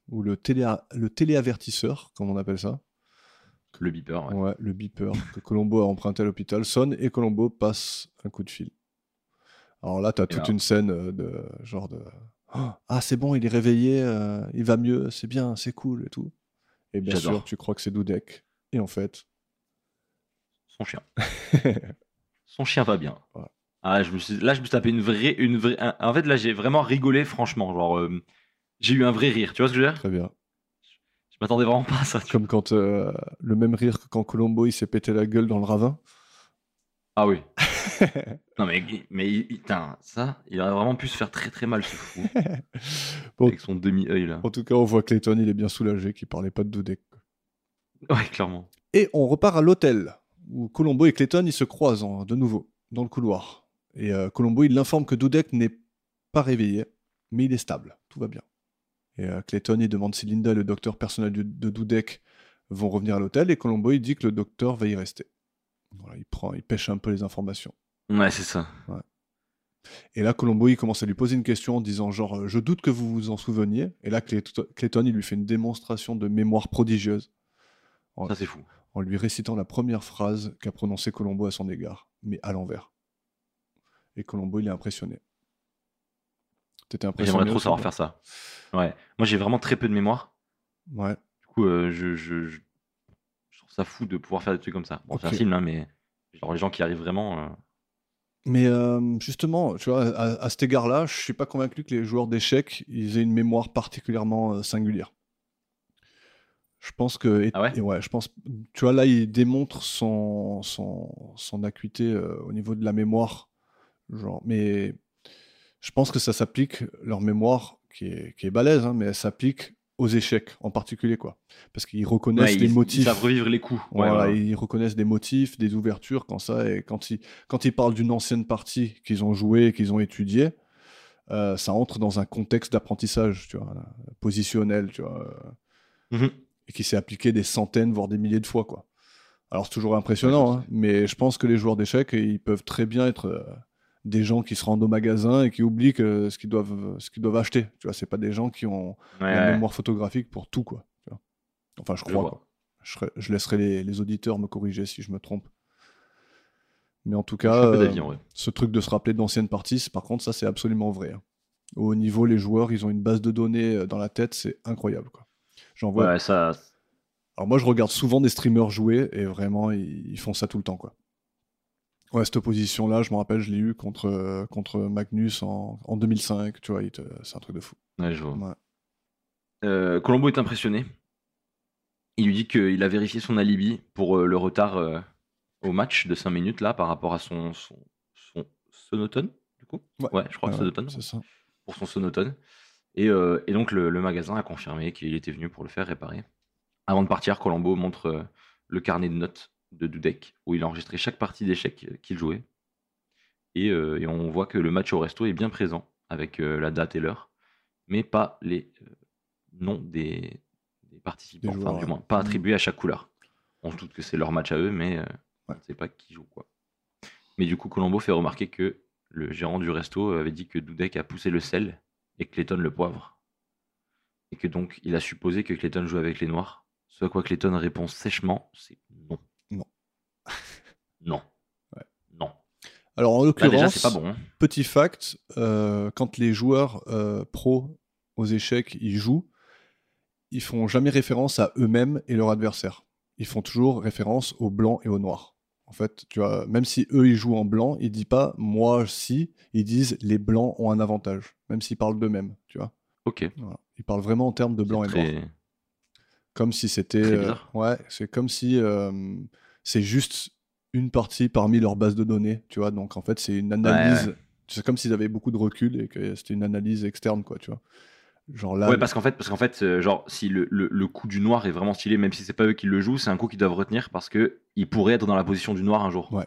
ou le, télé, le téléavertisseur comme on appelle ça. le beeper. ouais. Ouais, le beeper que Colombo a emprunté à l'hôpital sonne et Colombo passe un coup de fil. Alors là, tu as toute là- une scène euh, de genre de Ah, c'est bon, il est réveillé, euh, il va mieux, c'est bien, c'est cool et tout. Et bien sûr, tu crois que c'est Dudek. Et en fait, Son chien. Son chien va bien. Ouais. Ah, je me suis, là, je me suis tapé une vraie, une vraie. En fait, là, j'ai vraiment rigolé, franchement. Genre, euh, j'ai eu un vrai rire. Tu vois ce que je veux dire? Très bien. Je m'attendais vraiment pas à ça. vois. Comme quand euh, le même rire que quand Colombo il s'est pété la gueule dans le ravin? Ah oui. non mais, mais putain, ça, il aurait vraiment pu se faire très très mal ce fou Bon, avec son demi-œil là. en tout cas, on voit Clayton, il est bien soulagé qu'il parlait pas de Dudek. Ouais, clairement. Et on repart à l'hôtel, où Colombo et Clayton ils se croisent en- de nouveau, dans le couloir. Et euh, Colombo il l'informe que Dudek n'est pas réveillé, mais il est stable, tout va bien. Et euh, Clayton il demande si Linda et le docteur personnel de, de Dudek vont revenir à l'hôtel, et Colombo il dit que le docteur va y rester. Voilà, il, prend, il pêche un peu les informations. Ouais, c'est ça. Et là, Colombo, il commence à lui poser une question en disant genre, euh, je doute que vous vous en souveniez. Et là, Clayton, il lui fait une démonstration de mémoire prodigieuse Ouais. Ça, c'est fou. en lui récitant la première phrase qu'a prononcée Colombo à son égard, mais à l'envers. Et Colombo, il est impressionné. T'étais impressionné J'aimerais trop savoir faire ça. Ouais. Moi, j'ai vraiment très peu de mémoire. Ouais. Du coup, euh, je, je, ça fout de pouvoir faire des trucs comme ça. Bon, c'est un film, hein, mais genre les gens qui arrivent vraiment. euh, Mais euh, justement, tu vois, à, à cet égard-là, je suis pas convaincu que les joueurs d'échecs ils aient une mémoire particulièrement euh, singulière. Je pense que, et- Ah ouais? et ouais, je pense, tu vois, là, il démontre son, son, son acuité euh, au niveau de la mémoire. Genre, mais je pense que ça s'applique, leur mémoire, qui est, qui est balèze, hein, mais elle s'applique aux échecs en particulier, quoi. Parce qu'ils reconnaissent ouais, les ils, ils motifs. savent revivre les coups. Ouais, Voilà, ouais. ils reconnaissent des motifs, des ouvertures quand ça et quand ils quand ils parlent d'une ancienne partie qu'ils ont jouée, qu'ils ont étudiée, euh, ça entre dans un contexte d'apprentissage, tu vois, positionnel, tu vois, euh, Mhm. et qui s'est appliqué des centaines voire des milliers de fois, quoi. Alors c'est toujours impressionnant, hein, mais je pense que les joueurs d'échecs, ils peuvent très bien être euh, des gens qui se rendent au magasin et qui oublient que ce qu'ils doivent ce qu'ils doivent acheter. Tu vois, c'est pas des gens qui ont Ouais, la ouais. mémoire photographique pour tout, quoi. tu vois. Enfin, je crois. quoi. Je, serai- je laisserai les, les auditeurs me corriger si je me trompe. Mais en tout cas, euh, en ce truc de se rappeler d'anciennes parties, par contre, ça, c'est absolument vrai. hein. Au niveau, les joueurs, ils ont une base de données euh, dans la tête, c'est incroyable. Quoi. J'en vois. Ouais, ça. Alors moi, je regarde souvent des streamers jouer et vraiment, ils, ils font ça tout le temps. Quoi. Ouais, cette opposition-là, je me rappelle, je l'ai eu contre, euh, contre Magnus en, en 2005. Tu vois, c'est un truc de fou. Ouais, je vois. Ouais. Euh, Colombo est impressionné. Il lui dit qu'il a vérifié son alibi pour euh, le retard euh, au match de 5 minutes là par rapport à son, son, son sonotone, du coup. Ouais. je crois que sonotone. c'est ça. pour son sonotone. Et, et donc le, le magasin a confirmé qu'il était venu pour le faire réparer. Avant de partir, Colombo montre le carnet de notes de Dudek où il a enregistré chaque partie d'échecs qu'il jouait. Et, euh, et on voit que le match au resto est bien présent avec euh, la date et l'heure, mais pas les euh, noms des, des participants, Des enfin du moins pas Mhm. attribués à chaque couleur. On se doute que c'est leur match à eux, mais on ne sait pas qui joue quoi. Mais du coup, Colombo fait remarquer que le gérant du resto avait dit que Dudek a poussé le sel et Clayton le poivre. Et que donc il a supposé que Clayton jouait avec les noirs. Ce à quoi Clayton répond sèchement, c'est. Non. Ouais. Non. Alors en déjà, l'occurrence, bon. hein. Petit fact, euh, quand les joueurs euh, pros aux échecs ils jouent, ils font jamais référence à eux-mêmes et leur adversaire. Ils font toujours référence aux blancs et aux noirs. En fait, tu vois, même si eux ils jouent en blanc, ils disent pas moi si, ils disent les blancs ont un avantage, même s'ils parlent d'eux-mêmes, tu vois. Ok. Voilà. Ils parlent vraiment en termes de blanc et noir. Comme si c'était. Euh, ouais, c'est comme si euh, c'est juste une partie parmi leur base de données, tu vois. Donc en fait, c'est une analyse. C'est comme s'ils avaient beaucoup de recul et que c'était une analyse externe, quoi, tu vois. Genre là. Ouais, parce qu'en fait, parce qu'en fait, euh, genre, si le, le- le coup du noir est vraiment stylé, même si c'est pas eux qui le jouent, c'est un coup qu'ils doivent retenir parce que ils pourraient être dans la position du noir un jour. Ouais.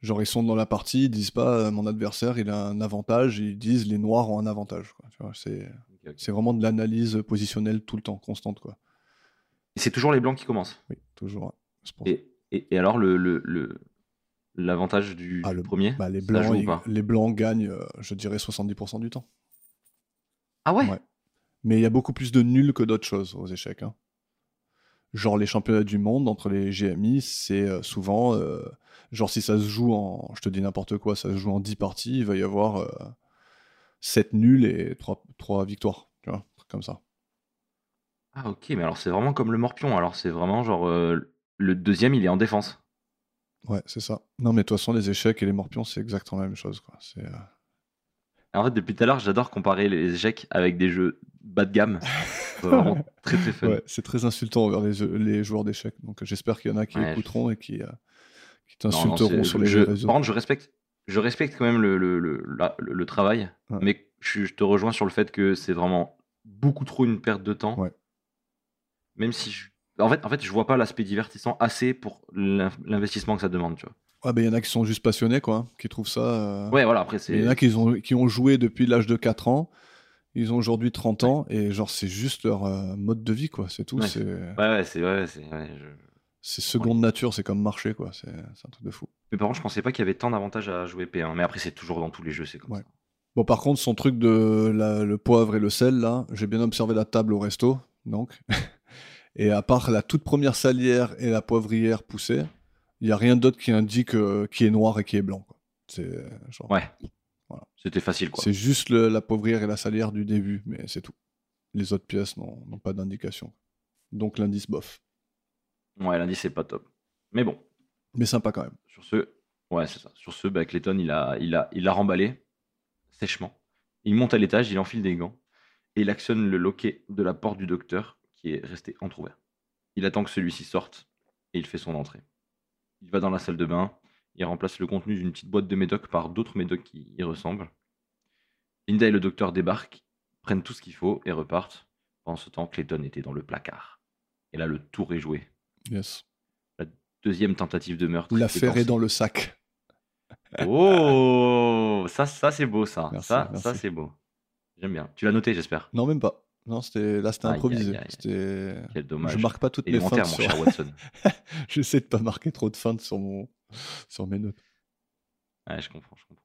Genre, ils sont dans la partie, ils disent pas euh, mon adversaire, il a un avantage, ils disent les noirs ont un avantage, c'est, vraiment de l'analyse positionnelle tout le temps, constante, quoi. Et c'est toujours les blancs qui commencent. Oui, toujours. pour- Et, et, et alors, le, le, le- l'avantage du, Ah, le- premier Bah, les, blancs, joue ils- les blancs gagnent, euh, je dirais, 70% du temps. Ah ouais, Ouais. Mais il y a beaucoup plus de nuls que d'autres choses aux échecs. hein. Genre les championnats du monde entre les GMI, c'est euh, souvent, euh, genre si ça se joue en, je te dis n'importe quoi, ça se joue en 10 parties, il va y avoir euh, 7 nuls et 3, victoires, tu vois, un truc comme ça. Ah ok, mais alors c'est vraiment comme le morpion. Alors c'est vraiment genre le deuxième, il est en défense. Ouais, c'est ça. Non mais de toute façon, les échecs et les morpions, c'est exactement la même chose. Quoi. C'est, euh, En fait, depuis tout à l'heure, j'adore comparer les échecs avec des jeux bas de gamme. C'est vraiment très très fun. ouais, c'est très insultant envers les, les joueurs d'échecs. Donc j'espère qu'il y en a qui Ouais, je- écouteront et qui, euh, qui Non, non, t'insulteront sur les je- réseaux. Par contre, je respecte, je respecte quand même le, le, le, la- le- le travail, Ouais. mais je, je te rejoins sur le fait que c'est vraiment beaucoup trop une perte de temps. Même si je... En fait, en fait, je vois pas l'aspect divertissant assez pour l'in- l'investissement que ça demande, tu vois. Ouais, ben, il y en a qui sont juste passionnés, quoi, hein, qui trouvent ça. euh, Ouais, voilà, après, c'est... Il y en a qui ont, qui ont joué depuis l'âge de 4 ans. Ils ont aujourd'hui 30 ans et genre c'est juste leur euh, mode de vie quoi, c'est tout. Ouais. C'est Ouais, c'est... Ouais, c'est ouais, je- c'est seconde nature, c'est comme marcher quoi. C'est un truc de fou. Mais par contre, je pensais pas qu'il y avait tant d'avantages à jouer P1. Mais après, c'est toujours dans tous les jeux, c'est comme ça. Bon par contre son truc de la- le poivre et le sel là, j'ai bien observé la table au resto donc. et à part la toute première salière et la poivrière poussée, il y a rien d'autre qui indique euh, qui est noir et qui est blanc. quoi. C'est genre. Ouais. Voilà. C'était facile, quoi. C'est juste le- la poivrière et la salière du début, mais c'est tout. Les autres pièces n'ont n'ont pas d'indication. Donc l'indice bof. Ouais, lundi, c'est pas top. Mais bon, Mais sympa quand même. sur ce, ouais, c'est ça. Sur ce, bah, Clayton, il a, il a, il a remballé sèchement. Il monte à l'étage, il enfile des gants et il actionne le loquet de la porte du docteur qui est resté entrouvert. Il attend que celui-ci sorte et il fait son entrée. Il va dans la salle de bain, il remplace le contenu d'une petite boîte de médocs par d'autres médocs qui y ressemblent. Linda et le docteur débarquent, prennent tout ce qu'il faut et repartent. Pendant ce temps, Clayton était dans le placard. Et là, le tour est joué. Yes. Deuxième tentative de meurtre. L'affaire est dans le sac. Oh, ça, ça c'est beau, ça. Merci, ça, merci. ça c'est beau. J'aime bien. Tu l'as noté, j'espère. Non, même pas. Non, c'était là, c'était improvisé. aïe, aïe. C'était. Quel dommage. Je marque pas toutes mes feintes mon sur. cher Watson. J'essaie de pas marquer trop de feintes sur mon sur mes notes. Ouais, je comprends, je comprends.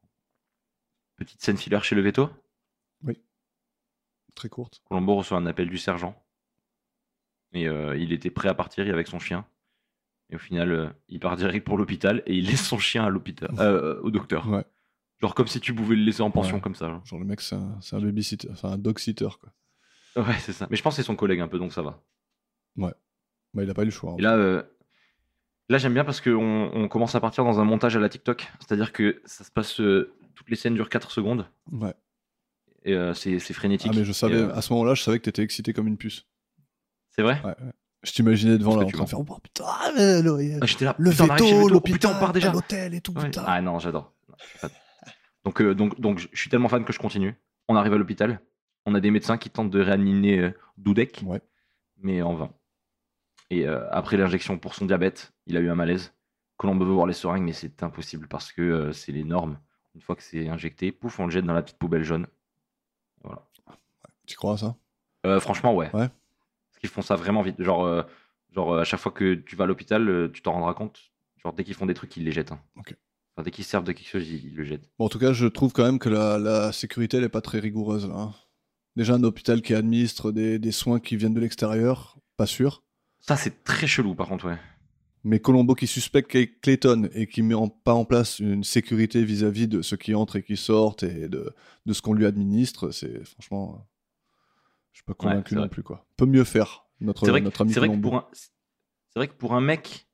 Petite scène filler chez le veto. Très courte. Colombo reçoit un appel du sergent. Et euh, il était prêt à partir avec son chien. Et au final, euh, il part direct pour l'hôpital et il laisse son chien à l'hôpital, euh, au docteur. Ouais. Genre comme si tu pouvais le laisser en pension Ouais. comme ça. genre. Genre le mec, c'est un, c'est un babysitter, enfin un dog sitter quoi. Ouais, c'est ça. Mais je pense que c'est son collègue un peu, donc ça va. Bah, il a pas eu le choix. hein. Et là, euh, là j'aime bien parce qu'on on commence à partir dans un montage à la TikTok. C'est-à-dire que ça se passe. euh, toutes les scènes durent 4 secondes. Ouais. Et euh, c'est c'est frénétique. Ah mais je savais, euh, à ce moment-là, je savais que t'étais excité comme une puce. c'est vrai? Ouais, ouais. Je t'imaginais devant Parce là que en tu train de faire oh, putain, mais le, Ah, J'étais là. le putain, on arrive chez veto, le veto. Oh, putain, l'hôpital, on part déjà. l'hôtel et tout, Ouais. putain. Ah non, j'adore. Non, je suis fan. Donc, euh, donc, donc, je suis tellement fan que je continue. On arrive à l'hôpital. On a des médecins qui tentent de réanimer euh, Ouais. mais en vain. Et euh, après l'injection pour son diabète, il a eu un malaise. Colombo veut voir les seringues, mais c'est impossible parce que euh, c'est les normes. Une fois que c'est injecté, pouf, on le jette dans la petite poubelle jaune. Voilà. Tu crois à ça? Euh, franchement, ouais. Ouais. Parce qu'ils font ça vraiment vite. Genre, genre à chaque fois que tu vas à l'hôpital, tu t'en rendras compte. Genre, dès qu'ils font des trucs, ils les jettent. hein. Ok. Enfin, dès qu'ils servent de quelque chose, ils, le jettent. Bon, en tout cas, je trouve quand même que la, la sécurité, elle est pas très rigoureuse là. Déjà, un hôpital qui administre des, des soins qui viennent de l'extérieur, pas sûr. Ça, c'est très chelou, par contre, ouais. Mais Colombo qui suspecte Clay- Clayton et qui met en- pas en place une sécurité vis-à-vis de ceux qui entrent et qui sortent et de, de ce qu'on lui administre, c'est franchement. Je suis pas convaincu non vrai. plus quoi. Peut mieux faire notre, C'est vrai, que- notre ami c'est vrai que Colombo. c'est vrai que pour un mec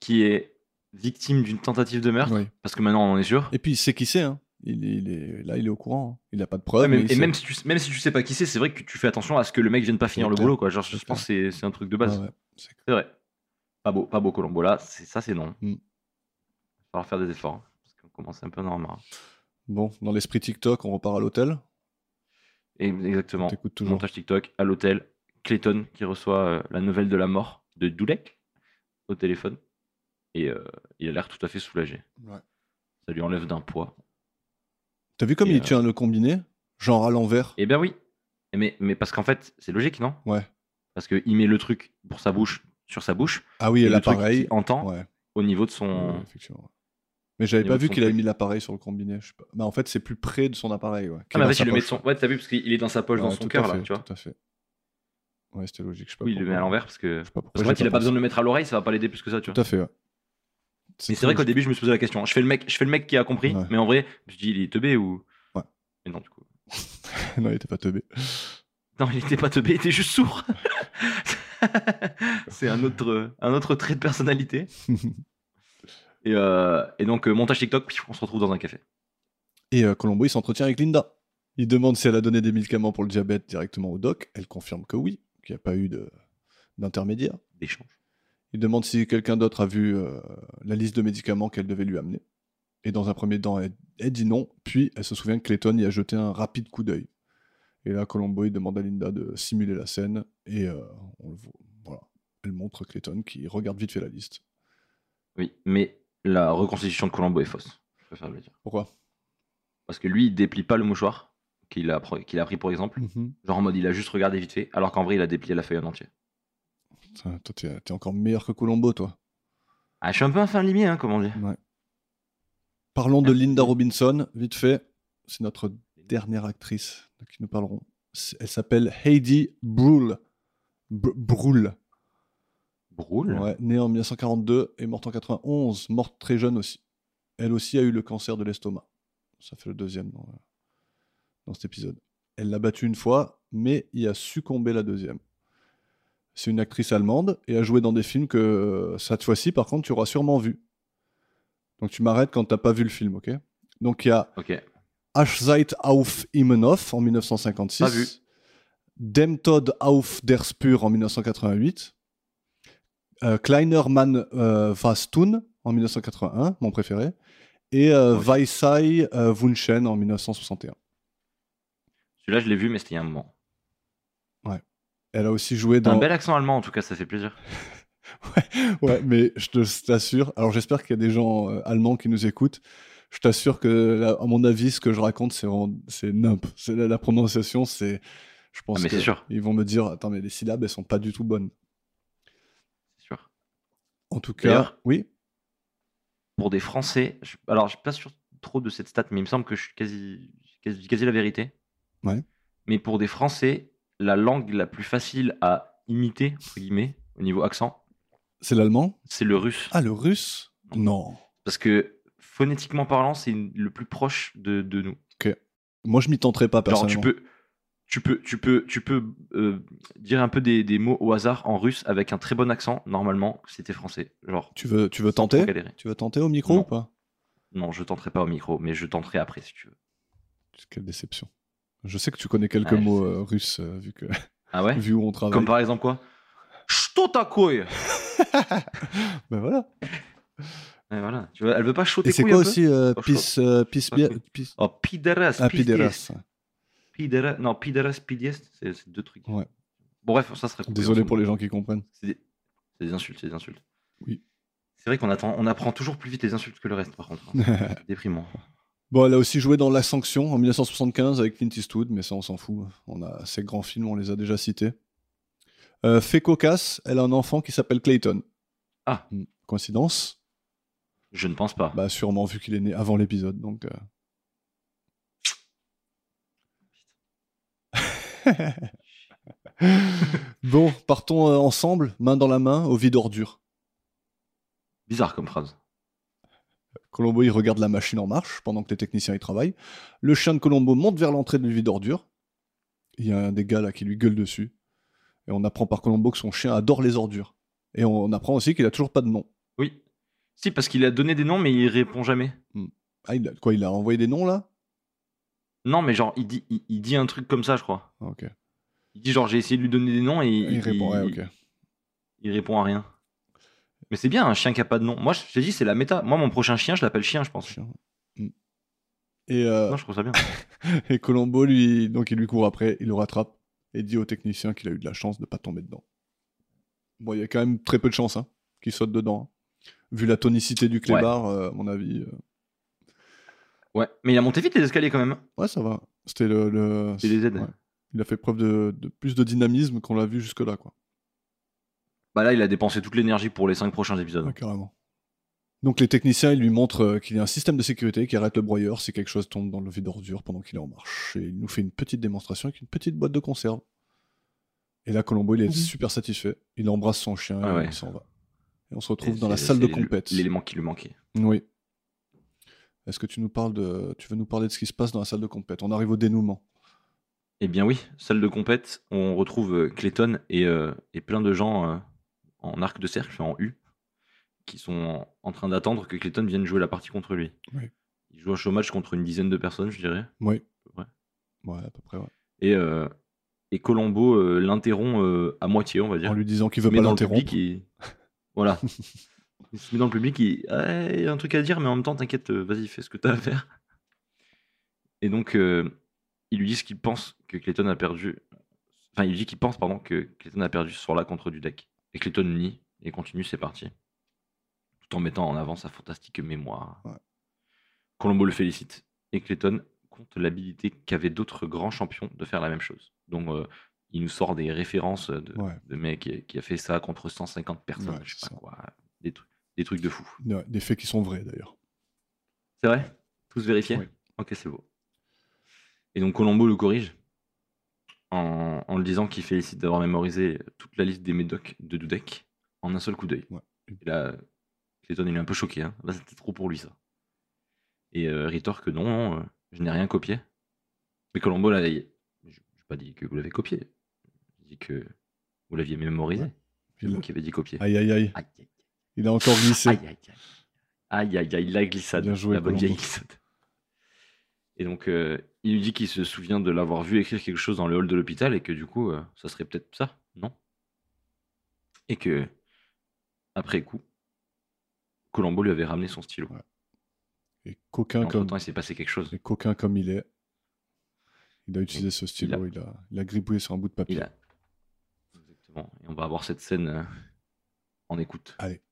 qui est victime d'une tentative de meurtre, Oui. parce que maintenant on en est sûr. Et puis il sait qui c'est. Hein. Il, est- il est là, il est au courant. hein. Il a pas de. Ouais, mais il et même si, tu, même si tu sais pas qui c'est, c'est vrai que tu fais attention à ce que le mec vienne pas finir le boulot, quoi. Genre, je pense que c'est c'est un truc de base. Ouais, c'est vrai. Pas beau, pas beau Colombo là, ça c'est non. Mm. Il va falloir faire des efforts. hein, parce qu'on commence un peu avoir marre. Bon, dans l'esprit TikTok, on repart à l'hôtel. Exactement. Toujours. Montage TikTok à l'hôtel. Clayton qui reçoit euh, la nouvelle de la mort de Dudek au téléphone. Et euh, il a l'air tout à fait soulagé. Ouais. Ça lui enlève d'un poids. T'as vu comme il euh, tient le combiné Genre à l'envers? Eh bien oui. Mais, mais parce qu'en fait, c'est logique, non? Ouais. Parce qu'il met le truc pour sa bouche sur sa bouche. Ah oui, et l'appareil. entend Ouais. au niveau de son. Ouais, effectivement. Mais j'avais pas vu qu'il avait mis l'appareil sur le combiné. Je sais pas. Mais en fait, c'est plus près de son appareil. Ouais, Ah, mais en fait, il le met de son. Ouais, t'as vu, parce qu'il est dans sa poche, dans son cœur, là, tu vois. Tout à fait. Ouais, c'était logique. Je sais pas Oui, il le met à l'envers parce que. Je sais pas Parce qu'en fait, il a pas besoin de le mettre à l'oreille, ça va pas l'aider plus que ça, tu vois. Tout à fait, ouais. Mais c'est vrai qu'au début, je me suis posé la question. Je fais le mec, je fais le mec qui a compris, Ouais. mais en vrai, je dis, il est teubé ou. Ouais. Mais non, du coup. non, il était pas teubé. Non, il était pas teubé, il était juste sourd. c'est un autre, un autre trait de personnalité. Et, euh, et donc, euh, montage TikTok, pif, on se retrouve dans un café. Et euh, Colombo, il s'entretient avec Linda. Il demande si elle a donné des médicaments pour le diabète directement au doc. Elle confirme que oui, qu'il n'y a pas eu de- d'intermédiaire. D'échange. Il demande si quelqu'un d'autre a vu euh, la liste de médicaments qu'elle devait lui amener. Et dans un premier temps, elle, elle dit non, puis elle se souvient que Clayton y a jeté un rapide coup d'œil. Et là, Colombo, il demande à Linda de simuler la scène, et euh, on le voit, voilà. elle montre Clayton qui regarde vite fait la liste. Oui, mais la reconstitution de Colombo est fausse. Je préfère le dire. Pourquoi? Parce que lui, il déplie pas le mouchoir qu'il a, pr- qu'il a pris pour exemple. Mhm. Genre en mode, il a juste regardé vite fait, alors qu'en vrai, il a déplié la feuille en entier. Toi, t'es encore meilleur que Colombo, toi. Ah, je suis un peu un fin limier, hein, comme on dit. Parlons de Linda Robinson, vite fait. C'est notre dernière actrice de qui nous parlerons. Elle s'appelle Heidi Brule. Br- Brule. Broule Ouais, née en 1942 et morte en 91, morte très jeune aussi. Elle aussi a eu le cancer de l'estomac. Ça fait le deuxième dans, dans cet épisode. Elle l'a battu une fois, mais y a succombé la deuxième. C'est une actrice allemande et a joué dans des films que euh, cette fois-ci, par contre, tu auras sûrement vu. Donc tu m'arrêtes quand t'as pas vu le film, ok? Donc il y a Ok. Ashzeit auf Immenhof en 1956. Pas vu. Dem Tod auf der Spur en 1988. euh, Kleiner Mann was tun en 1981, mon préféré. Et euh. Weissai euh, Wunschen en 1961. Celui-là, je l'ai vu, mais c'était il y a un moment. Elle a aussi joué dans. un bel accent allemand, en tout cas, ça fait plaisir. Ouais, mais je te- t'assure. Alors j'espère qu'il y a des gens euh, allemands qui nous écoutent. Je t'assure que, là, à mon avis, ce que je raconte, c'est c'est nimp. La, la prononciation, c'est. Je pense Ah, mais que c'est sûr. ils vont me dire, attends, mais les syllabes, elles sont pas du tout bonnes. C'est sûr. En tout cas, oui. Pour des Français, je... alors je suis pas sûr trop de cette stat, mais il me semble que je suis quasi, quasi, quasi la vérité. Ouais. Mais pour des Français, la langue la plus facile à imiter, entre guillemets, au niveau accent, C'est l'allemand? c'est le russe. Ah, le russe? Non. Parce que phonétiquement parlant, c'est le plus proche de, de nous. Moi, je m'y tenterai pas Genre, personnellement. tu peux, tu peux, tu peux, tu peux euh, dire un peu des, des mots au hasard en russe avec un très bon accent, normalement, si t'es français. Genre, Tu veux, tu veux tenter? Tu veux tenter au micro Non. ou pas? Non, je tenterai pas au micro, mais je tenterai après si tu veux. Quelle déception. Je sais que tu connais quelques ah, mots euh, russes, euh, vu, que, ah vu où on travaille. Comme par exemple quoi Ch'totakoy Ben voilà voilà, elle veut pas choter. Et c'est quoi aussi euh, Oh, oh pideras. Ah, pideras. Non, pideras, pidiest, c'est deux trucs. Ouais. Bon, bref, ça serait hein, Désolé pour les gens qui comprennent. C'est des... insultes, c'est des insultes. Oui. C'est vrai qu'on attend... on apprend toujours plus vite les insultes que le reste, par contre. Hein. Déprimant. Bon, elle a aussi joué dans La Sanction en 1975 avec Clint Eastwood, mais ça, on s'en fout. On a ces grands films, on les a déjà cités. Euh, fait cocasse, elle a un enfant qui s'appelle Clayton. Ah. Hmm. Coïncidence? Je ne pense pas. Bah, sûrement, vu qu'il est né avant l'épisode, donc. euh. bon, partons euh, ensemble, main dans la main, au vide ordure. Bizarre comme phrase. Colombo, il regarde la machine en marche pendant que les techniciens y travaillent. Le chien de Colombo monte vers l'entrée du vide ordure. Il y a un des gars là qui lui gueule dessus. Et on apprend par Colombo que son chien adore les ordures. Et on apprend aussi qu'il a toujours pas de nom. Oui. Si, parce qu'il a donné des noms, mais il répond jamais. Ah, il a, quoi, il a envoyé des noms là? Non, mais genre, il dit, il, il dit un truc comme ça, je crois. Ok. Il dit genre, j'ai essayé de lui donner des noms et Il, répond, ouais, ok. il répond à rien. Mais c'est bien un chien qui a pas de nom. Moi, je t'ai dit, c'est la méta. Moi, mon prochain chien, je l'appelle chien, je pense. Chien. Mm. Et, euh, Non, je trouve ça bien. et Colombo, lui, donc il lui court après, il le rattrape et dit au technicien qu'il a eu de la chance de pas tomber dedans. Bon, il y a quand même très peu de chance hein, qu'il saute dedans. hein. Vu la tonicité du clébard, euh, à mon avis. euh, Ouais, mais il a monté vite les escaliers quand même. Ouais, ça va. C'était le. le... C'est des aides. ouais. Il a fait preuve de, de plus de dynamisme qu'on l'a vu jusque-là, quoi. Bah là, il a dépensé toute l'énergie pour les 5 prochains épisodes. Ouais, carrément. Donc les techniciens, ils lui montrent euh, qu'il y a un système de sécurité qui arrête le broyeur si quelque chose tombe dans le vide d'ordure pendant qu'il est en marche. Et il nous fait une petite démonstration avec une petite boîte de conserve. Et là, Colombo, il est Mhm. super satisfait. Il embrasse son chien Ah et ouais. il s'en va. Et on se retrouve Et dans la salle de c'est compète. L'élément qui lui manquait. Oui. Est-ce que tu nous parles de... Tu veux nous parler de ce qui se passe dans la salle de compète? On arrive au dénouement. Eh bien oui, salle de compète, on retrouve euh, Clayton et, euh, et plein de gens euh, en arc de cercle, en U, qui sont en, train d'attendre que Clayton vienne jouer la partie contre lui. Oui. Il joue un show match contre une dizaine de personnes, je dirais. Oui. Ouais. Ouais, à peu près, ouais. Et, euh, et Colombo euh, l'interrompt euh, à moitié, on va dire. En lui disant qu'il veut pas l'interrompre. et... Voilà. il se met dans le public, il Ah, il y a un truc à dire, mais en même temps, t'inquiète, euh, vas-y, fais ce que t'as à faire. Et donc, il lui dit ce qu'il pense que Clayton a perdu. Enfin, il lui dit qu'il pense, pardon, que Clayton a perdu ce soir-là contre Dudek. Et Clayton nie et continue ses parties. Tout en mettant en avant sa fantastique mémoire. Ouais. Colombo le félicite. Et Clayton compte l'habilité qu'avaient d'autres grands champions de faire la même chose. Donc, euh, il nous sort des références de, Ouais. de mec qui, qui a fait ça contre 150 personnes, Ouais, je sais pas ça. quoi. Des trucs, des trucs de fou. Des faits qui sont vrais, d'ailleurs. C'est vrai? Tous vérifiés? Ok, c'est beau. Et donc Colombo le corrige en, en le disant qu'il félicite d'avoir mémorisé toute la liste des médocs de Dudek en un seul coup d'œil. Ouais. Et là, Clayton il est un peu choqué. Hein. C'était trop pour lui ça. Et euh, rétorque que non, non, euh, je n'ai rien copié. Mais Colombo, là, il- je n'ai pas dit que vous l'avez copié. J'ai dit que Vous l'aviez mémorisé C'est vous qui avez dit copier. Aïe, aïe, aïe. Aïe, aïe, Il a encore glissé. aïe, aïe, aïe. Aïe, aïe, aïe, la glissade. Bien joué, la bonne vieille glissade. Et donc, euh, il lui dit qu'il se souvient de l'avoir vu écrire quelque chose dans le hall de l'hôpital et que du coup, euh, ça serait peut-être ça, non? Et que, après coup, Colombo lui avait ramené son stylo. Et Et coquin entre comme, temps, il s'est passé quelque chose. et coquin comme il est, il a utilisé ce stylo, il a, il a gribouillé sur un bout de papier. Il a... Exactement. Et on va avoir cette scène euh, en écoute. Allez.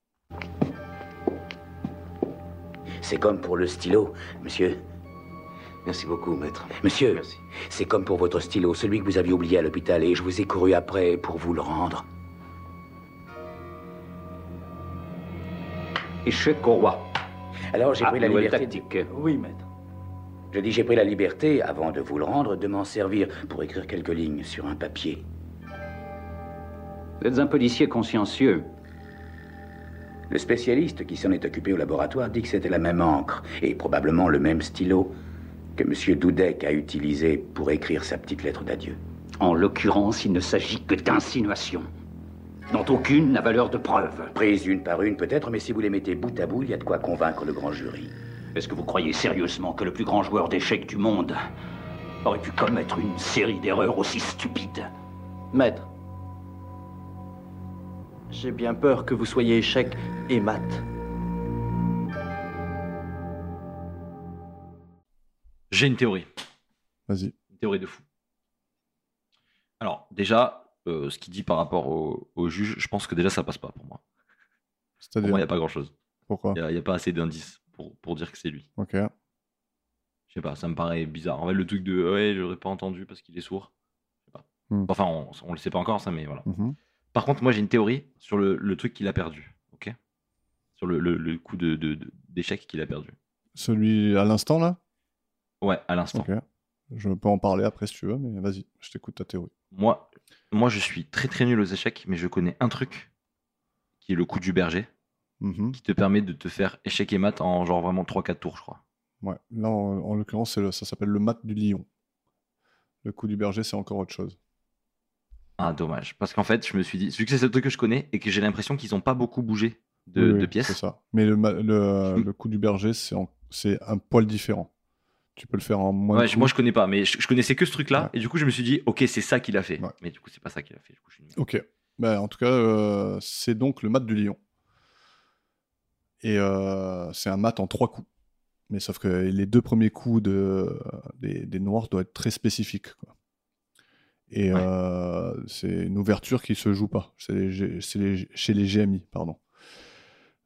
C'est comme pour le stylo, monsieur. Merci beaucoup, maître. Monsieur, c'est comme pour votre stylo, celui que vous aviez oublié à l'hôpital, et je vous ai couru après pour vous le rendre. Échec au roi. Alors j'ai Ah, pris la liberté. tactique. Oui, maître. Je dis j'ai pris la liberté, avant de vous le rendre, de m'en servir pour écrire quelques lignes sur un papier. Vous êtes un policier consciencieux. Le spécialiste qui s'en est occupé au laboratoire dit que c'était la même encre et probablement le même stylo que M. Doudek a utilisé pour écrire sa petite lettre d'adieu. En l'occurrence, il ne s'agit que d'insinuations, dont aucune n'a valeur de preuve. Prises une par une peut-être, mais si vous les mettez bout à bout, il y a de quoi convaincre le grand jury. Est-ce que vous croyez sérieusement que le plus grand joueur d'échecs du monde aurait pu commettre une série d'erreurs aussi stupides? Maître. J'ai bien peur que vous soyez échec et mat. J'ai une théorie. Vas-y. Une théorie de fou. Alors, déjà, euh, ce qu'il dit par rapport au, au juge, je pense que déjà ça passe pas pour moi. Pour moi, il n'y a pas grand-chose. pourquoi Il n'y a, pas assez d'indices pour, pour dire que c'est lui. Ok. Je sais pas, ça me paraît bizarre. En fait, le truc de ouais, j'aurais pas entendu parce qu'il est sourd. Pas. Hmm. Enfin, on, on le sait pas encore, ça, mais voilà. Mhm. Par contre, moi, j'ai une théorie sur le, le truc qu'il a perdu. Ok? Sur le, le- le coup de, de- de- d'échec qu'il a perdu. Celui à l'instant, là? Ouais, à l'instant. Je peux en parler après si tu veux, mais vas-y, je t'écoute ta théorie. Moi, moi, je suis très très nul aux échecs, mais je connais un truc qui est le coup du berger, Mhm. qui te permet de te faire échec et mat en genre vraiment 3-4 tours, je crois. Ouais. Là, en, en l'occurrence, c'est le- ça s'appelle le mat du lion. Le coup du berger, c'est encore autre chose. Ah, dommage. Parce qu'en fait, je me suis dit, vu que c'est ce truc que je connais et que j'ai l'impression qu'ils n'ont pas beaucoup bougé de, Oui, de oui, C'est pièces. ça. Mais le, le, le coup du berger, c'est en- c'est un poil différent. Tu peux le faire en moins. Ouais, moi je connais pas, mais je, je connaissais que ce truc-là, Ouais. et du coup je me suis dit, ok, c'est ça qu'il a fait. Ouais. Mais du coup, c'est pas ça qu'il a fait. Du coup, je suis nul. Ok. Ben, en tout cas, euh, c'est donc le mat du lion. Et euh, c'est un mat en trois coups. Mais sauf que les deux premiers coups de, des, des noirs doivent être très spécifiques. quoi. Et Ouais. euh, c'est une ouverture qui se joue pas. C'est chez les GMI, pardon.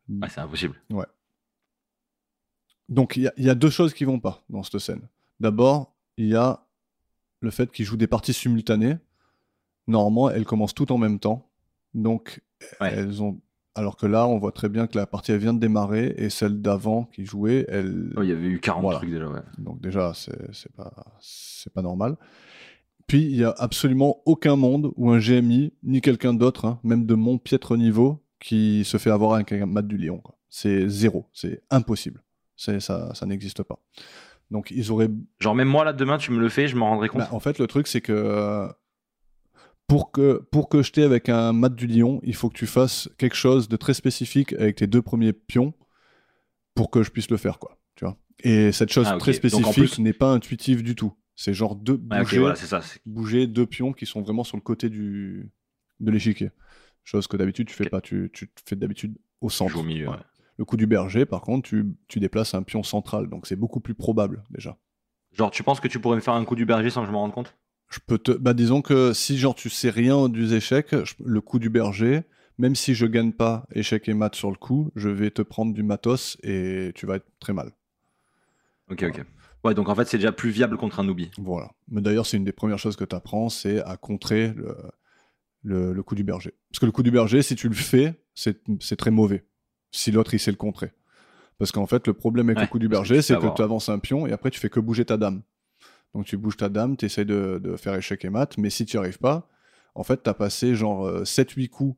Ouais, c'est impossible. Donc il y, a- il y a deux choses qui vont pas dans cette scène. D'abord, il y a le fait qu'ils jouent des parties simultanées. Normalement, elles commencent toutes en même temps. Donc Ouais. elles ont. Alors que là, on voit très bien que la partie elle vient de démarrer et celle d'avant qui jouait, elle. Oh, il y avait eu 40 Voilà. trucs déjà, ouais. Donc déjà, c'est pas c'est pas normal. Puis il y a absolument aucun monde où un GMI ni quelqu'un d'autre, hein, même de mon piètre niveau, qui se fait avoir avec un mat du lion. C'est zéro, c'est impossible. C'est ça, ça n'existe pas. Donc ils auraient. Genre, même moi là, demain, tu me le fais, je m'en rendrai compte. Bah, en fait, le truc c'est que euh, pour que pour que jeter avec un mat du lion, il faut que tu fasses quelque chose de très spécifique avec tes deux premiers pions pour que je puisse le faire, quoi. Tu vois. Et cette chose Ah, très spécifique plus- n'est pas intuitive du tout. C'est genre deux bouger, voilà, ça. bouger deux pions qui sont vraiment sur le côté du de l'échiquier. Chose que d'habitude tu fais pas. Tu, tu fais d'habitude au centre. au milieu. Ouais. ouais. Le coup du berger, par contre, tu, tu déplaces un pion central, donc c'est beaucoup plus probable déjà. Genre, tu penses que tu pourrais me faire un coup du berger sans que je m'en rende compte? Je peux te, bah disons que si genre tu sais rien des échecs, je- le coup du berger, même si je gagne pas échec et mat sur le coup, je vais te prendre du matos et tu vas être très mal. Ok, ok. Ouais, donc en fait, c'est déjà plus viable contre un newbie. Voilà. Mais d'ailleurs, c'est une des premières choses que tu apprends, c'est à contrer le, le, le coup du berger. Parce que le coup du berger, si tu le fais, c'est très mauvais. Si l'autre, il sait le contrer. Parce qu'en fait, le problème avec Ouais, le coup du berger, c'est que tu avances un pion et après, tu fais que bouger ta dame. Donc, tu bouges ta dame, tu essayes de, de faire échec et mat, mais si tu n'y arrives pas, en fait, tu as passé genre euh, 7-8 coups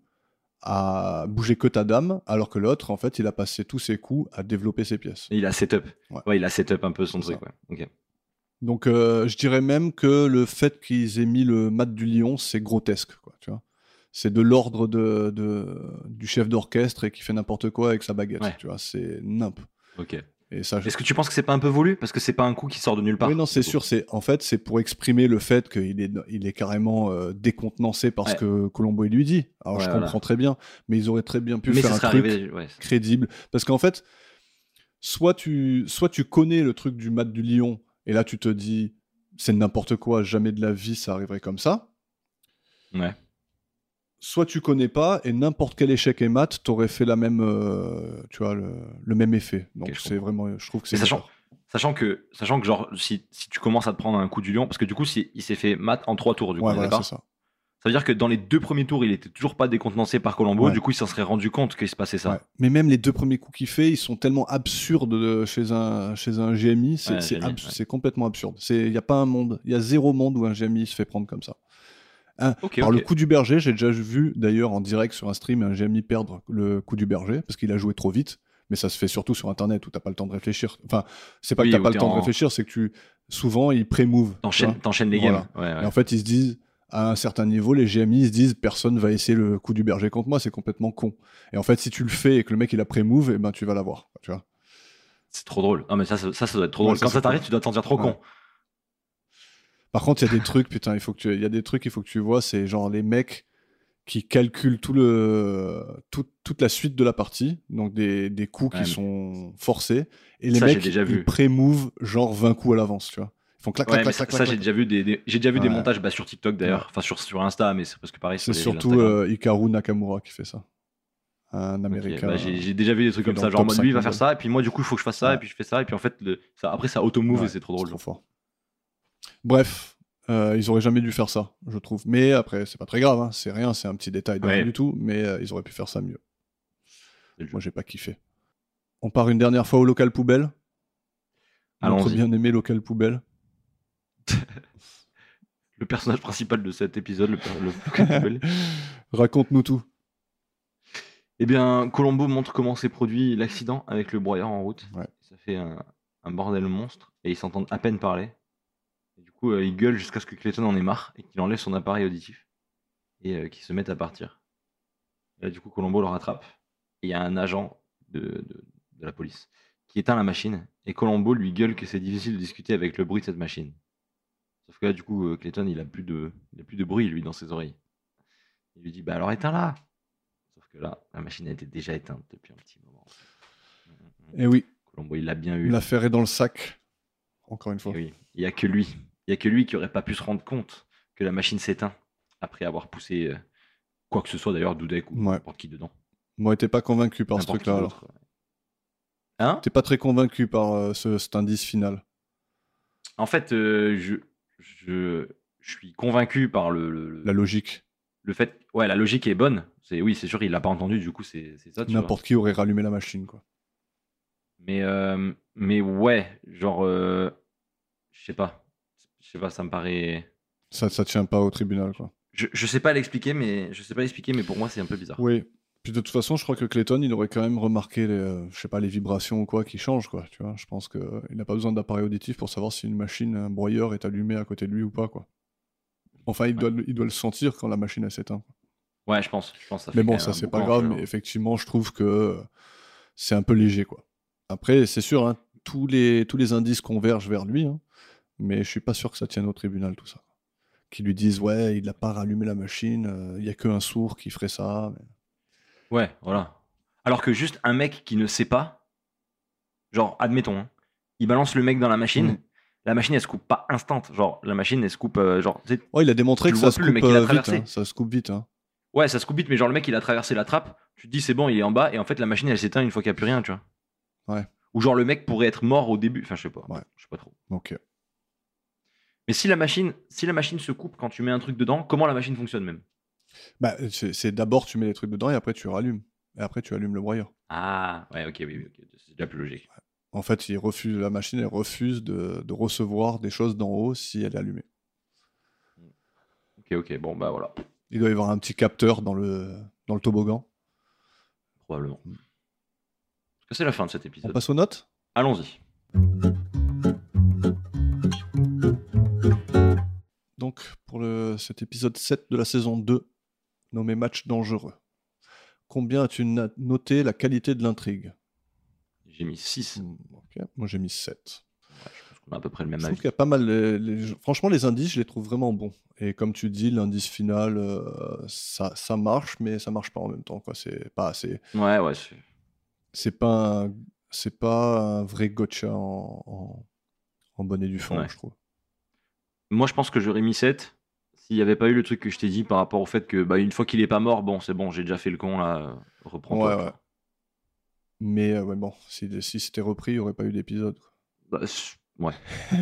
à bouger que ta dame, alors que l'autre, en fait, il a passé tous ses coups à développer ses pièces. Et il a setup. Ouais. Ouais, il a setup un peu son truc. Ouais. Donc euh, je dirais même que le fait qu'ils aient mis le mat du lion, c'est grotesque, quoi, tu vois. C'est de l'ordre de, de- du chef d'orchestre et qui fait n'importe quoi avec sa baguette. Ouais. Tu vois, c'est nimp. Ok. Et ça, je- Est-ce que tu penses que c'est pas un peu voulu? Parce que c'est pas un coup qui sort de nulle part. Oui, non, c'est sûr. C'est en fait, c'est pour exprimer le fait qu'il est, il est carrément euh, décontenancé par ce Ouais. que Colombo il lui dit. Alors Ouais, je voilà. comprends très bien, mais ils auraient très bien pu Mais faire un truc arrivé. Crédible, parce qu'en fait, soit tu, soit tu connais le truc du mat du lion, et là tu te dis c'est n'importe quoi, jamais de la vie ça arriverait comme ça. Ouais. Soit tu connais pas et n'importe quel échec et mat t'aurais fait la même, euh, tu vois, le, le même effet. Donc c'est vraiment, je trouve que c'est. Sachant, sachant que, sachant que genre, si, si tu commences à te prendre un coup du lion, parce que du coup, si, il s'est fait mat en trois tours, du coup, Ouais, voilà, ça. Ça veut dire que dans les deux premiers tours, il était toujours pas décontenancé par Colombo. Ouais. Du coup, il s'en serait rendu compte qu'il se passait ça. Ouais. Mais même les deux premiers coups qu'il fait, ils sont tellement absurdes euh, chez un, chez un GMI, abs- c'est complètement absurde. Il n'y a pas un monde, il y a zéro monde où un GMI se fait prendre comme ça. Par ok. le coup du berger, j'ai déjà vu d'ailleurs en direct sur un stream un GMI perdre le coup du berger parce qu'il a joué trop vite. Mais ça se fait surtout sur internet où t'as pas le temps de réfléchir. Enfin, c'est pas Oui, que t'as pas le temps de réfléchir, c'est que tu souvent ils pré-move. T'enchaînes les games. Voilà. Ouais, ouais. Et en fait, ils se disent, à un certain niveau, les GMI ils se disent, personne va essayer le coup du berger contre moi, c'est complètement con. Et en fait, si tu le fais et que le mec il a pré-move, et ben tu vas l'avoir. Tu vois. C'est trop drôle. Non, mais ça, ça, doit être trop Ouais, drôle. ça, Quand ça t'arrive, tu dois t'en dire trop con. Par contre, il y a des trucs, putain, il faut que tu, il y a des trucs, il faut que tu vois, c'est genre les mecs qui calculent tout le, tout- toute la suite de la partie, donc des, des coups Ouais, qui sont forcés, et les Ça, mecs déjà ils pré-move genre 20 coups à l'avance, tu vois. Ils font clac, clac, clac, ça, clac, ça, j'ai déjà vu des, des- j'ai déjà vu des montages bah, sur TikTok d'ailleurs, enfin sur, sur Insta, mais c'est presque pareil. C'est surtout euh, Hikaru Nakamura qui fait ça. Un américain. bah, j'ai déjà vu des trucs comme ça, genre lui il va 50. faire ça, et puis moi du coup il faut que je fasse ça, Ouais. et puis je fais ça, et puis en fait le, ça, après ça auto-move Ouais, et c'est trop drôle. trop fort. Bref, euh, ils auraient jamais dû faire ça, je trouve. Mais après, c'est pas très grave, hein, c'est rien, c'est un petit détail de Ouais. rien du tout, mais euh, ils auraient pu faire ça mieux. Moi, j'ai pas kiffé. On part une dernière fois au local poubelle. Notre Allons-y. bien aimé local poubelle. Le personnage principal de cet épisode, le, le, le- Raconte-nous tout. Eh bien, Colombo montre comment s'est produit l'accident avec le broyeur en route. Ouais. Ça fait un, un bordel monstre et ils s'entendent à peine parler. Coup, euh, il gueule jusqu'à ce que Clayton en ait marre et qu'il enlève son appareil auditif et euh, qu'ils se mettent à partir. Et là, du coup, Colombo le rattrape. Et il y a un agent de, de- de la police qui éteint la machine et Colombo lui gueule que c'est difficile de discuter avec le bruit de cette machine. Sauf que là, du coup, euh, Clayton, il a plus de, il a plus de bruit, lui, dans ses oreilles. Il lui dit, bah alors éteins-la Sauf que là, la machine a été déjà éteinte depuis un petit moment. Et oui, Colombo, il l'a bien eu. l'affaire est dans le sac. Encore une fois. Et oui, il n'y a que lui. Il n'y a que lui qui aurait pas pu se rendre compte que la machine s'éteint après avoir poussé euh, quoi que ce soit d'ailleurs, Dudek ou Ouais. n'importe qui dedans. Moi, t'es pas convaincu par ce truc-là. alors. Hein? T'es pas très convaincu par euh, ce, cet indice final. En fait, euh, je, je, je suis convaincu par le, le, La logique. le fait. Ouais, la logique est bonne. C'est oui, c'est sûr, il l'a pas entendu. Du coup, c'est ça. N'importe qui aurait rallumé la machine, quoi. Mais mais ouais, genre, je sais pas, je sais pas, ça me paraît. Ça, ça tient pas au tribunal, quoi. Je, je sais pas l'expliquer, mais je sais pas l'expliquer, mais pour moi, c'est un peu bizarre. Oui. Puis de toute façon, je crois que Clayton, il aurait quand même remarqué, les, euh, je sais pas, les vibrations ou quoi qui changent, quoi. Tu vois, je pense qu'il n'a pas besoin d'appareil auditif pour savoir si une machine, un broyeur est allumé à côté de lui ou pas, quoi. Enfin, il, doit, le- il doit le sentir quand la machine s'éteint. Ouais, je pense. Je pense ça Mais bon, ça c'est pas grave, mais effectivement, je trouve que euh, c'est un peu léger, quoi. Après, c'est sûr, hein, tous, les, tous les indices convergent vers lui, hein, mais je suis pas sûr que ça tienne au tribunal, tout ça. Qui lui disent, ouais, il n'a pas rallumé la machine, euh, il y a qu'un sourd qui ferait ça. mais- Ouais, voilà. Alors que juste un mec qui ne sait pas, genre, admettons, hein, il balance le mec dans la machine, Mhm. la machine elle se coupe pas instant. Genre, la machine elle se coupe, euh, genre, Ouais, il a démontré que le ça vois se plus, coupe mec, il euh, vite, hein, ça se coupe vite. hein. ouais, ça se coupe vite, mais genre, le mec il a traversé la trappe, tu te dis c'est bon, il est en bas, et en fait, la machine elle s'éteint une fois qu'il n'y a plus rien, tu vois. Ouais. Ou genre, le mec pourrait être mort au début, enfin, je sais pas. Ouais. Je sais pas trop. Ok. Mais si la machine, si la machine se coupe quand tu mets un truc dedans, comment la machine fonctionne même? Bah, c'est d'abord tu mets les trucs dedans et après tu rallumes. Et après tu allumes le broyeur. Ah, ouais, ok, oui, c'est déjà plus logique. En fait, il refuse, la machine elle refuse de, de recevoir des choses d'en haut si elle est allumée. Ok, ok, bon, bah voilà, Il doit y avoir un petit capteur dans le, dans le toboggan. probablement. Parce que c'est la fin de cet On épisode? passe aux notes? Allons-y. Pour le, cet épisode 7 de la saison 2, nommé match dangereux. Combien as-tu noté la qualité de l'intrigue? J'ai mis 6. Hmm. Moi j'ai mis 7. je pense qu'on a à peu près le même Je avis. y a pas mal. les- les- Franchement, les indices, je les trouve vraiment bons. Et comme tu dis, l'indice final, euh, ça, ça marche, mais ça marche pas en même temps. quoi. C'est pas assez. Ouais, ouais. c'est- C'est pas, un... c'est pas un vrai gotcha en, en... en bonne et due forme, Ouais. je trouve. Moi, je pense que j'aurais mis 7 s'il n'y avait pas eu le truc que je t'ai dit par rapport au fait que, bah, une fois qu'il est pas mort, bon, c'est bon, j'ai déjà fait le con, là, reprends-toi. Ouais. Mais euh, ouais, bon, si, si c'était repris, il n'y aurait pas eu d'épisode. Bah, ouais.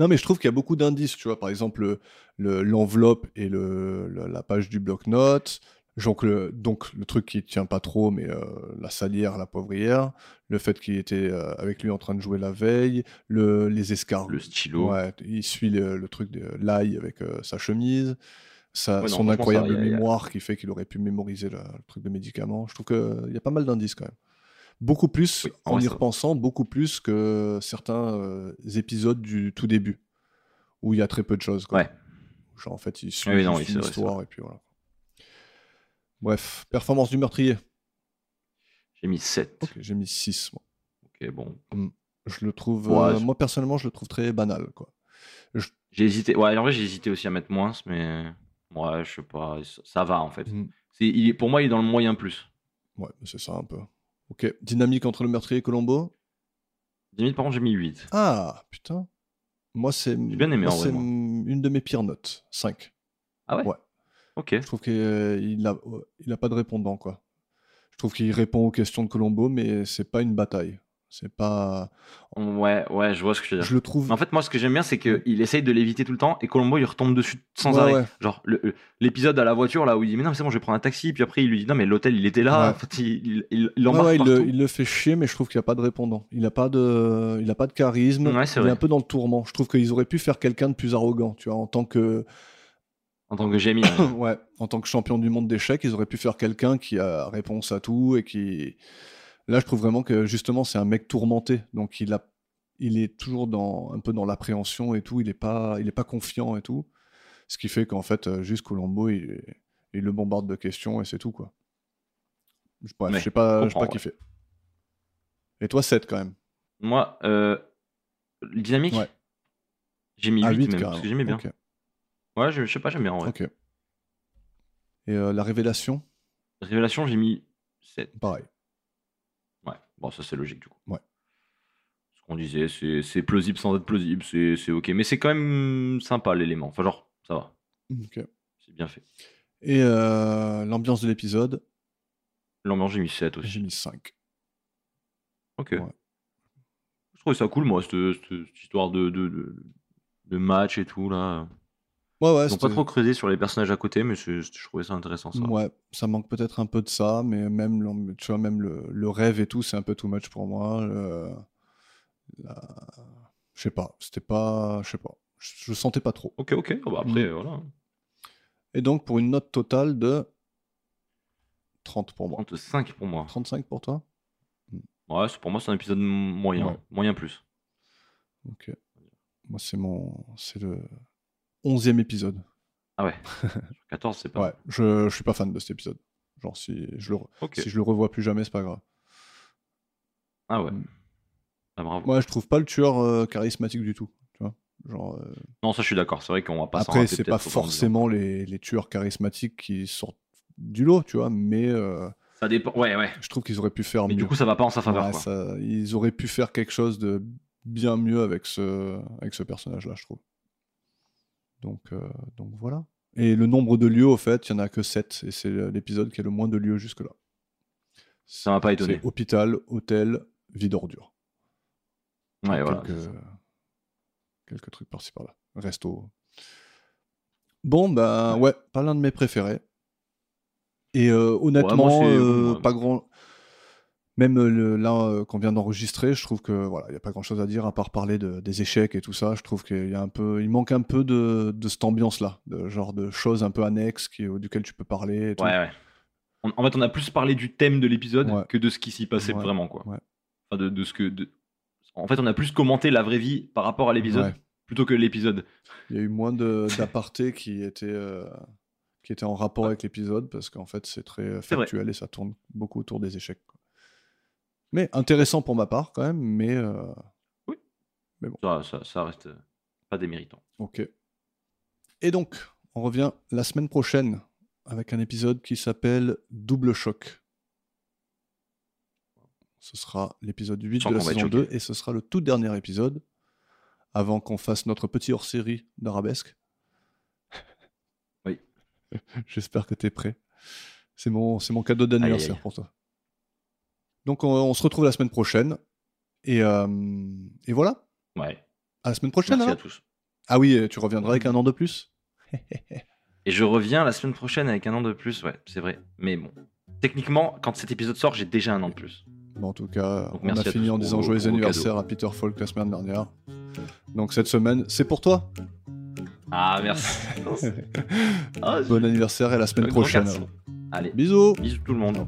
Non, mais je trouve qu'il y a beaucoup d'indices, tu vois. Par exemple, le- le- l'enveloppe et le, le- la page du bloc-notes. Donc le, donc, le truc qui tient pas trop, mais euh, la salière, la poivrière. Le fait qu'il était euh, avec lui en train de jouer la veille. Le, les escargots. Le stylo. Ouais, il suit le, le truc de l'ail avec euh, sa chemise. Sa, Ouais, non, son incroyable ça, a- mémoire qui fait qu'il aurait pu mémoriser le, le truc de médicaments. Je trouve qu'il y a pas mal d'indices quand même. Beaucoup plus, Oui, en y repensant, beaucoup plus que certains épisodes du tout début, où il y a très peu de choses. Quoi. Ouais. Genre en fait, il suit Oui, non, juste oui, c'est une vrai, c'est histoire et puis voilà. Bref, performance du meurtrier. J'ai mis 7. Ok, j'ai mis 6. Moi. Ok, bon. Je le trouve, Ouais, euh, je- moi personnellement, je le trouve très banal. Quoi. J'ai hésité. Ouais, en vrai, j'ai hésité aussi à mettre moins, mais. Ouais, je sais pas. ça- va, en fait. Mm. C'est, il est, pour moi, il est dans le moyen plus. Ouais, c'est ça un peu. Ok, dynamique entre le meurtrier et Colombo. Limite, par contre, j'ai mis 8. Ah, putain. Moi, c'est J'ai bien aimé, moi, en vrai, c'est moi. une de mes pires notes. 5. Ah ouais? Ouais. Ok. Je trouve qu'il n'a il a pas de répondant, quoi. Je trouve qu'il répond aux questions de Colombo, mais c'est pas une bataille. C'est pas. Ouais, ouais, je vois ce que tu veux dire. Je le trouve. En fait, moi, ce que j'aime bien, c'est qu'il essaye de l'éviter tout le temps et Colombo, il retombe dessus sans Ouais, arrêt. ouais. Genre, l'épisode à la voiture, là, où il dit, mais non, mais c'est bon, je vais prendre un taxi. Puis après, il lui dit, non, mais l'hôtel, il était là. Ouais. En fait, il, il, il, il le, il le fait chier, mais je trouve qu'il n'y a pas de répondant. Il n'a pas de, il a pas de charisme. Ouais, c'est il est vrai. un peu dans le tourment. Je trouve qu'ils auraient pu faire quelqu'un de plus arrogant, tu vois, en tant que, En tant que Jamie. ouais. ouais, en tant que champion du monde d'échecs, ils auraient pu faire quelqu'un qui a réponse à tout et qui. Là, je trouve vraiment que justement, c'est un mec tourmenté. Donc, il a, il est toujours dans un peu dans l'appréhension et tout. Il est pas, il est pas confiant et tout. Ce qui fait qu'en fait, euh, juste Colombo, il, le bombarde de questions et c'est tout quoi. Bref, Ouais, je sais pas, je sais pas comprends, kiffé. Et toi, 7 quand même. Moi, euh, dynamique, Ouais. j'ai mis Ah, 8, 8 même, carrément. parce que j'aimais bien. Ouais, je, je sais pas, j'aime bien en vrai. ok. Et euh, la révélation, Révélation, j'ai mis 7. pareil. Ouais, bon, ça c'est logique du coup. Ouais. Ce qu'on disait, c'est c'est plausible sans être plausible, c'est c'est ok. Mais c'est quand même sympa l'élément. Enfin, genre, ça va, Ok. c'est bien fait. Et euh, l'ambiance de l'épisode, L'ambiance, j'ai mis 7 aussi. j'ai mis 5. Ok. Ouais. Je trouvais ça cool, moi, cette, cette- cette histoire de, de, de, de match et tout, là. Ouais, ouais, Ils pas trop creusé sur les personnages à côté, mais je trouvais ça intéressant, ça. Ouais, ça manque peut-être un peu de ça, mais même, tu vois, même le, le rêve et tout, c'est un peu too much pour moi. Le- la- Je sais pas, c'était pas. Je sais pas, je, sentais pas trop. Ok, ok. Oh, bah, après, Mm. voilà. Et donc, pour une note totale de 30 pour moi. 35 pour moi. 35 pour toi? Ouais, c'est- pour moi, c'est un épisode moyen. Ouais. Moyen plus. Ok. Moi, c'est mon. C'est le 11e épisode. Ah ouais. Sur 14, c'est pas. Ouais, je, je suis pas fan de cet épisode. Genre, si je le, si je le revois plus jamais, c'est pas grave. Ah ouais. Mm. Ah, bravo. Moi, je trouve pas le tueur euh, charismatique du tout. Tu vois Genre. euh, Non, ça, je suis d'accord. C'est vrai qu'on va pas Après, c'est pas forcément les, les tueurs charismatiques qui sortent du lot, tu vois, mais euh, Ça dépend. Ouais, ouais. je trouve qu'ils auraient pu faire Mais mieux. du coup, ça va pas en sa faveur, Ouais, quoi. ça- ils auraient pu faire quelque chose de bien mieux avec ce, avec ce personnage-là, je trouve. Donc, euh, donc voilà. Et le nombre de lieux, au fait, il y en a que 7, et c'est l'épisode qui a le moins de lieux jusque-là. Ça m'a pas étonné. C'est hôpital, hôtel, vie d'ordure. Ouais, voilà. quelques, quelques trucs par-ci par-là. Resto. Bon, ben ouais, pas l'un de mes préférés. Et euh, honnêtement, moi, euh, pas grand. Même euh, le, là euh, qu'on vient d'enregistrer, je trouve que voilà, il n'y a pas grand-chose à dire à part parler de- des échecs et tout ça. Je trouve qu'il y a un peu, il manque un peu de, de cette ambiance-là, de genre de choses un peu annexes qui, duquel tu peux parler. Et tout. Ouais, ouais. On- en fait, on a plus parlé du thème de l'épisode Ouais. que de ce qui s'y passait vraiment, quoi. ouais. Enfin, de, de ce que. de- En fait, on a plus commenté la vraie vie par rapport à l'épisode plutôt que l'épisode. Il y a eu moins d'apartés qui étaient, euh, qui était en rapport avec l'épisode, parce qu'en fait, c'est très euh, factuel et ça tourne beaucoup autour des échecs. Mais intéressant pour ma part, quand même, mais. euh, Ça, ça, ça reste euh, pas déméritant. Ok. Et donc, on revient la semaine prochaine avec un épisode qui s'appelle Double Choc. Ce sera l'épisode 8 Sans de la saison choqué. 2 et ce sera le tout dernier épisode avant qu'on fasse notre petit hors-série d'arabesque. Oui. J'espère que tu es prêt. C'est mon, c'est mon cadeau d'anniversaire pour toi. Donc on, on se retrouve la semaine prochaine. Et, euh, et voilà. Ouais. À la semaine prochaine Merci à tous. Ah oui, tu reviendras avec un an de plus? Et je reviens la semaine prochaine avec un an de plus, ouais, c'est vrai. Mais bon, techniquement, quand cet épisode sort, j'ai déjà un an de plus. Bon, en tout cas, Donc, on a fini en disant joyeux anniversaire à Peter Falk la semaine dernière. Donc cette semaine, c'est pour toi. Ah, merci. Ah, Bon anniversaire et à la semaine prochaine. Allez, Bisous bisous tout le monde.